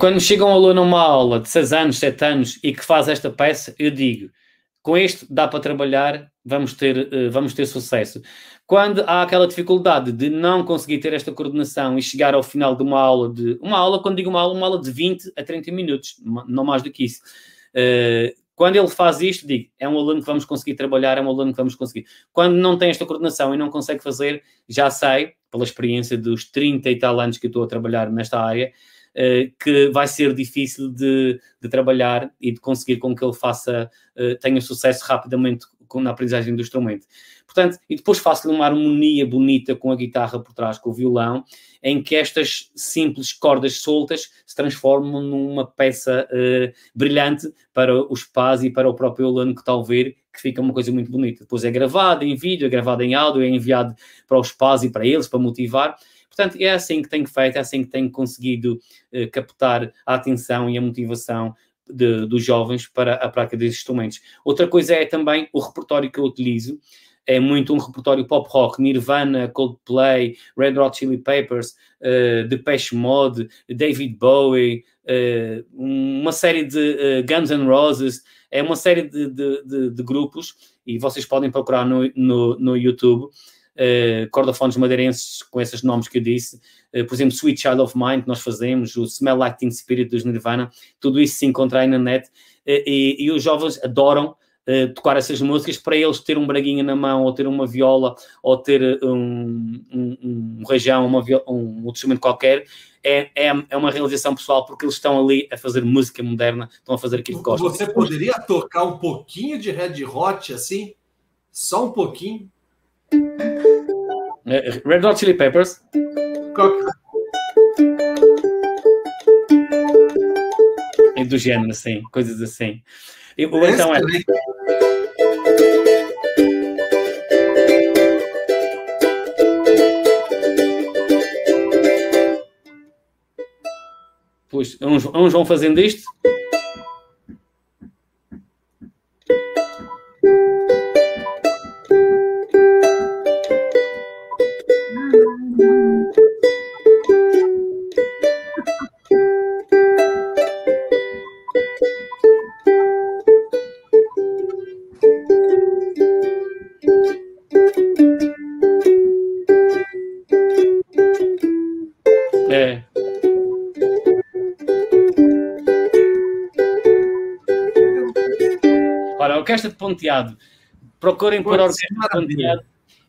Quando chega um aluno a uma aula de 6 anos, 7 anos e que faz esta peça, eu digo: com isto dá para trabalhar, vamos ter, uh, vamos ter sucesso. Quando há aquela dificuldade de não conseguir ter esta coordenação e chegar ao final de uma aula de uma aula, quando digo uma aula, uma aula de 20 a 30 minutos, não mais do que isso. Uh, quando ele faz isto, digo, é um aluno que vamos conseguir trabalhar, é um aluno que vamos conseguir. Quando não tem esta coordenação e não consegue fazer, já sei, pela experiência dos 30 e tal anos que estou a trabalhar nesta área, eh, que vai ser difícil de, de, trabalhar e de conseguir com que ele faça, eh, tenha sucesso rapidamente na aprendizagem do instrumento. Portanto, e depois faço-lhe uma harmonia bonita com a guitarra por trás, com o violão, em que estas simples cordas soltas se transformam numa peça uh, brilhante para os pais e para o próprio aluno que está a ouvir, que fica uma coisa muito bonita. Depois é gravado em vídeo, é gravado em áudio, é enviado para os pais e para eles, para motivar. Portanto, é assim que tenho feito, é assim que tenho conseguido uh, captar a atenção e a motivação de, dos jovens para a prática desses instrumentos. Outra coisa é também o repertório que eu utilizo. É muito um repertório pop rock, Nirvana, Coldplay, Red Hot Chili Peppers, uh, Depeche Mode, David Bowie, uh, uma série de uh, Guns N' Roses, é uma série de, de, de, de grupos e vocês podem procurar no, no, no YouTube uh, cordofones madeirenses com esses nomes que eu disse, uh, por exemplo, Sweet Child of Mine, que nós fazemos, o Smell Like Teen Spirit dos Nirvana, tudo isso se encontra aí na net uh, e, e, os jovens adoram tocar essas músicas para eles ter um braguinha na mão, ou ter uma viola, ou ter um, um, um rajão, uma viola, um, um instrumento qualquer, é, é, é, uma realização pessoal porque eles estão ali a fazer música moderna, estão a fazer aquilo que gostam. Você poderia tocar um pouquinho de Red Hot assim? Só um pouquinho? É, Red Hot Chili Peppers. E do género, assim, coisas assim. Ou então é. Pois, uns, uns vão fazendo isto. Ponteado. Procurem por Orquestra Ponteado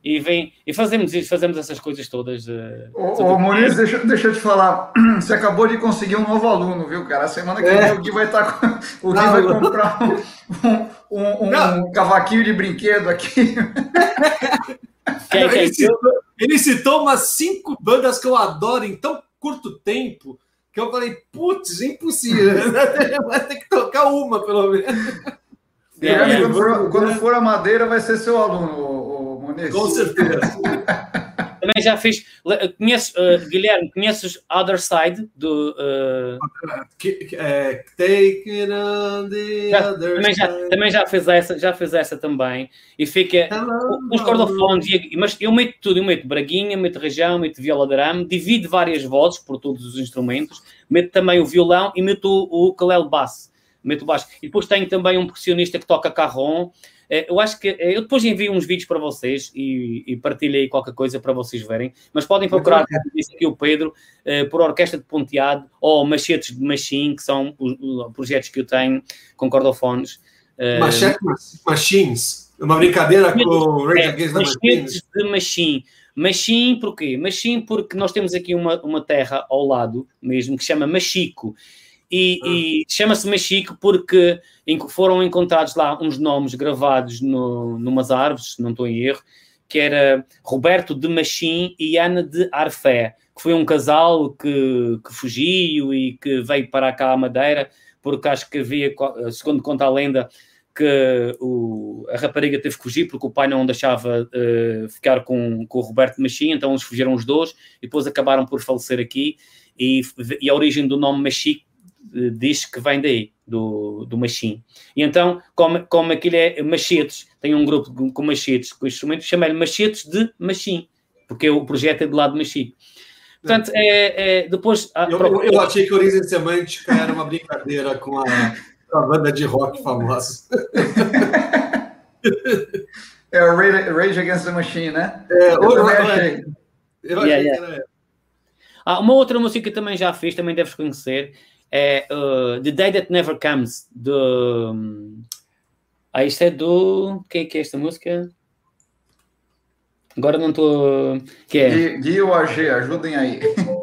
e vem e fazemos isso, fazemos essas coisas todas. Uh, ô, ô Muniz, deixa, deixa eu te falar. Você acabou de conseguir um novo aluno, viu, cara? A semana que é. vem o Gui vai estar tá com, o Gui vai comprar um, um, um, um cavaquinho de brinquedo aqui. Quem, quem, ele, citou, ele citou umas cinco bandas que eu adoro em tão curto tempo que eu falei, putz, impossível. Vai ter que tocar uma, pelo menos. É, quando, for, quando, for, a madeira, vai ser seu aluno, Muniz. Com certeza. Também já fiz. Conheço, uh, Guilherme, conheces Other Side do. Uh... Take it on the já, other também, já, também já fez essa, já fez essa também. E fica com os cordofones, mas eu meto tudo, eu meto braguinha, meto região, meto viola de arame, divido várias vozes por todos os instrumentos, meto também o violão e meto o, o calel bass, meto baixo. E depois tenho também um percussionista que toca carrom é, eu acho que é, eu depois envio uns vídeos para vocês e, e partilhei qualquer coisa para vocês verem, mas podem procurar, como disse aqui o Pedro, eh, por Orquestra de Ponteado ou Machetes de Machine, que são os, os projetos que eu tenho com cordofones. Eh, Machete Machines, uma brincadeira com o Rage é, Against the Machetes de Machine. Machine porquê? Porque nós temos aqui uma, uma terra ao lado mesmo que se chama Machico e, ah. e chama-se Machico porque foram encontrados lá uns nomes gravados no, numas árvores, não estou em erro, que era Roberto de Machim e Ana de Arfé, que foi um casal que, que fugiu e que veio para cá à Madeira, porque acho que havia, segundo conta a lenda, que o, a rapariga teve que fugir porque o pai não deixava uh, ficar com, com o Roberto de Machim, então eles fugiram os dois e depois acabaram por falecer aqui. E, e a origem do nome Machico diz que vem daí, do, do machine. E então, como, como aquilo é machetes, tem um grupo com machetes, com instrumentos, chama-lhe machetes de machine, porque o projeto é do lado de machine. Portanto, é, é depois... Eu, eu, eu, achei que Origem Semântica era uma brincadeira com a, com a banda de rock famosa. é o Rage Against the Machine, né? É, eu, eu achei. Eu achei yeah, yeah. Era... Ah, uma outra música que também já fiz, também deves conhecer, é uh, The Day That Never Comes, do. Um, ah, isto é do. Quem é que é esta música? Agora não estou. Que é? Gui ou AG, ajudem aí.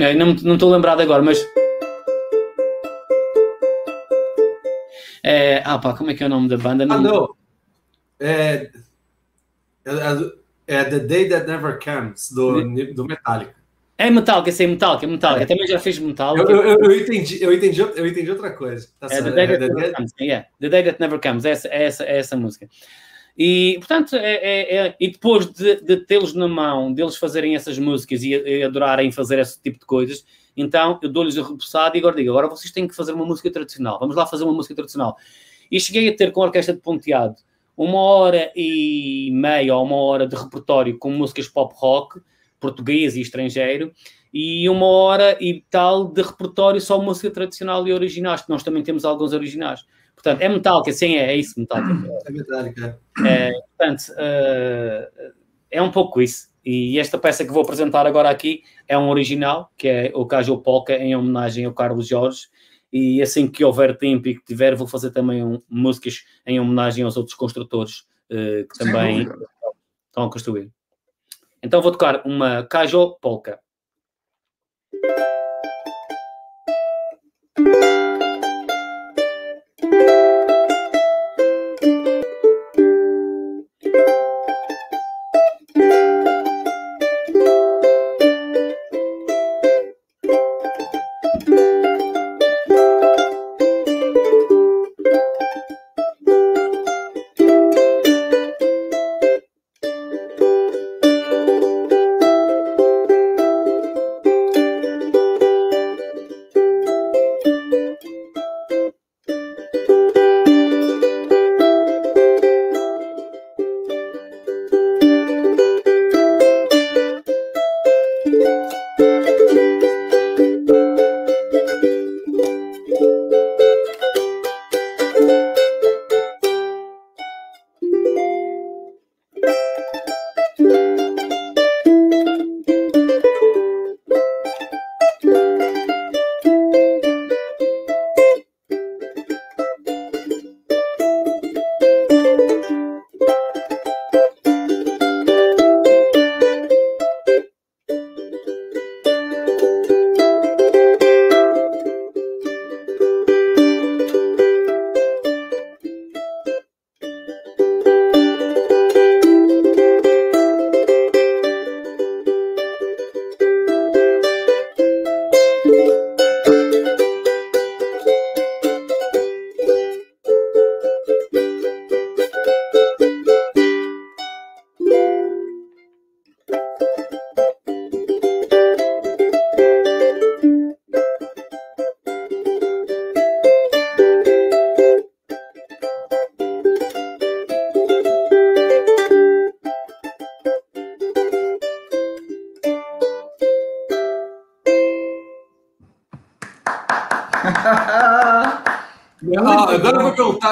É, não estou lembrado agora, mas. É, ah, pá, como é que é o nome da banda? Não... Ah, não. É, é, é The Day That Never Comes, do, do Metallica. É Metallica, sei Metallica, Metallica. É. Também já fez Metallica. Eu, eu, eu, entendi, eu, entendi, eu entendi outra coisa. Tá é, The Day, That, Never Comes, yeah. The Day That Never Comes, é essa, é essa, é essa música. E, portanto, é, é, é, e depois de, de tê-los na mão, deles fazerem essas músicas e, e, adorarem fazer esse tipo de coisas, então eu dou-lhes o repousado e agora digo, agora vocês têm que fazer uma música tradicional, vamos lá fazer uma música tradicional. E cheguei a ter com a orquestra de Ponteado uma hora e meia ou uma hora de repertório com músicas pop rock, português e estrangeiro, e uma hora e tal de repertório só música tradicional e originais, que nós também temos alguns originais. Portanto, é metálica, sim, é, é isso, metálica. É metálica. É, portanto, uh, é um pouco isso. E esta peça que vou apresentar agora aqui é um original, que é o Caju Polka, em homenagem ao Carlos Jorge, e assim que houver tempo e que tiver, vou fazer também um, músicas em homenagem aos outros construtores uh, que também estão a construir. Então vou tocar uma Kajo Polka.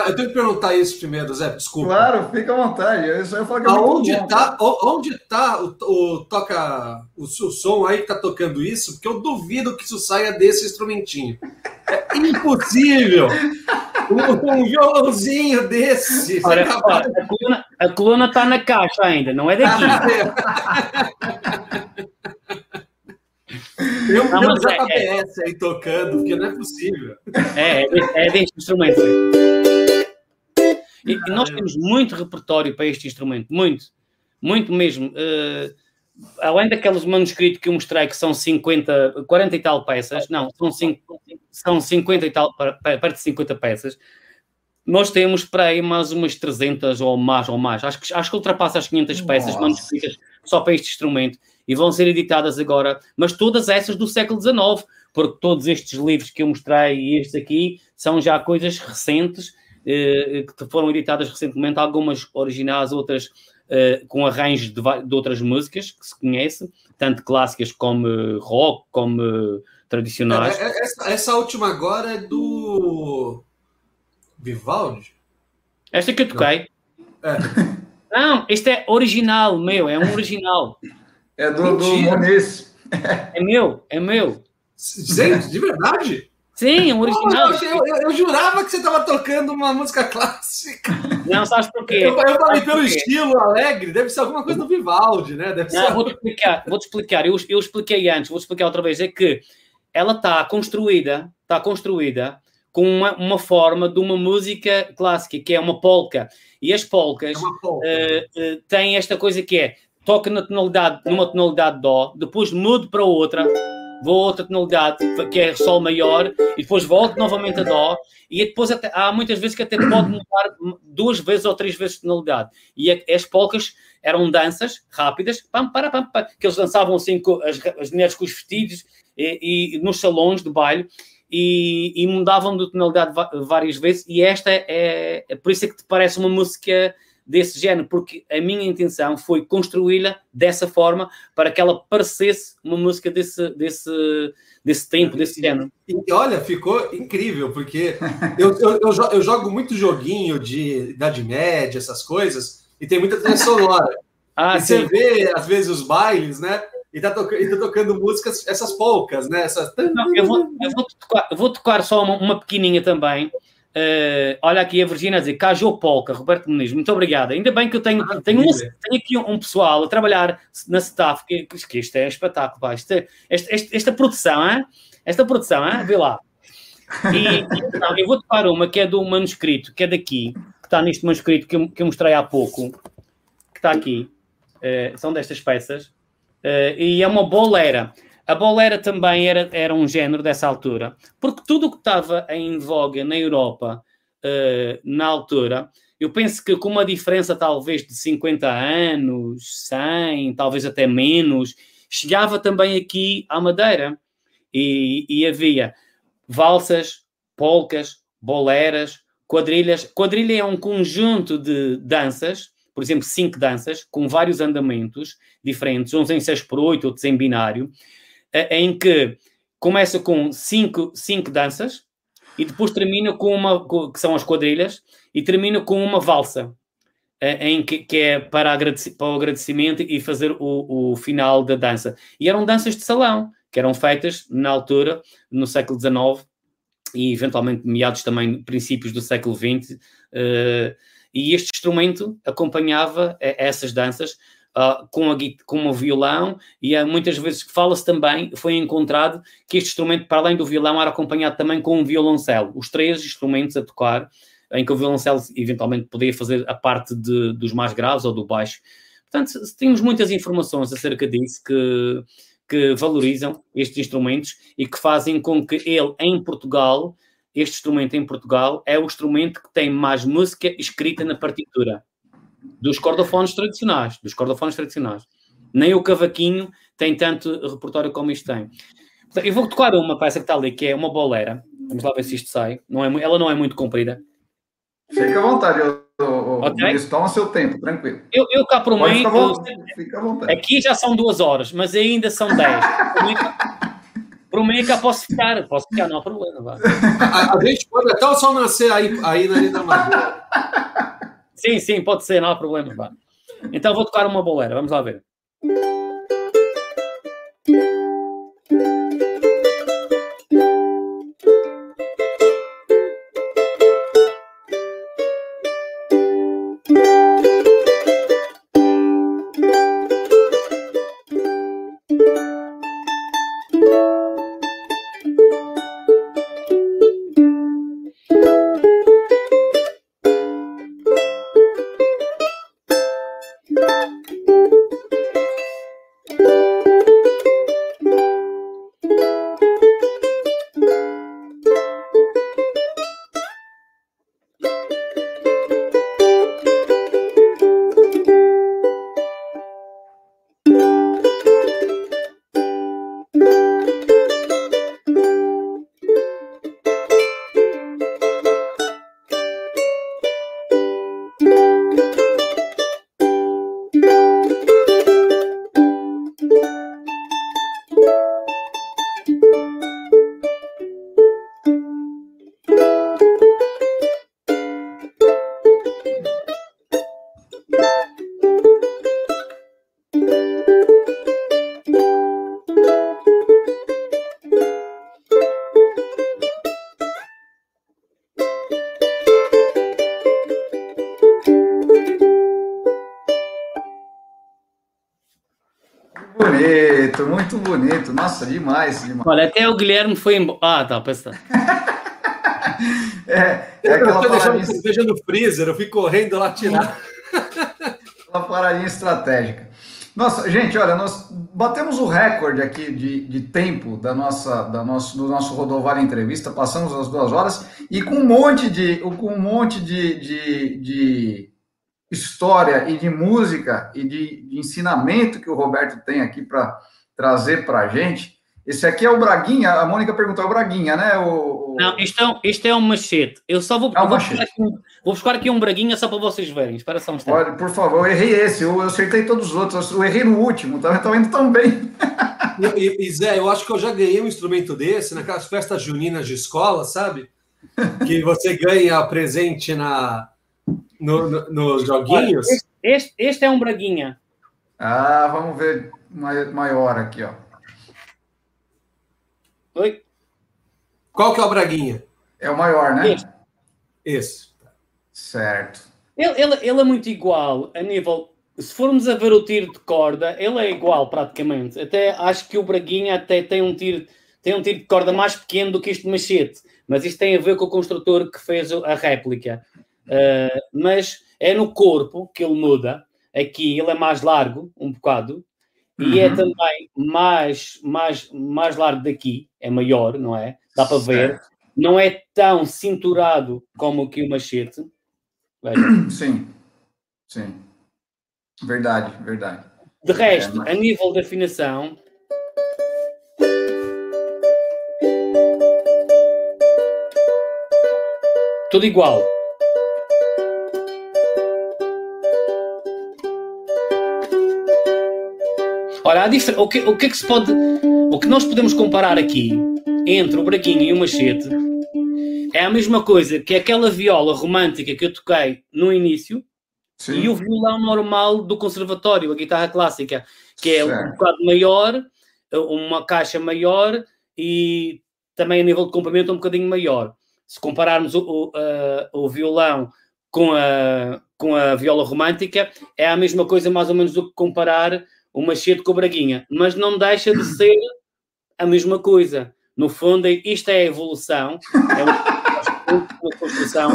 Perguntar, eu tenho que perguntar isso primeiro, Zé, desculpa. Claro, fica à vontade. Eu só falo que é Aonde está onde tá o, o toca o, o, som aí que tá tocando isso? Porque eu duvido que isso saia desse instrumentinho. É impossível. um, um violãozinho desse. Olha, a, coluna, a coluna tá na caixa ainda, não é daqui. Tem um, não, JBS é, é, aí tocando, porque não é possível. É, é, é deste instrumento. E, e, nós temos muito repertório para este instrumento, muito, muito mesmo. Uh, além daqueles manuscritos que eu mostrei, que são 50, 40 e tal peças, não, são, 5, são 50 e tal, perto de 50 peças, nós temos para aí mais umas 300 ou mais, ou mais. Acho que, acho que ultrapassa as 500 peças Nossa. manuscritas só para este instrumento e vão ser editadas agora, mas todas essas do século XIX, porque todos estes livros que eu mostrei e estes aqui são já coisas recentes, que foram editadas recentemente, algumas originais, outras eh, com arranjos de, de, outras músicas que se conhece, tanto clássicas como rock, como tradicionais. É, é, essa, essa, última agora é do Vivaldi? Esta que eu toquei. Não. É. Não, este é original, meu, é um original. É do, do Moniz. É meu, é meu. Gente, de verdade? Sim, um original. Oh, eu, eu, eu, jurava que você estava tocando uma música clássica. Não, sabe por quê? Eu, eu falei pelo estilo alegre, deve ser alguma coisa do Vivaldi, né? Deve Não, ser... vou-te explicar, vou-te explicar. Eu, eu expliquei antes, vou-te explicar outra vez. É que ela está construída, está construída com uma, uma, forma de uma música clássica, que é uma polca. E as polcas é polca. uh, uh, têm esta coisa que é toca na tonalidade, numa tonalidade dó, depois mudo para outra, vou a outra tonalidade, que é sol maior, e depois volto novamente a dó, e depois até, há muitas vezes que até pode mudar duas vezes ou três vezes tonalidade. E as polcas eram danças rápidas, pam, para, pam, pam, que eles dançavam assim com as, as mulheres com os vestidos e, e nos salões de baile. E, e, mudavam de tonalidade várias vezes, e esta é, é por isso é que te parece uma música desse género, porque a minha intenção foi construí-la dessa forma para que ela parecesse uma música desse, desse, desse tempo, desse género. E olha, ficou incrível, porque eu, eu, eu, eu jogo muito joguinho de Idade Média, essas coisas, e tem muita trilha sonora. ah, e sim. você vê, às vezes, os bailes, né? E tá, e tá tocando músicas, essas poucas, né? Essas... Não, eu, vou, eu vou, tocar, vou tocar só uma, uma pequenininha também, Uh, olha aqui a Virginia a dizer, Cajou Polka, Roberto Muniz, muito obrigado. Ainda bem que eu tenho, ah, tenho, um, tenho aqui um, um, pessoal a trabalhar na staff, que, que isto é um espetáculo, pá. Isto é, esta, esta, esta, produção, hein? esta produção, hein? vê lá. E, então, eu vou tocar uma que é do manuscrito, que é daqui, que está neste manuscrito que eu, que eu mostrei há pouco, que está aqui. Uh, são destas peças. Uh, e é uma bolera. A bolera também era, era um género dessa altura, porque tudo o que estava em voga na Europa uh, na altura, eu penso que com uma diferença talvez de 50 anos, 100, talvez até menos, chegava também aqui à Madeira e, e havia valsas, polcas, boleras, quadrilhas. Quadrilha é um conjunto de danças, por exemplo, cinco danças, com vários andamentos diferentes, uns em 6 por 8, outros em binário, em que começa com cinco, cinco danças e depois termina com uma, que são as quadrilhas, e termina com uma valsa, em que, que é para, para, o agradecimento e fazer o, o, final da dança. E eram danças de salão, que eram feitas na altura, no século XIX, e eventualmente meados também, princípios do século XX, uh, e este instrumento acompanhava essas danças, uh, com, a, com o violão, e uh, muitas vezes fala-se também, foi encontrado que este instrumento, para além do violão, era acompanhado também com um violoncelo. Os três instrumentos a tocar, em que o violoncelo eventualmente podia fazer a parte de, dos mais graves ou do baixo. Portanto, temos muitas informações acerca disso que, que valorizam estes instrumentos e que fazem com que ele, em Portugal, este instrumento em Portugal, é o instrumento que tem mais música escrita na partitura dos cordofones tradicionais, dos cordofones tradicionais. Nem o cavaquinho tem tanto repertório como isto tem. Eu vou tocar uma peça que está ali, que é uma bolera. Vamos lá ver se isto sai. Não é, ela não é muito comprida. Fica à vontade, eu, eu, okay. toma seu tempo, tranquilo. Eu, eu cá para o meio. Fica à vontade. Aqui já são duas horas, mas ainda são dez. por mim cá posso ficar, posso ficar, não há problema. A, a, gente pode até o sol nascer aí, aí na Madeira. Sim, sim, pode ser, não há problema. Vá. Então vou tocar uma boleira, vamos lá ver. Nossa, demais, demais. Olha, até o Guilherme foi embora. Ah, tá, pensa. é, é aquela eu deixando cerveja no freezer, eu fui correndo lá tirar. aquela paradinha estratégica. Nossa, gente, olha, nós batemos o recorde aqui de, de tempo da nossa, da nosso, do nosso Rodovalho Entrevista, passamos as duas horas, e com um monte de, com um monte de, de, de história e de música e de, de ensinamento que o Roberto tem aqui para trazer para a gente. Esse aqui é o Braguinha, a Mônica perguntou, é o Braguinha, né? O, o... Não, isto é, isto é um machete. Eu só vou, é um vou, buscar aqui, vou, buscar aqui, um Braguinha só para vocês verem. Espera só um instante. Pode, por favor, eu errei esse, eu, eu acertei todos os outros, eu errei no último, tá, tá indo tão bem. E, e, Zé, eu acho que eu já ganhei um instrumento desse naquelas festas juninas de escola, sabe? Que você ganha presente na, no, no, nos joguinhos. Este, este é um Braguinha. Ah, vamos ver maior aqui, ó. Oi? Qual que é o Braguinha? É o maior, né? Esse. Esse. Certo. Ele, ele, ele é muito igual a nível. Se formos a ver o tiro de corda, ele é igual praticamente. Até acho que o Braguinha até tem um tiro, tem um tiro de corda mais pequeno do que este machete. Mas isto tem a ver com o construtor que fez a réplica. Uh, mas é no corpo que ele muda. Aqui ele é mais largo, um bocado, e é uhum. é também mais, mais, mais largo daqui, é maior, não é? Dá para ver. Não é tão cinturado como que o machete. Veja. Sim, sim. Verdade, verdade. De resto, é, mas... a nível de afinação, tudo igual. Ora, o, que, o que é que se pode. O que nós podemos comparar aqui entre o braguinho e o machete é a mesma coisa que aquela viola romântica que eu toquei no início Sim. e o violão normal do conservatório, a guitarra clássica, que é certo. um bocado maior, uma caixa maior e também a nível de comprimento um bocadinho maior. Se compararmos o, o, uh, o violão com a, com a viola romântica, é a mesma coisa mais ou menos do que comparar o Machete com o Braguinha, mas não deixa de ser a mesma coisa. No fundo, isto é a evolução, é uma, construção.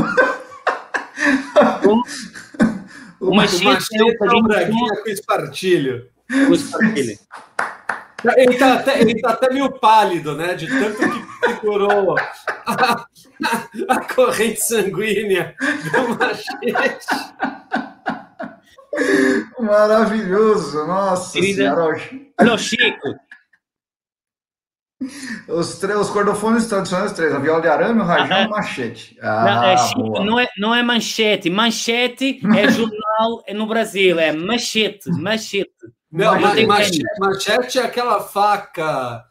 O, machete, é o Braguinha com espartilho. Com espartilho. Ele está até, ele tá até meio pálido, né? De tanto que segurou a, a, a corrente sanguínea do machete. Maravilhoso, nossa Querida, senhora. Olha o Chico. Os, três, os cordofones tradicionais, três: a viola de arame, o rajão e o machete. Ah, não, é, Chico, não, é, não é manchete. Manchete é jornal é no Brasil, é machete. Machete. Não, machete, machete é aquela faca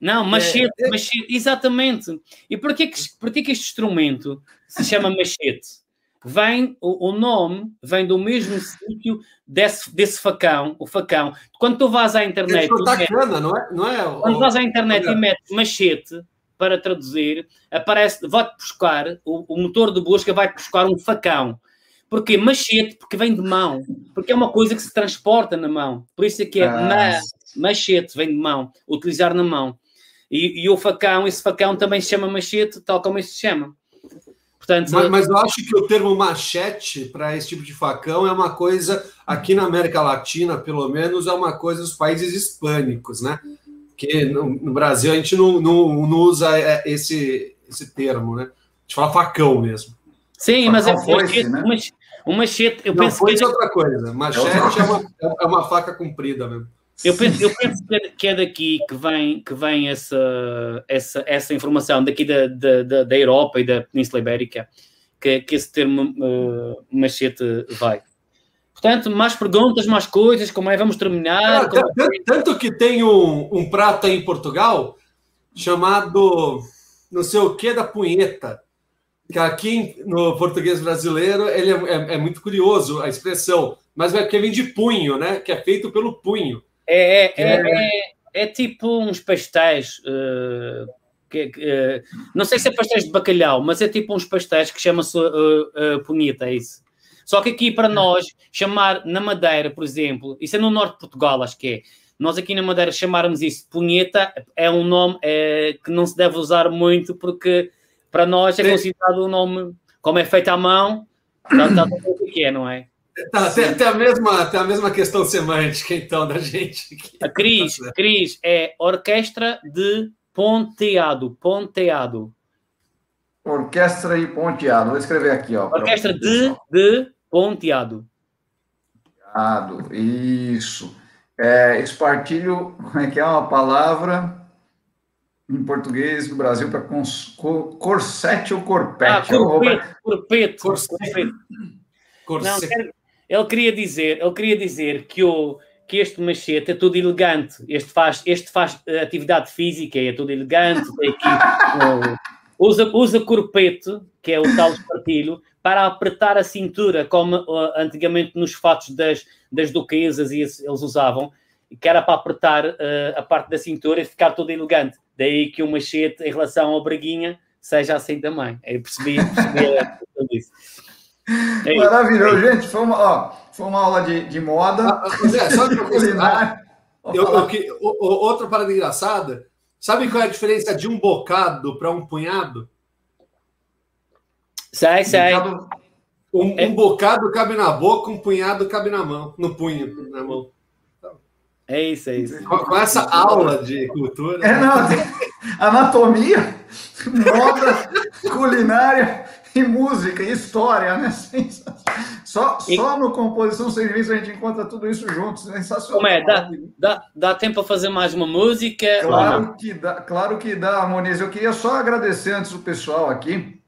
Não, machete, é, é... machete, exatamente. E porquê que, porquê que este instrumento se chama machete? Vem, o, o nome vem do mesmo sítio desse, desse facão, o facão. Quando tu vais à internet. Tacana, não é? Não é quando vais à internet e metes machete para traduzir, aparece, vai-te buscar, o, o motor de busca vai-te buscar um facão. Porquê? Machete, porque vem de mão. Porque é uma coisa que se transporta na mão. Por isso é que é ah. ma, machete, vem de mão. Utilizar na mão. E, e, o facão, esse facão também se chama machete, tal como esse se chama. Portanto, mas, mas eu acho que o termo machete para esse tipo de facão é uma coisa, aqui na América Latina, pelo menos, é uma coisa dos países hispânicos, né? Que no, no Brasil a gente não, não, não, usa é, esse, esse termo, né? A gente fala facão mesmo. Sim, facão mas é foice, né? um machete. Eu não, penso que é outra coisa. Machete é uma, é uma faca comprida mesmo. Eu penso, eu penso que é daqui que vem, que vem essa, essa, essa informação, daqui da, da, da Europa e da Península Ibérica, que, que esse termo uh, machete vai. Portanto, mais perguntas, mais coisas, como é? Vamos terminar. tanto, tanto, que tem um, um prato em Portugal chamado não sei o que da punheta, que aqui no português brasileiro ele é, é, é muito curioso a expressão, mas é que vem de punho, né? Que é feito pelo punho. É, é, é, é, é tipo uns pastéis. Uh, que, uh, não sei se é pastéis de bacalhau, mas é tipo uns pastéis que chama-se uh, punheta, é isso. Só que aqui para nós, chamar na Madeira, por exemplo, isso é no norte de Portugal, acho que é. Nós aqui na Madeira chamarmos isso punheta é um nome é, que não se deve usar muito porque para nós é considerado um nome, como é feito à mão, está o que é, não é? Tá, tem, tem, a mesma, tem a mesma questão semântica, então, da gente. Aqui. Cris, Cris é orquestra de ponteado, ponteado. Orquestra e ponteado. Vou escrever aqui, ó. Orquestra de, de ponteado. Ponteado, isso. É, espartilho, como é que é uma palavra em português do Brasil para corsete ou corpete? Ah, corpete, corpete, corpete. Não, ele queria dizer, ele queria dizer que o que este machete é tudo elegante. Este faz, este faz atividade física, é tudo elegante. Aqui, usa, usa corpete, que é o tal espartilho, para apertar a cintura, como uh, antigamente nos fatos das, das duquesas e eles usavam, que era para apertar uh, a parte da cintura e ficar todo elegante. Daí que o machete, em relação ao braguinha, seja assim também. Eu percebi, percebi isso. É Maravilhoso, gente. Foi uma, ó, foi uma aula de, de moda. Ah, ah Zé, sabe culinária. Eu, eu, que, outra parada engraçada. Sabe qual é a diferença de um bocado para um punhado? Sai, sai. Um, é. um, bocado cabe na boca, um punhado cabe na mão, no punho, na mão. É isso, é isso. Com, com essa aula de cultura. É, não, anatomia, moda, culinária e música, e história, né? Só, e... só no Composição Serviço a gente encontra tudo isso junto, sensacional. Como é? Dá, dá, dá tempo para fazer mais uma música? Claro que dá, claro que dá, Moniz. Eu queria só agradecer antes o pessoal aqui,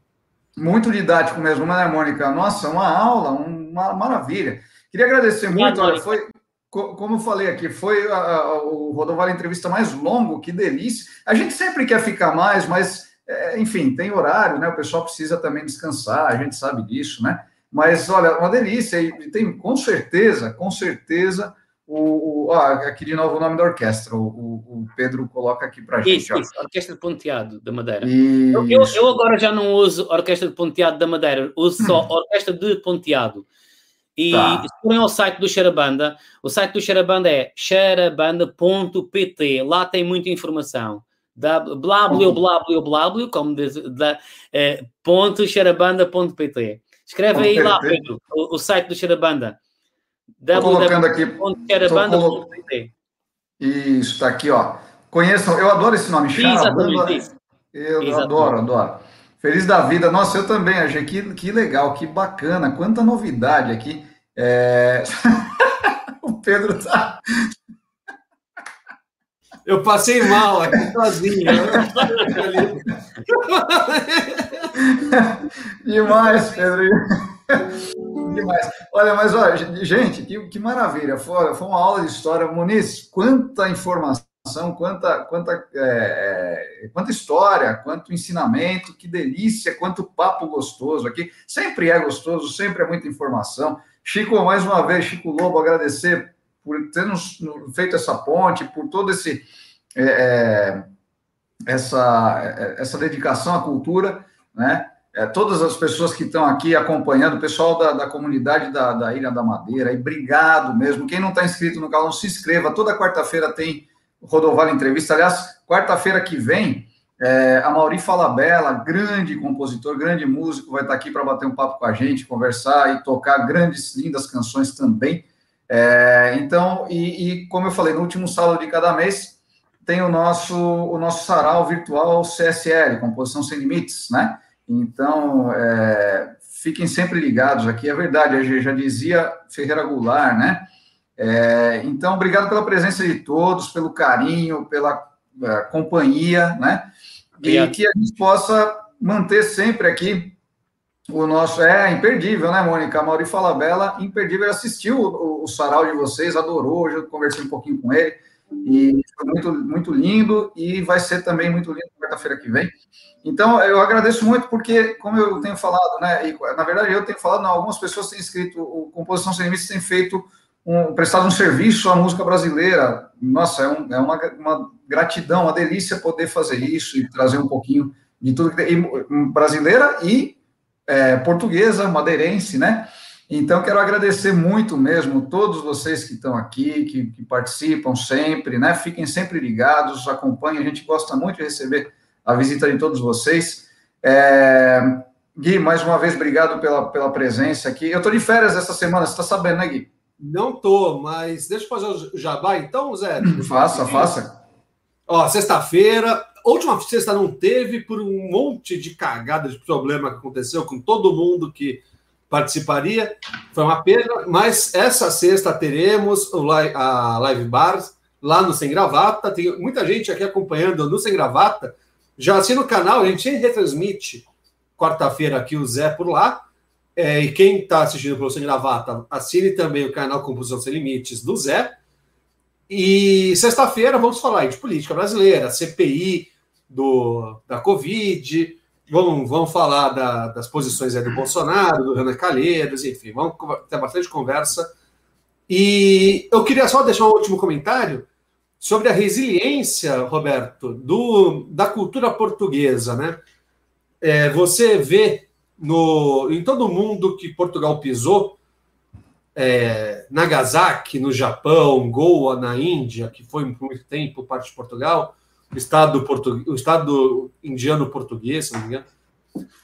muito didático mesmo, né, Mônica? Nossa, uma aula, uma maravilha. Queria agradecer muito, olha, foi, como eu falei aqui, foi a, a, o Rodovalho entrevista mais longo, que delícia. A gente sempre quer ficar mais, mas é, enfim, tem horário, né? O pessoal precisa também descansar, a gente sabe disso, né? Mas olha, uma delícia, e tem com certeza, com certeza, o, o aqui de novo o nome da orquestra, o, o Pedro coloca aqui para gente. Isso, isso, Orquestra de Ponteado da Madeira. Eu, eu, eu, agora já não uso Orquestra de Ponteado da Madeira, uso só Orquestra de Ponteado. E tá. se forem ao site do Xarabanda, o site do Xarabanda é xarabanda.pt, lá tem muita informação blá blá blá blá blá como diz, da, eh, ponto xerabanda.pt. Escreve aí lá, Pedro, o, o, site do Xerabanda. www.xerabanda.pt. Isso, está aqui, ó. Conheçam, eu adoro esse nome, Xerabanda. Eu Exatamente. adoro, adoro. Feliz da vida. Nossa, eu também, achei que, que legal, que bacana, quanta novidade aqui. É... o Pedro tá, eu passei mal aqui sozinho. Demais, Pedro. Demais. Olha, mas olha, gente, que, que maravilha. Foi, foi uma aula de história. Muniz, quanta informação quanta, quanta, é, quanta história, quanto ensinamento, que delícia, quanto papo gostoso aqui. Sempre é gostoso, sempre é muita informação. Chico, mais uma vez, Chico Lobo, agradecer por ter nos, feito essa ponte, por todo esse é, é essa, é, essa dedicação à cultura, né? É, todas as pessoas que estão aqui acompanhando, o pessoal da, da comunidade da, da Ilha da Madeira, e obrigado mesmo. Quem não está inscrito no canal, se inscreva. Toda quarta-feira tem Rodovalho Entrevista. Aliás, quarta-feira que vem, é, a Mauri Falabella, grande compositor, grande músico, vai estar aqui para bater um papo com a gente, conversar e tocar grandes, lindas canções também. É, então, e, e, como eu falei, no último sábado de cada mês, tem o nosso, o nosso sarau virtual CSL, Composição Sem Limites, né? Então, é, fiquem sempre ligados aqui, é verdade, já dizia Ferreira Goulart, né? É, então, obrigado pela presença de todos, pelo carinho, pela é, companhia, né? E que a gente possa manter sempre aqui o nosso. É imperdível, né, Mônica? A Mauri Falabella, imperdível. Assistiu o, o, o sarau de vocês, adorou. Hoje eu conversei um pouquinho com ele. E foi muito, muito lindo e vai ser também muito lindo quarta-feira que vem. Então, eu agradeço muito porque, como eu tenho falado, né, e, na verdade eu tenho falado, não, algumas pessoas têm escrito, o Composição Sem Limites tem feito, um, prestado um serviço à música brasileira. Nossa, é, um, é uma, uma gratidão, uma delícia poder fazer isso e trazer um pouquinho de tudo que tem, brasileira e é, portuguesa, madeirense, né? Então, quero agradecer muito mesmo todos vocês que estão aqui, que, que, participam sempre, né? Fiquem sempre ligados, acompanhem, a gente gosta muito de receber a visita de todos vocês. É... Gui, mais uma vez, obrigado pela, pela presença aqui. Eu estou de férias essa semana, você está sabendo, né, Gui? Não tô, mas deixa eu fazer o jabá então, Zé. Faça, faça. Ó, sexta-feira, última sexta não teve por um monte de cagada de problema que aconteceu com todo mundo que participaria. Foi uma pena, mas essa sexta teremos a Live Bar lá no Sem Gravata. Tem muita gente aqui acompanhando no Sem Gravata. Já assina o canal, a gente retransmite quarta-feira aqui o Zé por lá. É, e quem está assistindo pelo Sem Gravata, assine também o canal Composição Sem Limites do Zé. E sexta-feira vamos falar de política brasileira, CPI do, da Covid, Vamos, vamos falar da, das posições do Bolsonaro, do Renan Calheiros, enfim, vamos ter bastante conversa. E eu queria só deixar um último comentário sobre a resiliência, Roberto, do, da cultura portuguesa. Né? É, você vê no, em todo mundo que Portugal pisou, é, Nagasaki, no Japão, Goa, na Índia, que foi por muito tempo parte de Portugal, Estado, português, o Estado indiano português, se não me engano.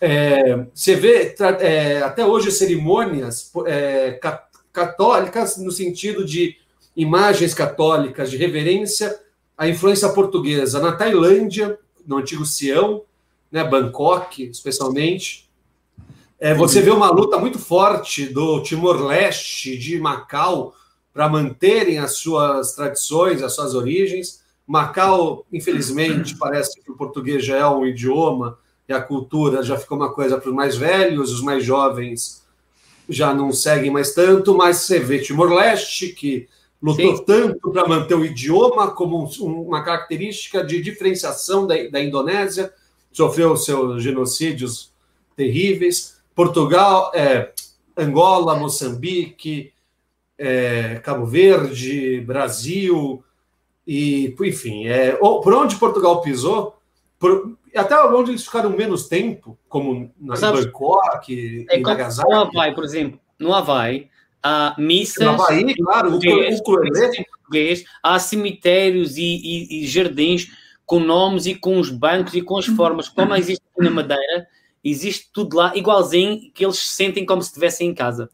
É, você vê é, até hoje cerimônias é, católicas no sentido de imagens católicas de reverência à influência portuguesa na Tailândia, no antigo Sião, né, Bangkok, especialmente. É, você vê uma luta muito forte do Timor-Leste, de Macau, para manterem as suas tradições, as suas origens. Macau, infelizmente, parece que o português já é um idioma e a cultura já ficou uma coisa para os mais velhos, os mais jovens já não seguem mais tanto, mas você vê Timor-Leste, que lutou Sim. tanto para manter o idioma como uma característica de diferenciação da, da Indonésia, sofreu seus genocídios terríveis. Portugal, é, Angola, Moçambique, é, Cabo Verde, Brasil, e, enfim, é, por onde Portugal pisou, por, até onde eles ficaram menos tempo, como na Bangkok, é, Nagasaki. No Havaí, por exemplo, no Havaí, há missas. No Havaí, claro, o português, há cemitérios e, e, e, jardins com nomes e com os bancos e com as formas, como existe na Madeira, existe tudo lá igualzinho que eles se sentem como se estivessem em casa.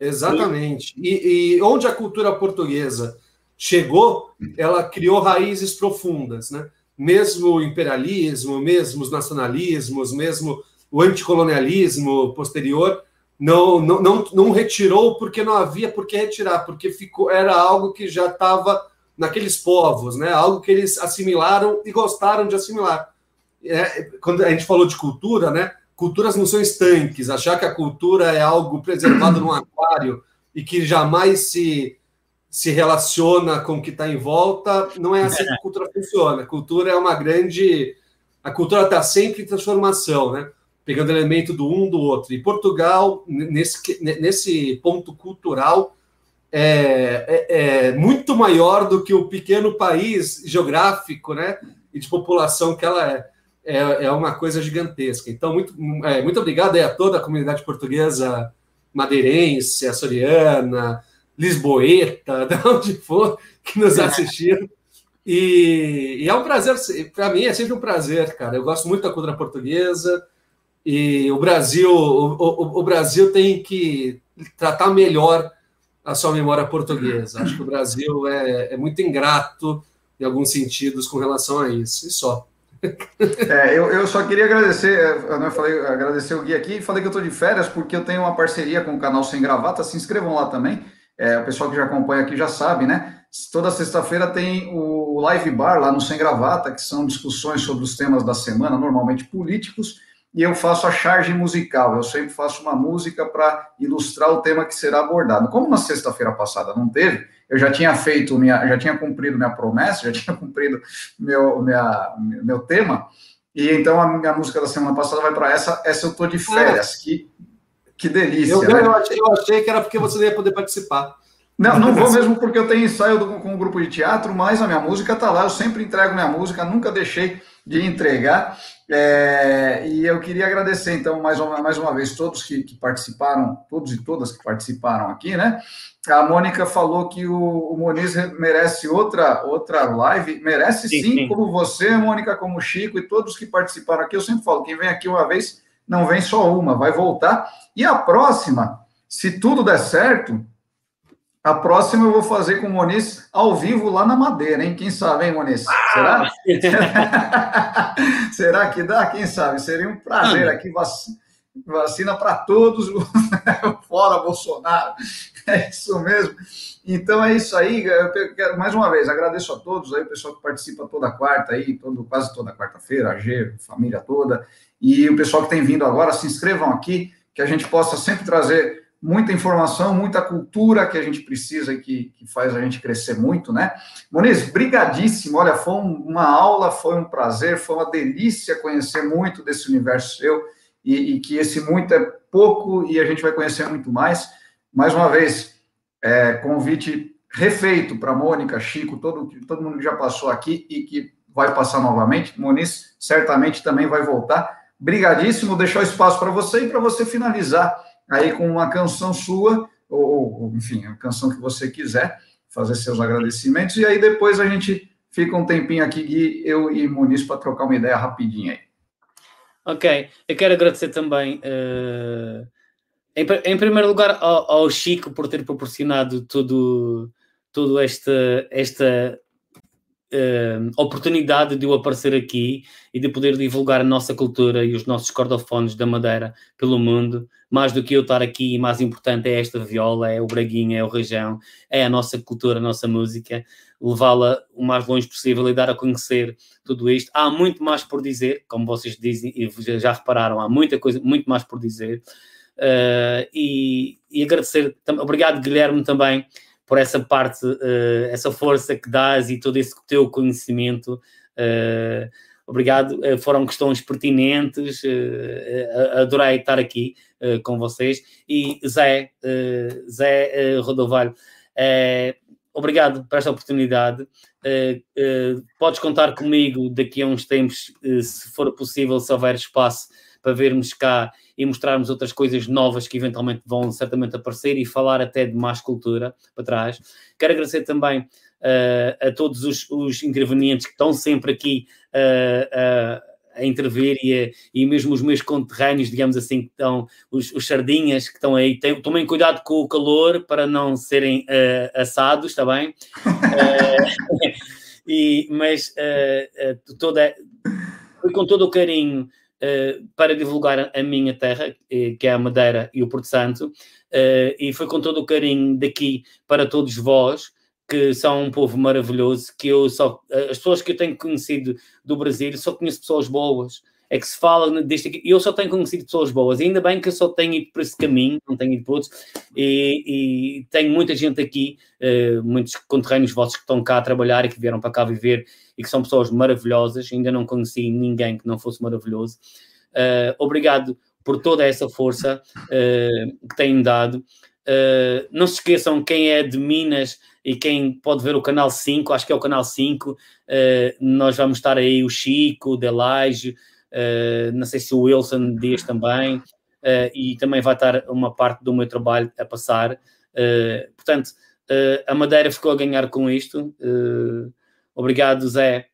Exatamente. E, e onde a cultura portuguesa chegou, ela criou raízes profundas, né? Mesmo o imperialismo, mesmo os nacionalismos, mesmo o anticolonialismo posterior, não, não, não, não retirou porque não havia por que retirar, porque ficou, era algo que já estava naqueles povos, né? algo que eles assimilaram e gostaram de assimilar. É, quando a gente falou de cultura, né? culturas não são estanques, achar que a cultura é algo preservado num aquário e que jamais se se relaciona com o que está em volta. Não é assim que a cultura funciona. A cultura é uma grande. A cultura está sempre em transformação, né? Pegando elemento do um do outro. E Portugal, nesse, nesse ponto cultural, é, é, é muito maior do que o pequeno país geográfico, né? E de população que ela é. É, é uma coisa gigantesca. Então, muito, é, muito obrigado a toda a comunidade portuguesa madeirense, açoriana, lisboeta, de onde for que nos assistiram. E, e, é um prazer, para mim é sempre um prazer, cara. Eu gosto muito da cultura portuguesa e o Brasil, o, o, o, Brasil tem que tratar melhor a sua memória portuguesa. Acho que o Brasil é, é muito ingrato em alguns sentidos com relação a isso, e só. É, eu, eu só queria agradecer, eu não falei, agradecer o Gui aqui e falei que eu estou de férias porque eu tenho uma parceria com o canal Sem Gravata, se inscrevam lá também. É, o pessoal que já acompanha aqui já sabe, né? Toda sexta-feira tem o Live Bar lá no Sem Gravata, que são discussões sobre os temas da semana, normalmente políticos, e eu faço a charge musical. Eu sempre faço uma música para ilustrar o tema que será abordado. Como na sexta-feira passada não teve, eu já tinha feito minha, já tinha cumprido minha promessa, já tinha cumprido meu, minha, meu tema, e então a minha música da semana passada vai para essa, essa eu tô de férias, ah. que, que delícia. Eu, né? eu, achei, eu achei que era porque você não ia poder participar. Não, não vou mesmo porque eu tenho ensaio do, com o um grupo de teatro, mas a minha música está lá, eu sempre entrego minha música, nunca deixei de entregar. É, e eu queria agradecer, então, mais uma, mais uma vez, todos que, que, participaram, todos e todas que participaram aqui, né? A Mônica falou que o, o Moniz merece outra, outra live. Merece sim, sim, sim, como você, Mônica, como o Chico e todos que participaram aqui. Eu sempre falo, quem vem aqui uma vez, não vem só uma, vai voltar. E a próxima, se tudo der certo, a próxima eu vou fazer com o Moniz ao vivo lá na Madeira, hein? Quem sabe, hein, Moniz? Será? Será que dá? Quem sabe? Seria um prazer aqui. Vacina para todos, fora Bolsonaro. É isso mesmo. Então é isso aí. Eu quero, mais uma vez, agradeço a todos aí, o pessoal que participa toda quarta aí, todo, quase toda quarta-feira, a G, família toda. E o pessoal que tem vindo agora, se inscrevam aqui, que a gente possa sempre trazer muita informação, muita cultura que a gente precisa e que, que faz a gente crescer muito, né? Moniz, brigadíssimo. Olha, foi uma aula, foi um prazer, foi uma delícia conhecer muito desse universo seu e, e que esse muito é pouco e a gente vai conhecer muito mais. Mais uma vez, é, convite refeito para Mônica, Chico, todo, todo mundo que já passou aqui e que vai passar novamente. Moniz certamente também vai voltar. Brigadíssimo, deixar o espaço para você e para você finalizar aí com uma canção sua, ou, ou, enfim, a canção que você quiser, fazer seus agradecimentos, e aí depois a gente fica um tempinho aqui, Gui, eu e Muniz, para trocar uma ideia rapidinho aí. Ok, eu quero agradecer também, uh, em, em, primeiro lugar, ao, ao, Chico por ter proporcionado todo, todo esta, esta uh, oportunidade de eu aparecer aqui e de poder divulgar a nossa cultura e os nossos cordofones da Madeira pelo mundo. Mais do que eu estar aqui, mais importante é esta viola, é o braguinho, é o rajão, é a nossa cultura, a nossa música, levá-la o mais longe possível e dar a conhecer tudo isto. Há muito mais por dizer, como vocês dizem e já repararam, há muita coisa, muito mais por dizer. Uh, e, e agradecer, obrigado Guilherme também por essa parte, uh, essa força que dás e todo esse teu conhecimento. Uh, obrigado, uh, foram questões pertinentes, adorei estar aqui com vocês. E Zé, Zé Rodovalho, obrigado por esta oportunidade. podes contar comigo daqui a uns tempos, se for possível, se houver espaço para vermos cá e mostrarmos outras coisas novas que eventualmente vão certamente aparecer e falar até de mais cultura para trás. Quero agradecer também uh, a todos os, os, intervenientes que estão sempre aqui uh, uh, a intervir e, a, e mesmo os meus conterrâneos, digamos assim, que estão, os, os sardinhas que estão aí, tem, tomem cuidado com o calor para não serem uh, assados, está bem? uh, e, mas uh, toda, foi com todo o carinho uh, para divulgar a minha terra, eh, que é a Madeira e o Porto Santo, uh, e foi com todo o carinho daqui para todos vós, que são um povo maravilhoso, que eu só, as pessoas que eu tenho conhecido do Brasil, só conheço pessoas boas, é que se fala deste aqui. Eu só tenho conhecido pessoas boas, ainda bem que eu só tenho ido por esse caminho, não tenho ido por outros, e, e tenho muita gente aqui, uh, muitos conterrâneos vossos que estão cá a trabalhar e que vieram para cá viver e que são pessoas maravilhosas. Ainda não conheci ninguém que não fosse maravilhoso. Uh, obrigado por toda essa força uh, que têm dado. não se esqueçam quem é de Minas e quem pode ver o canal 5, acho que é o canal 5, nós vamos estar aí o Chico, o Delage, uh, não sei se o Wilson Dias também, uh, e também vai estar uma parte do meu trabalho a passar. Uh, portanto, a Madeira ficou a ganhar com isto. obrigado, Zé.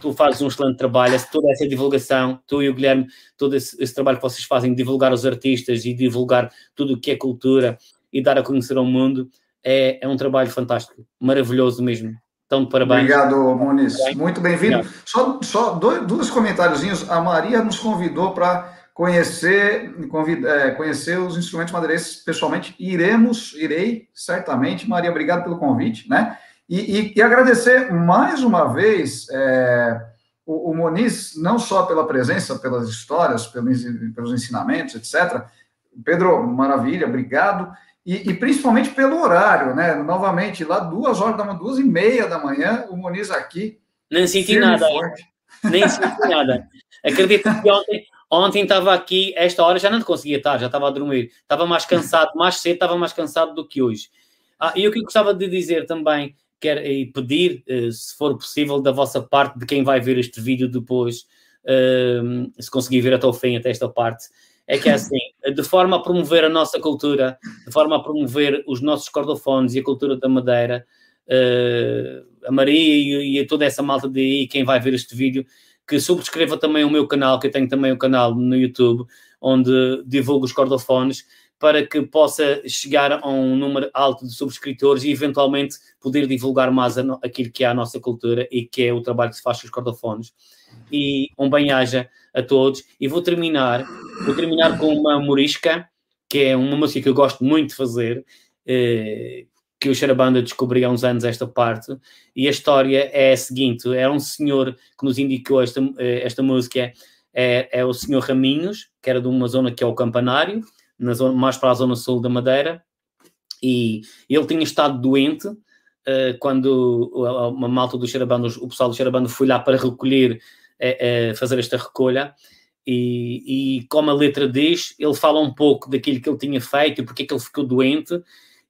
Tu fazes um excelente trabalho, toda essa divulgação, tu e o Guilherme, todo esse, esse trabalho que vocês fazem, divulgar os artistas e divulgar tudo o que é cultura e dar a conhecer ao mundo, é, é um trabalho fantástico, maravilhoso mesmo. Então, parabéns. Obrigado, Muniz. Muito bem-vindo. Só, só dois, dois comentáriozinhos. A Maria nos convidou para conhecer, é, conhecer os instrumentos madeirenses pessoalmente. Iremos, irei, certamente. Maria, obrigado pelo convite, né? E, e, e agradecer mais uma vez é, o, o Moniz, não só pela presença, pelas histórias, pelos, pelos ensinamentos, etc. Pedro, maravilha, obrigado. E, e, principalmente pelo horário, né? Novamente, lá duas horas da manhã, duas e meia da manhã, o Muniz aqui. Nem senti nada. Nem senti nada. Acredito que ontem, ontem estava aqui, esta hora já não conseguia estar, já estava a dormir. Estava mais cansado, mais cedo estava mais cansado do que hoje. Ah, e o que eu gostava de dizer também, quer e pedir, eh, se for possível, da vossa parte, de quem vai ver este vídeo depois, eh, se conseguir ver até o fim, até esta parte, é que é assim, de forma a promover a nossa cultura, de forma a promover os nossos cordofones e a cultura da Madeira, uh, a Maria e, e, toda essa malta de aí, quem vai ver este vídeo, que subscreva também o meu canal, que eu tenho também um canal no YouTube, onde divulgo os cordofones, para que possa chegar a um número alto de subscritores e eventualmente poder divulgar mais aquilo que é a nossa cultura e que é o trabalho que se faz com os cordofones. E um bem-aja a todos. E vou terminar, vou terminar com uma morisca, que é uma música que eu gosto muito de fazer, eh, que o Xarabanda descobriu há uns anos esta parte, e a história é a seguinte, era um senhor que nos indicou esta, eh, esta música, é, é o senhor Raminhos, que era de uma zona que é o Campanário, na zona, mais para a zona sul da Madeira, e ele tinha estado doente, uh, quando uma malta do Xarabando, o pessoal do Xarabando foi lá para recolher é, é fazer esta recolha. E, e, como a letra diz, ele fala um pouco daquilo que ele tinha feito e porque é que ele ficou doente.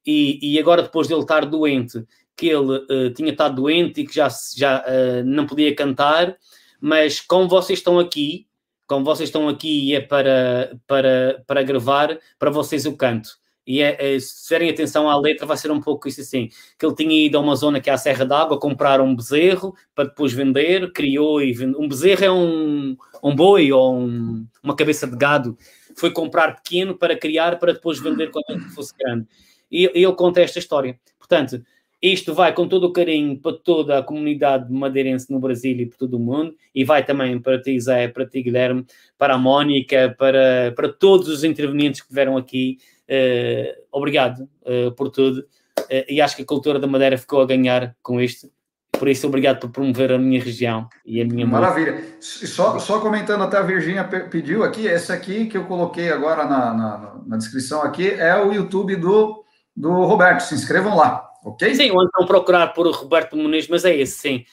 E, e agora, depois de ele estar doente, que ele uh, tinha estado doente e que já, já uh, não podia cantar, mas como vocês estão aqui, como vocês estão aqui e é para, para, para gravar, para vocês eu canto. E é, é, se tiverem atenção à letra, vai ser um pouco isso assim: que ele tinha ido a uma zona que é a Serra d'Água, comprar um bezerro para depois vender, criou e vendeu. Um bezerro é um, um boi ou um, uma cabeça de gado. Foi comprar pequeno para criar, para depois vender quando fosse grande. E, e ele conta esta história. Portanto, isto vai com todo o carinho para toda a comunidade madeirense no Brasil e por todo o mundo, e vai também para ti, Zé, para ti, Guilherme, para a Mónica, para, para todos os intervenientes que vieram aqui. Uh, obrigado uh, por tudo. Uh, e acho que a cultura da Madeira ficou a ganhar com isto. Por isso, obrigado por promover a minha região e a minha Maravilha. Só, só comentando, até a Virgínia pediu aqui, esse aqui que eu coloquei agora na, na, na, descrição aqui é o YouTube do, do Roberto. Se inscrevam lá, ok? Sim, ou então procurar por Roberto Muniz, mas é esse, sim.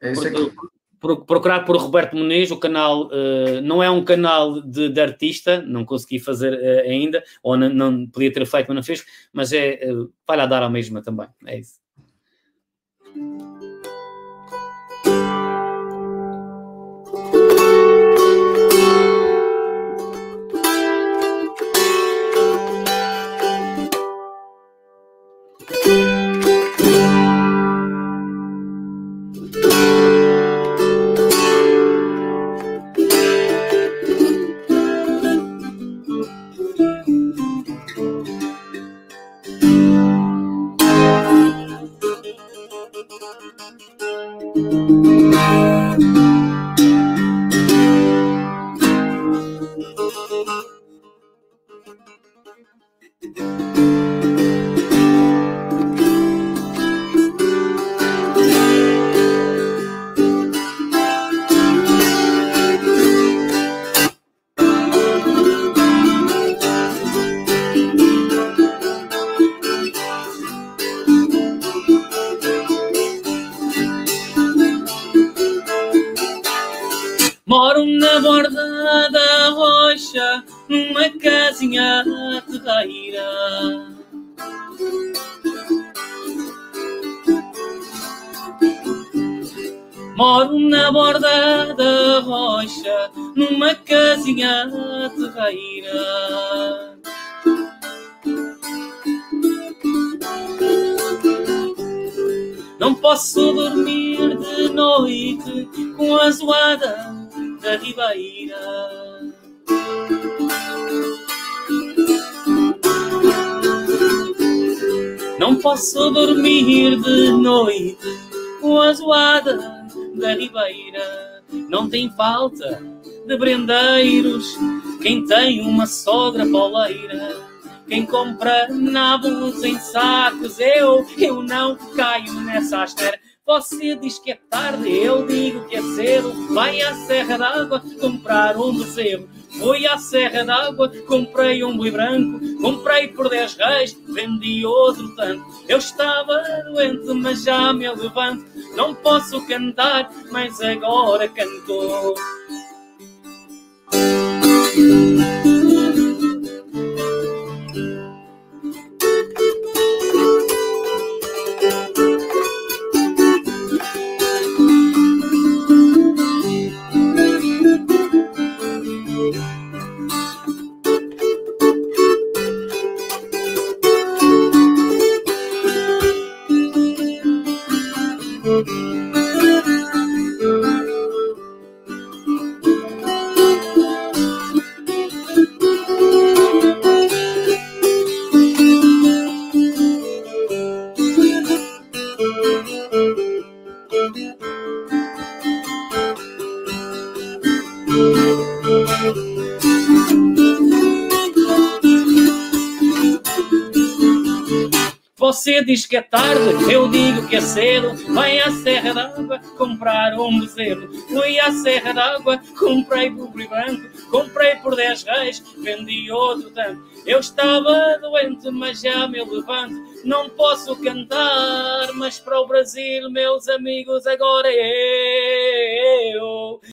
É esse aqui procurar por Roberto Muniz, o canal uh, não é um canal de, de artista, não consegui fazer uh, ainda, ou não, não, podia ter feito, mas não fez, mas é, uh, vai lá dar a mesma também, é isso. Posso dormir de noite com a zoada da ribeira. Não tem falta de brendeiros quem tem uma sogra poleira. Quem compra nabos em sacos, eu, eu não caio nessa astera. Você diz que é tarde, eu digo que é cedo. Vai à Serra d'Água comprar um bezerro. Fui à Serra d'Água, comprei um boi branco. Comprei por 10 reis, vendi outro tanto. Eu estava doente, mas já me levanto. Não posso cantar, mas agora canto. Diz que é tarde, eu digo que é cedo. Vai à Serra d'Água comprar um bezerro. Fui à Serra d'Água, comprei bugre branco. Comprei por 10 reis, vendi outro tanto. Eu estava doente, mas já me levanto. Não posso cantar, mas para o Brasil, meus amigos, agora é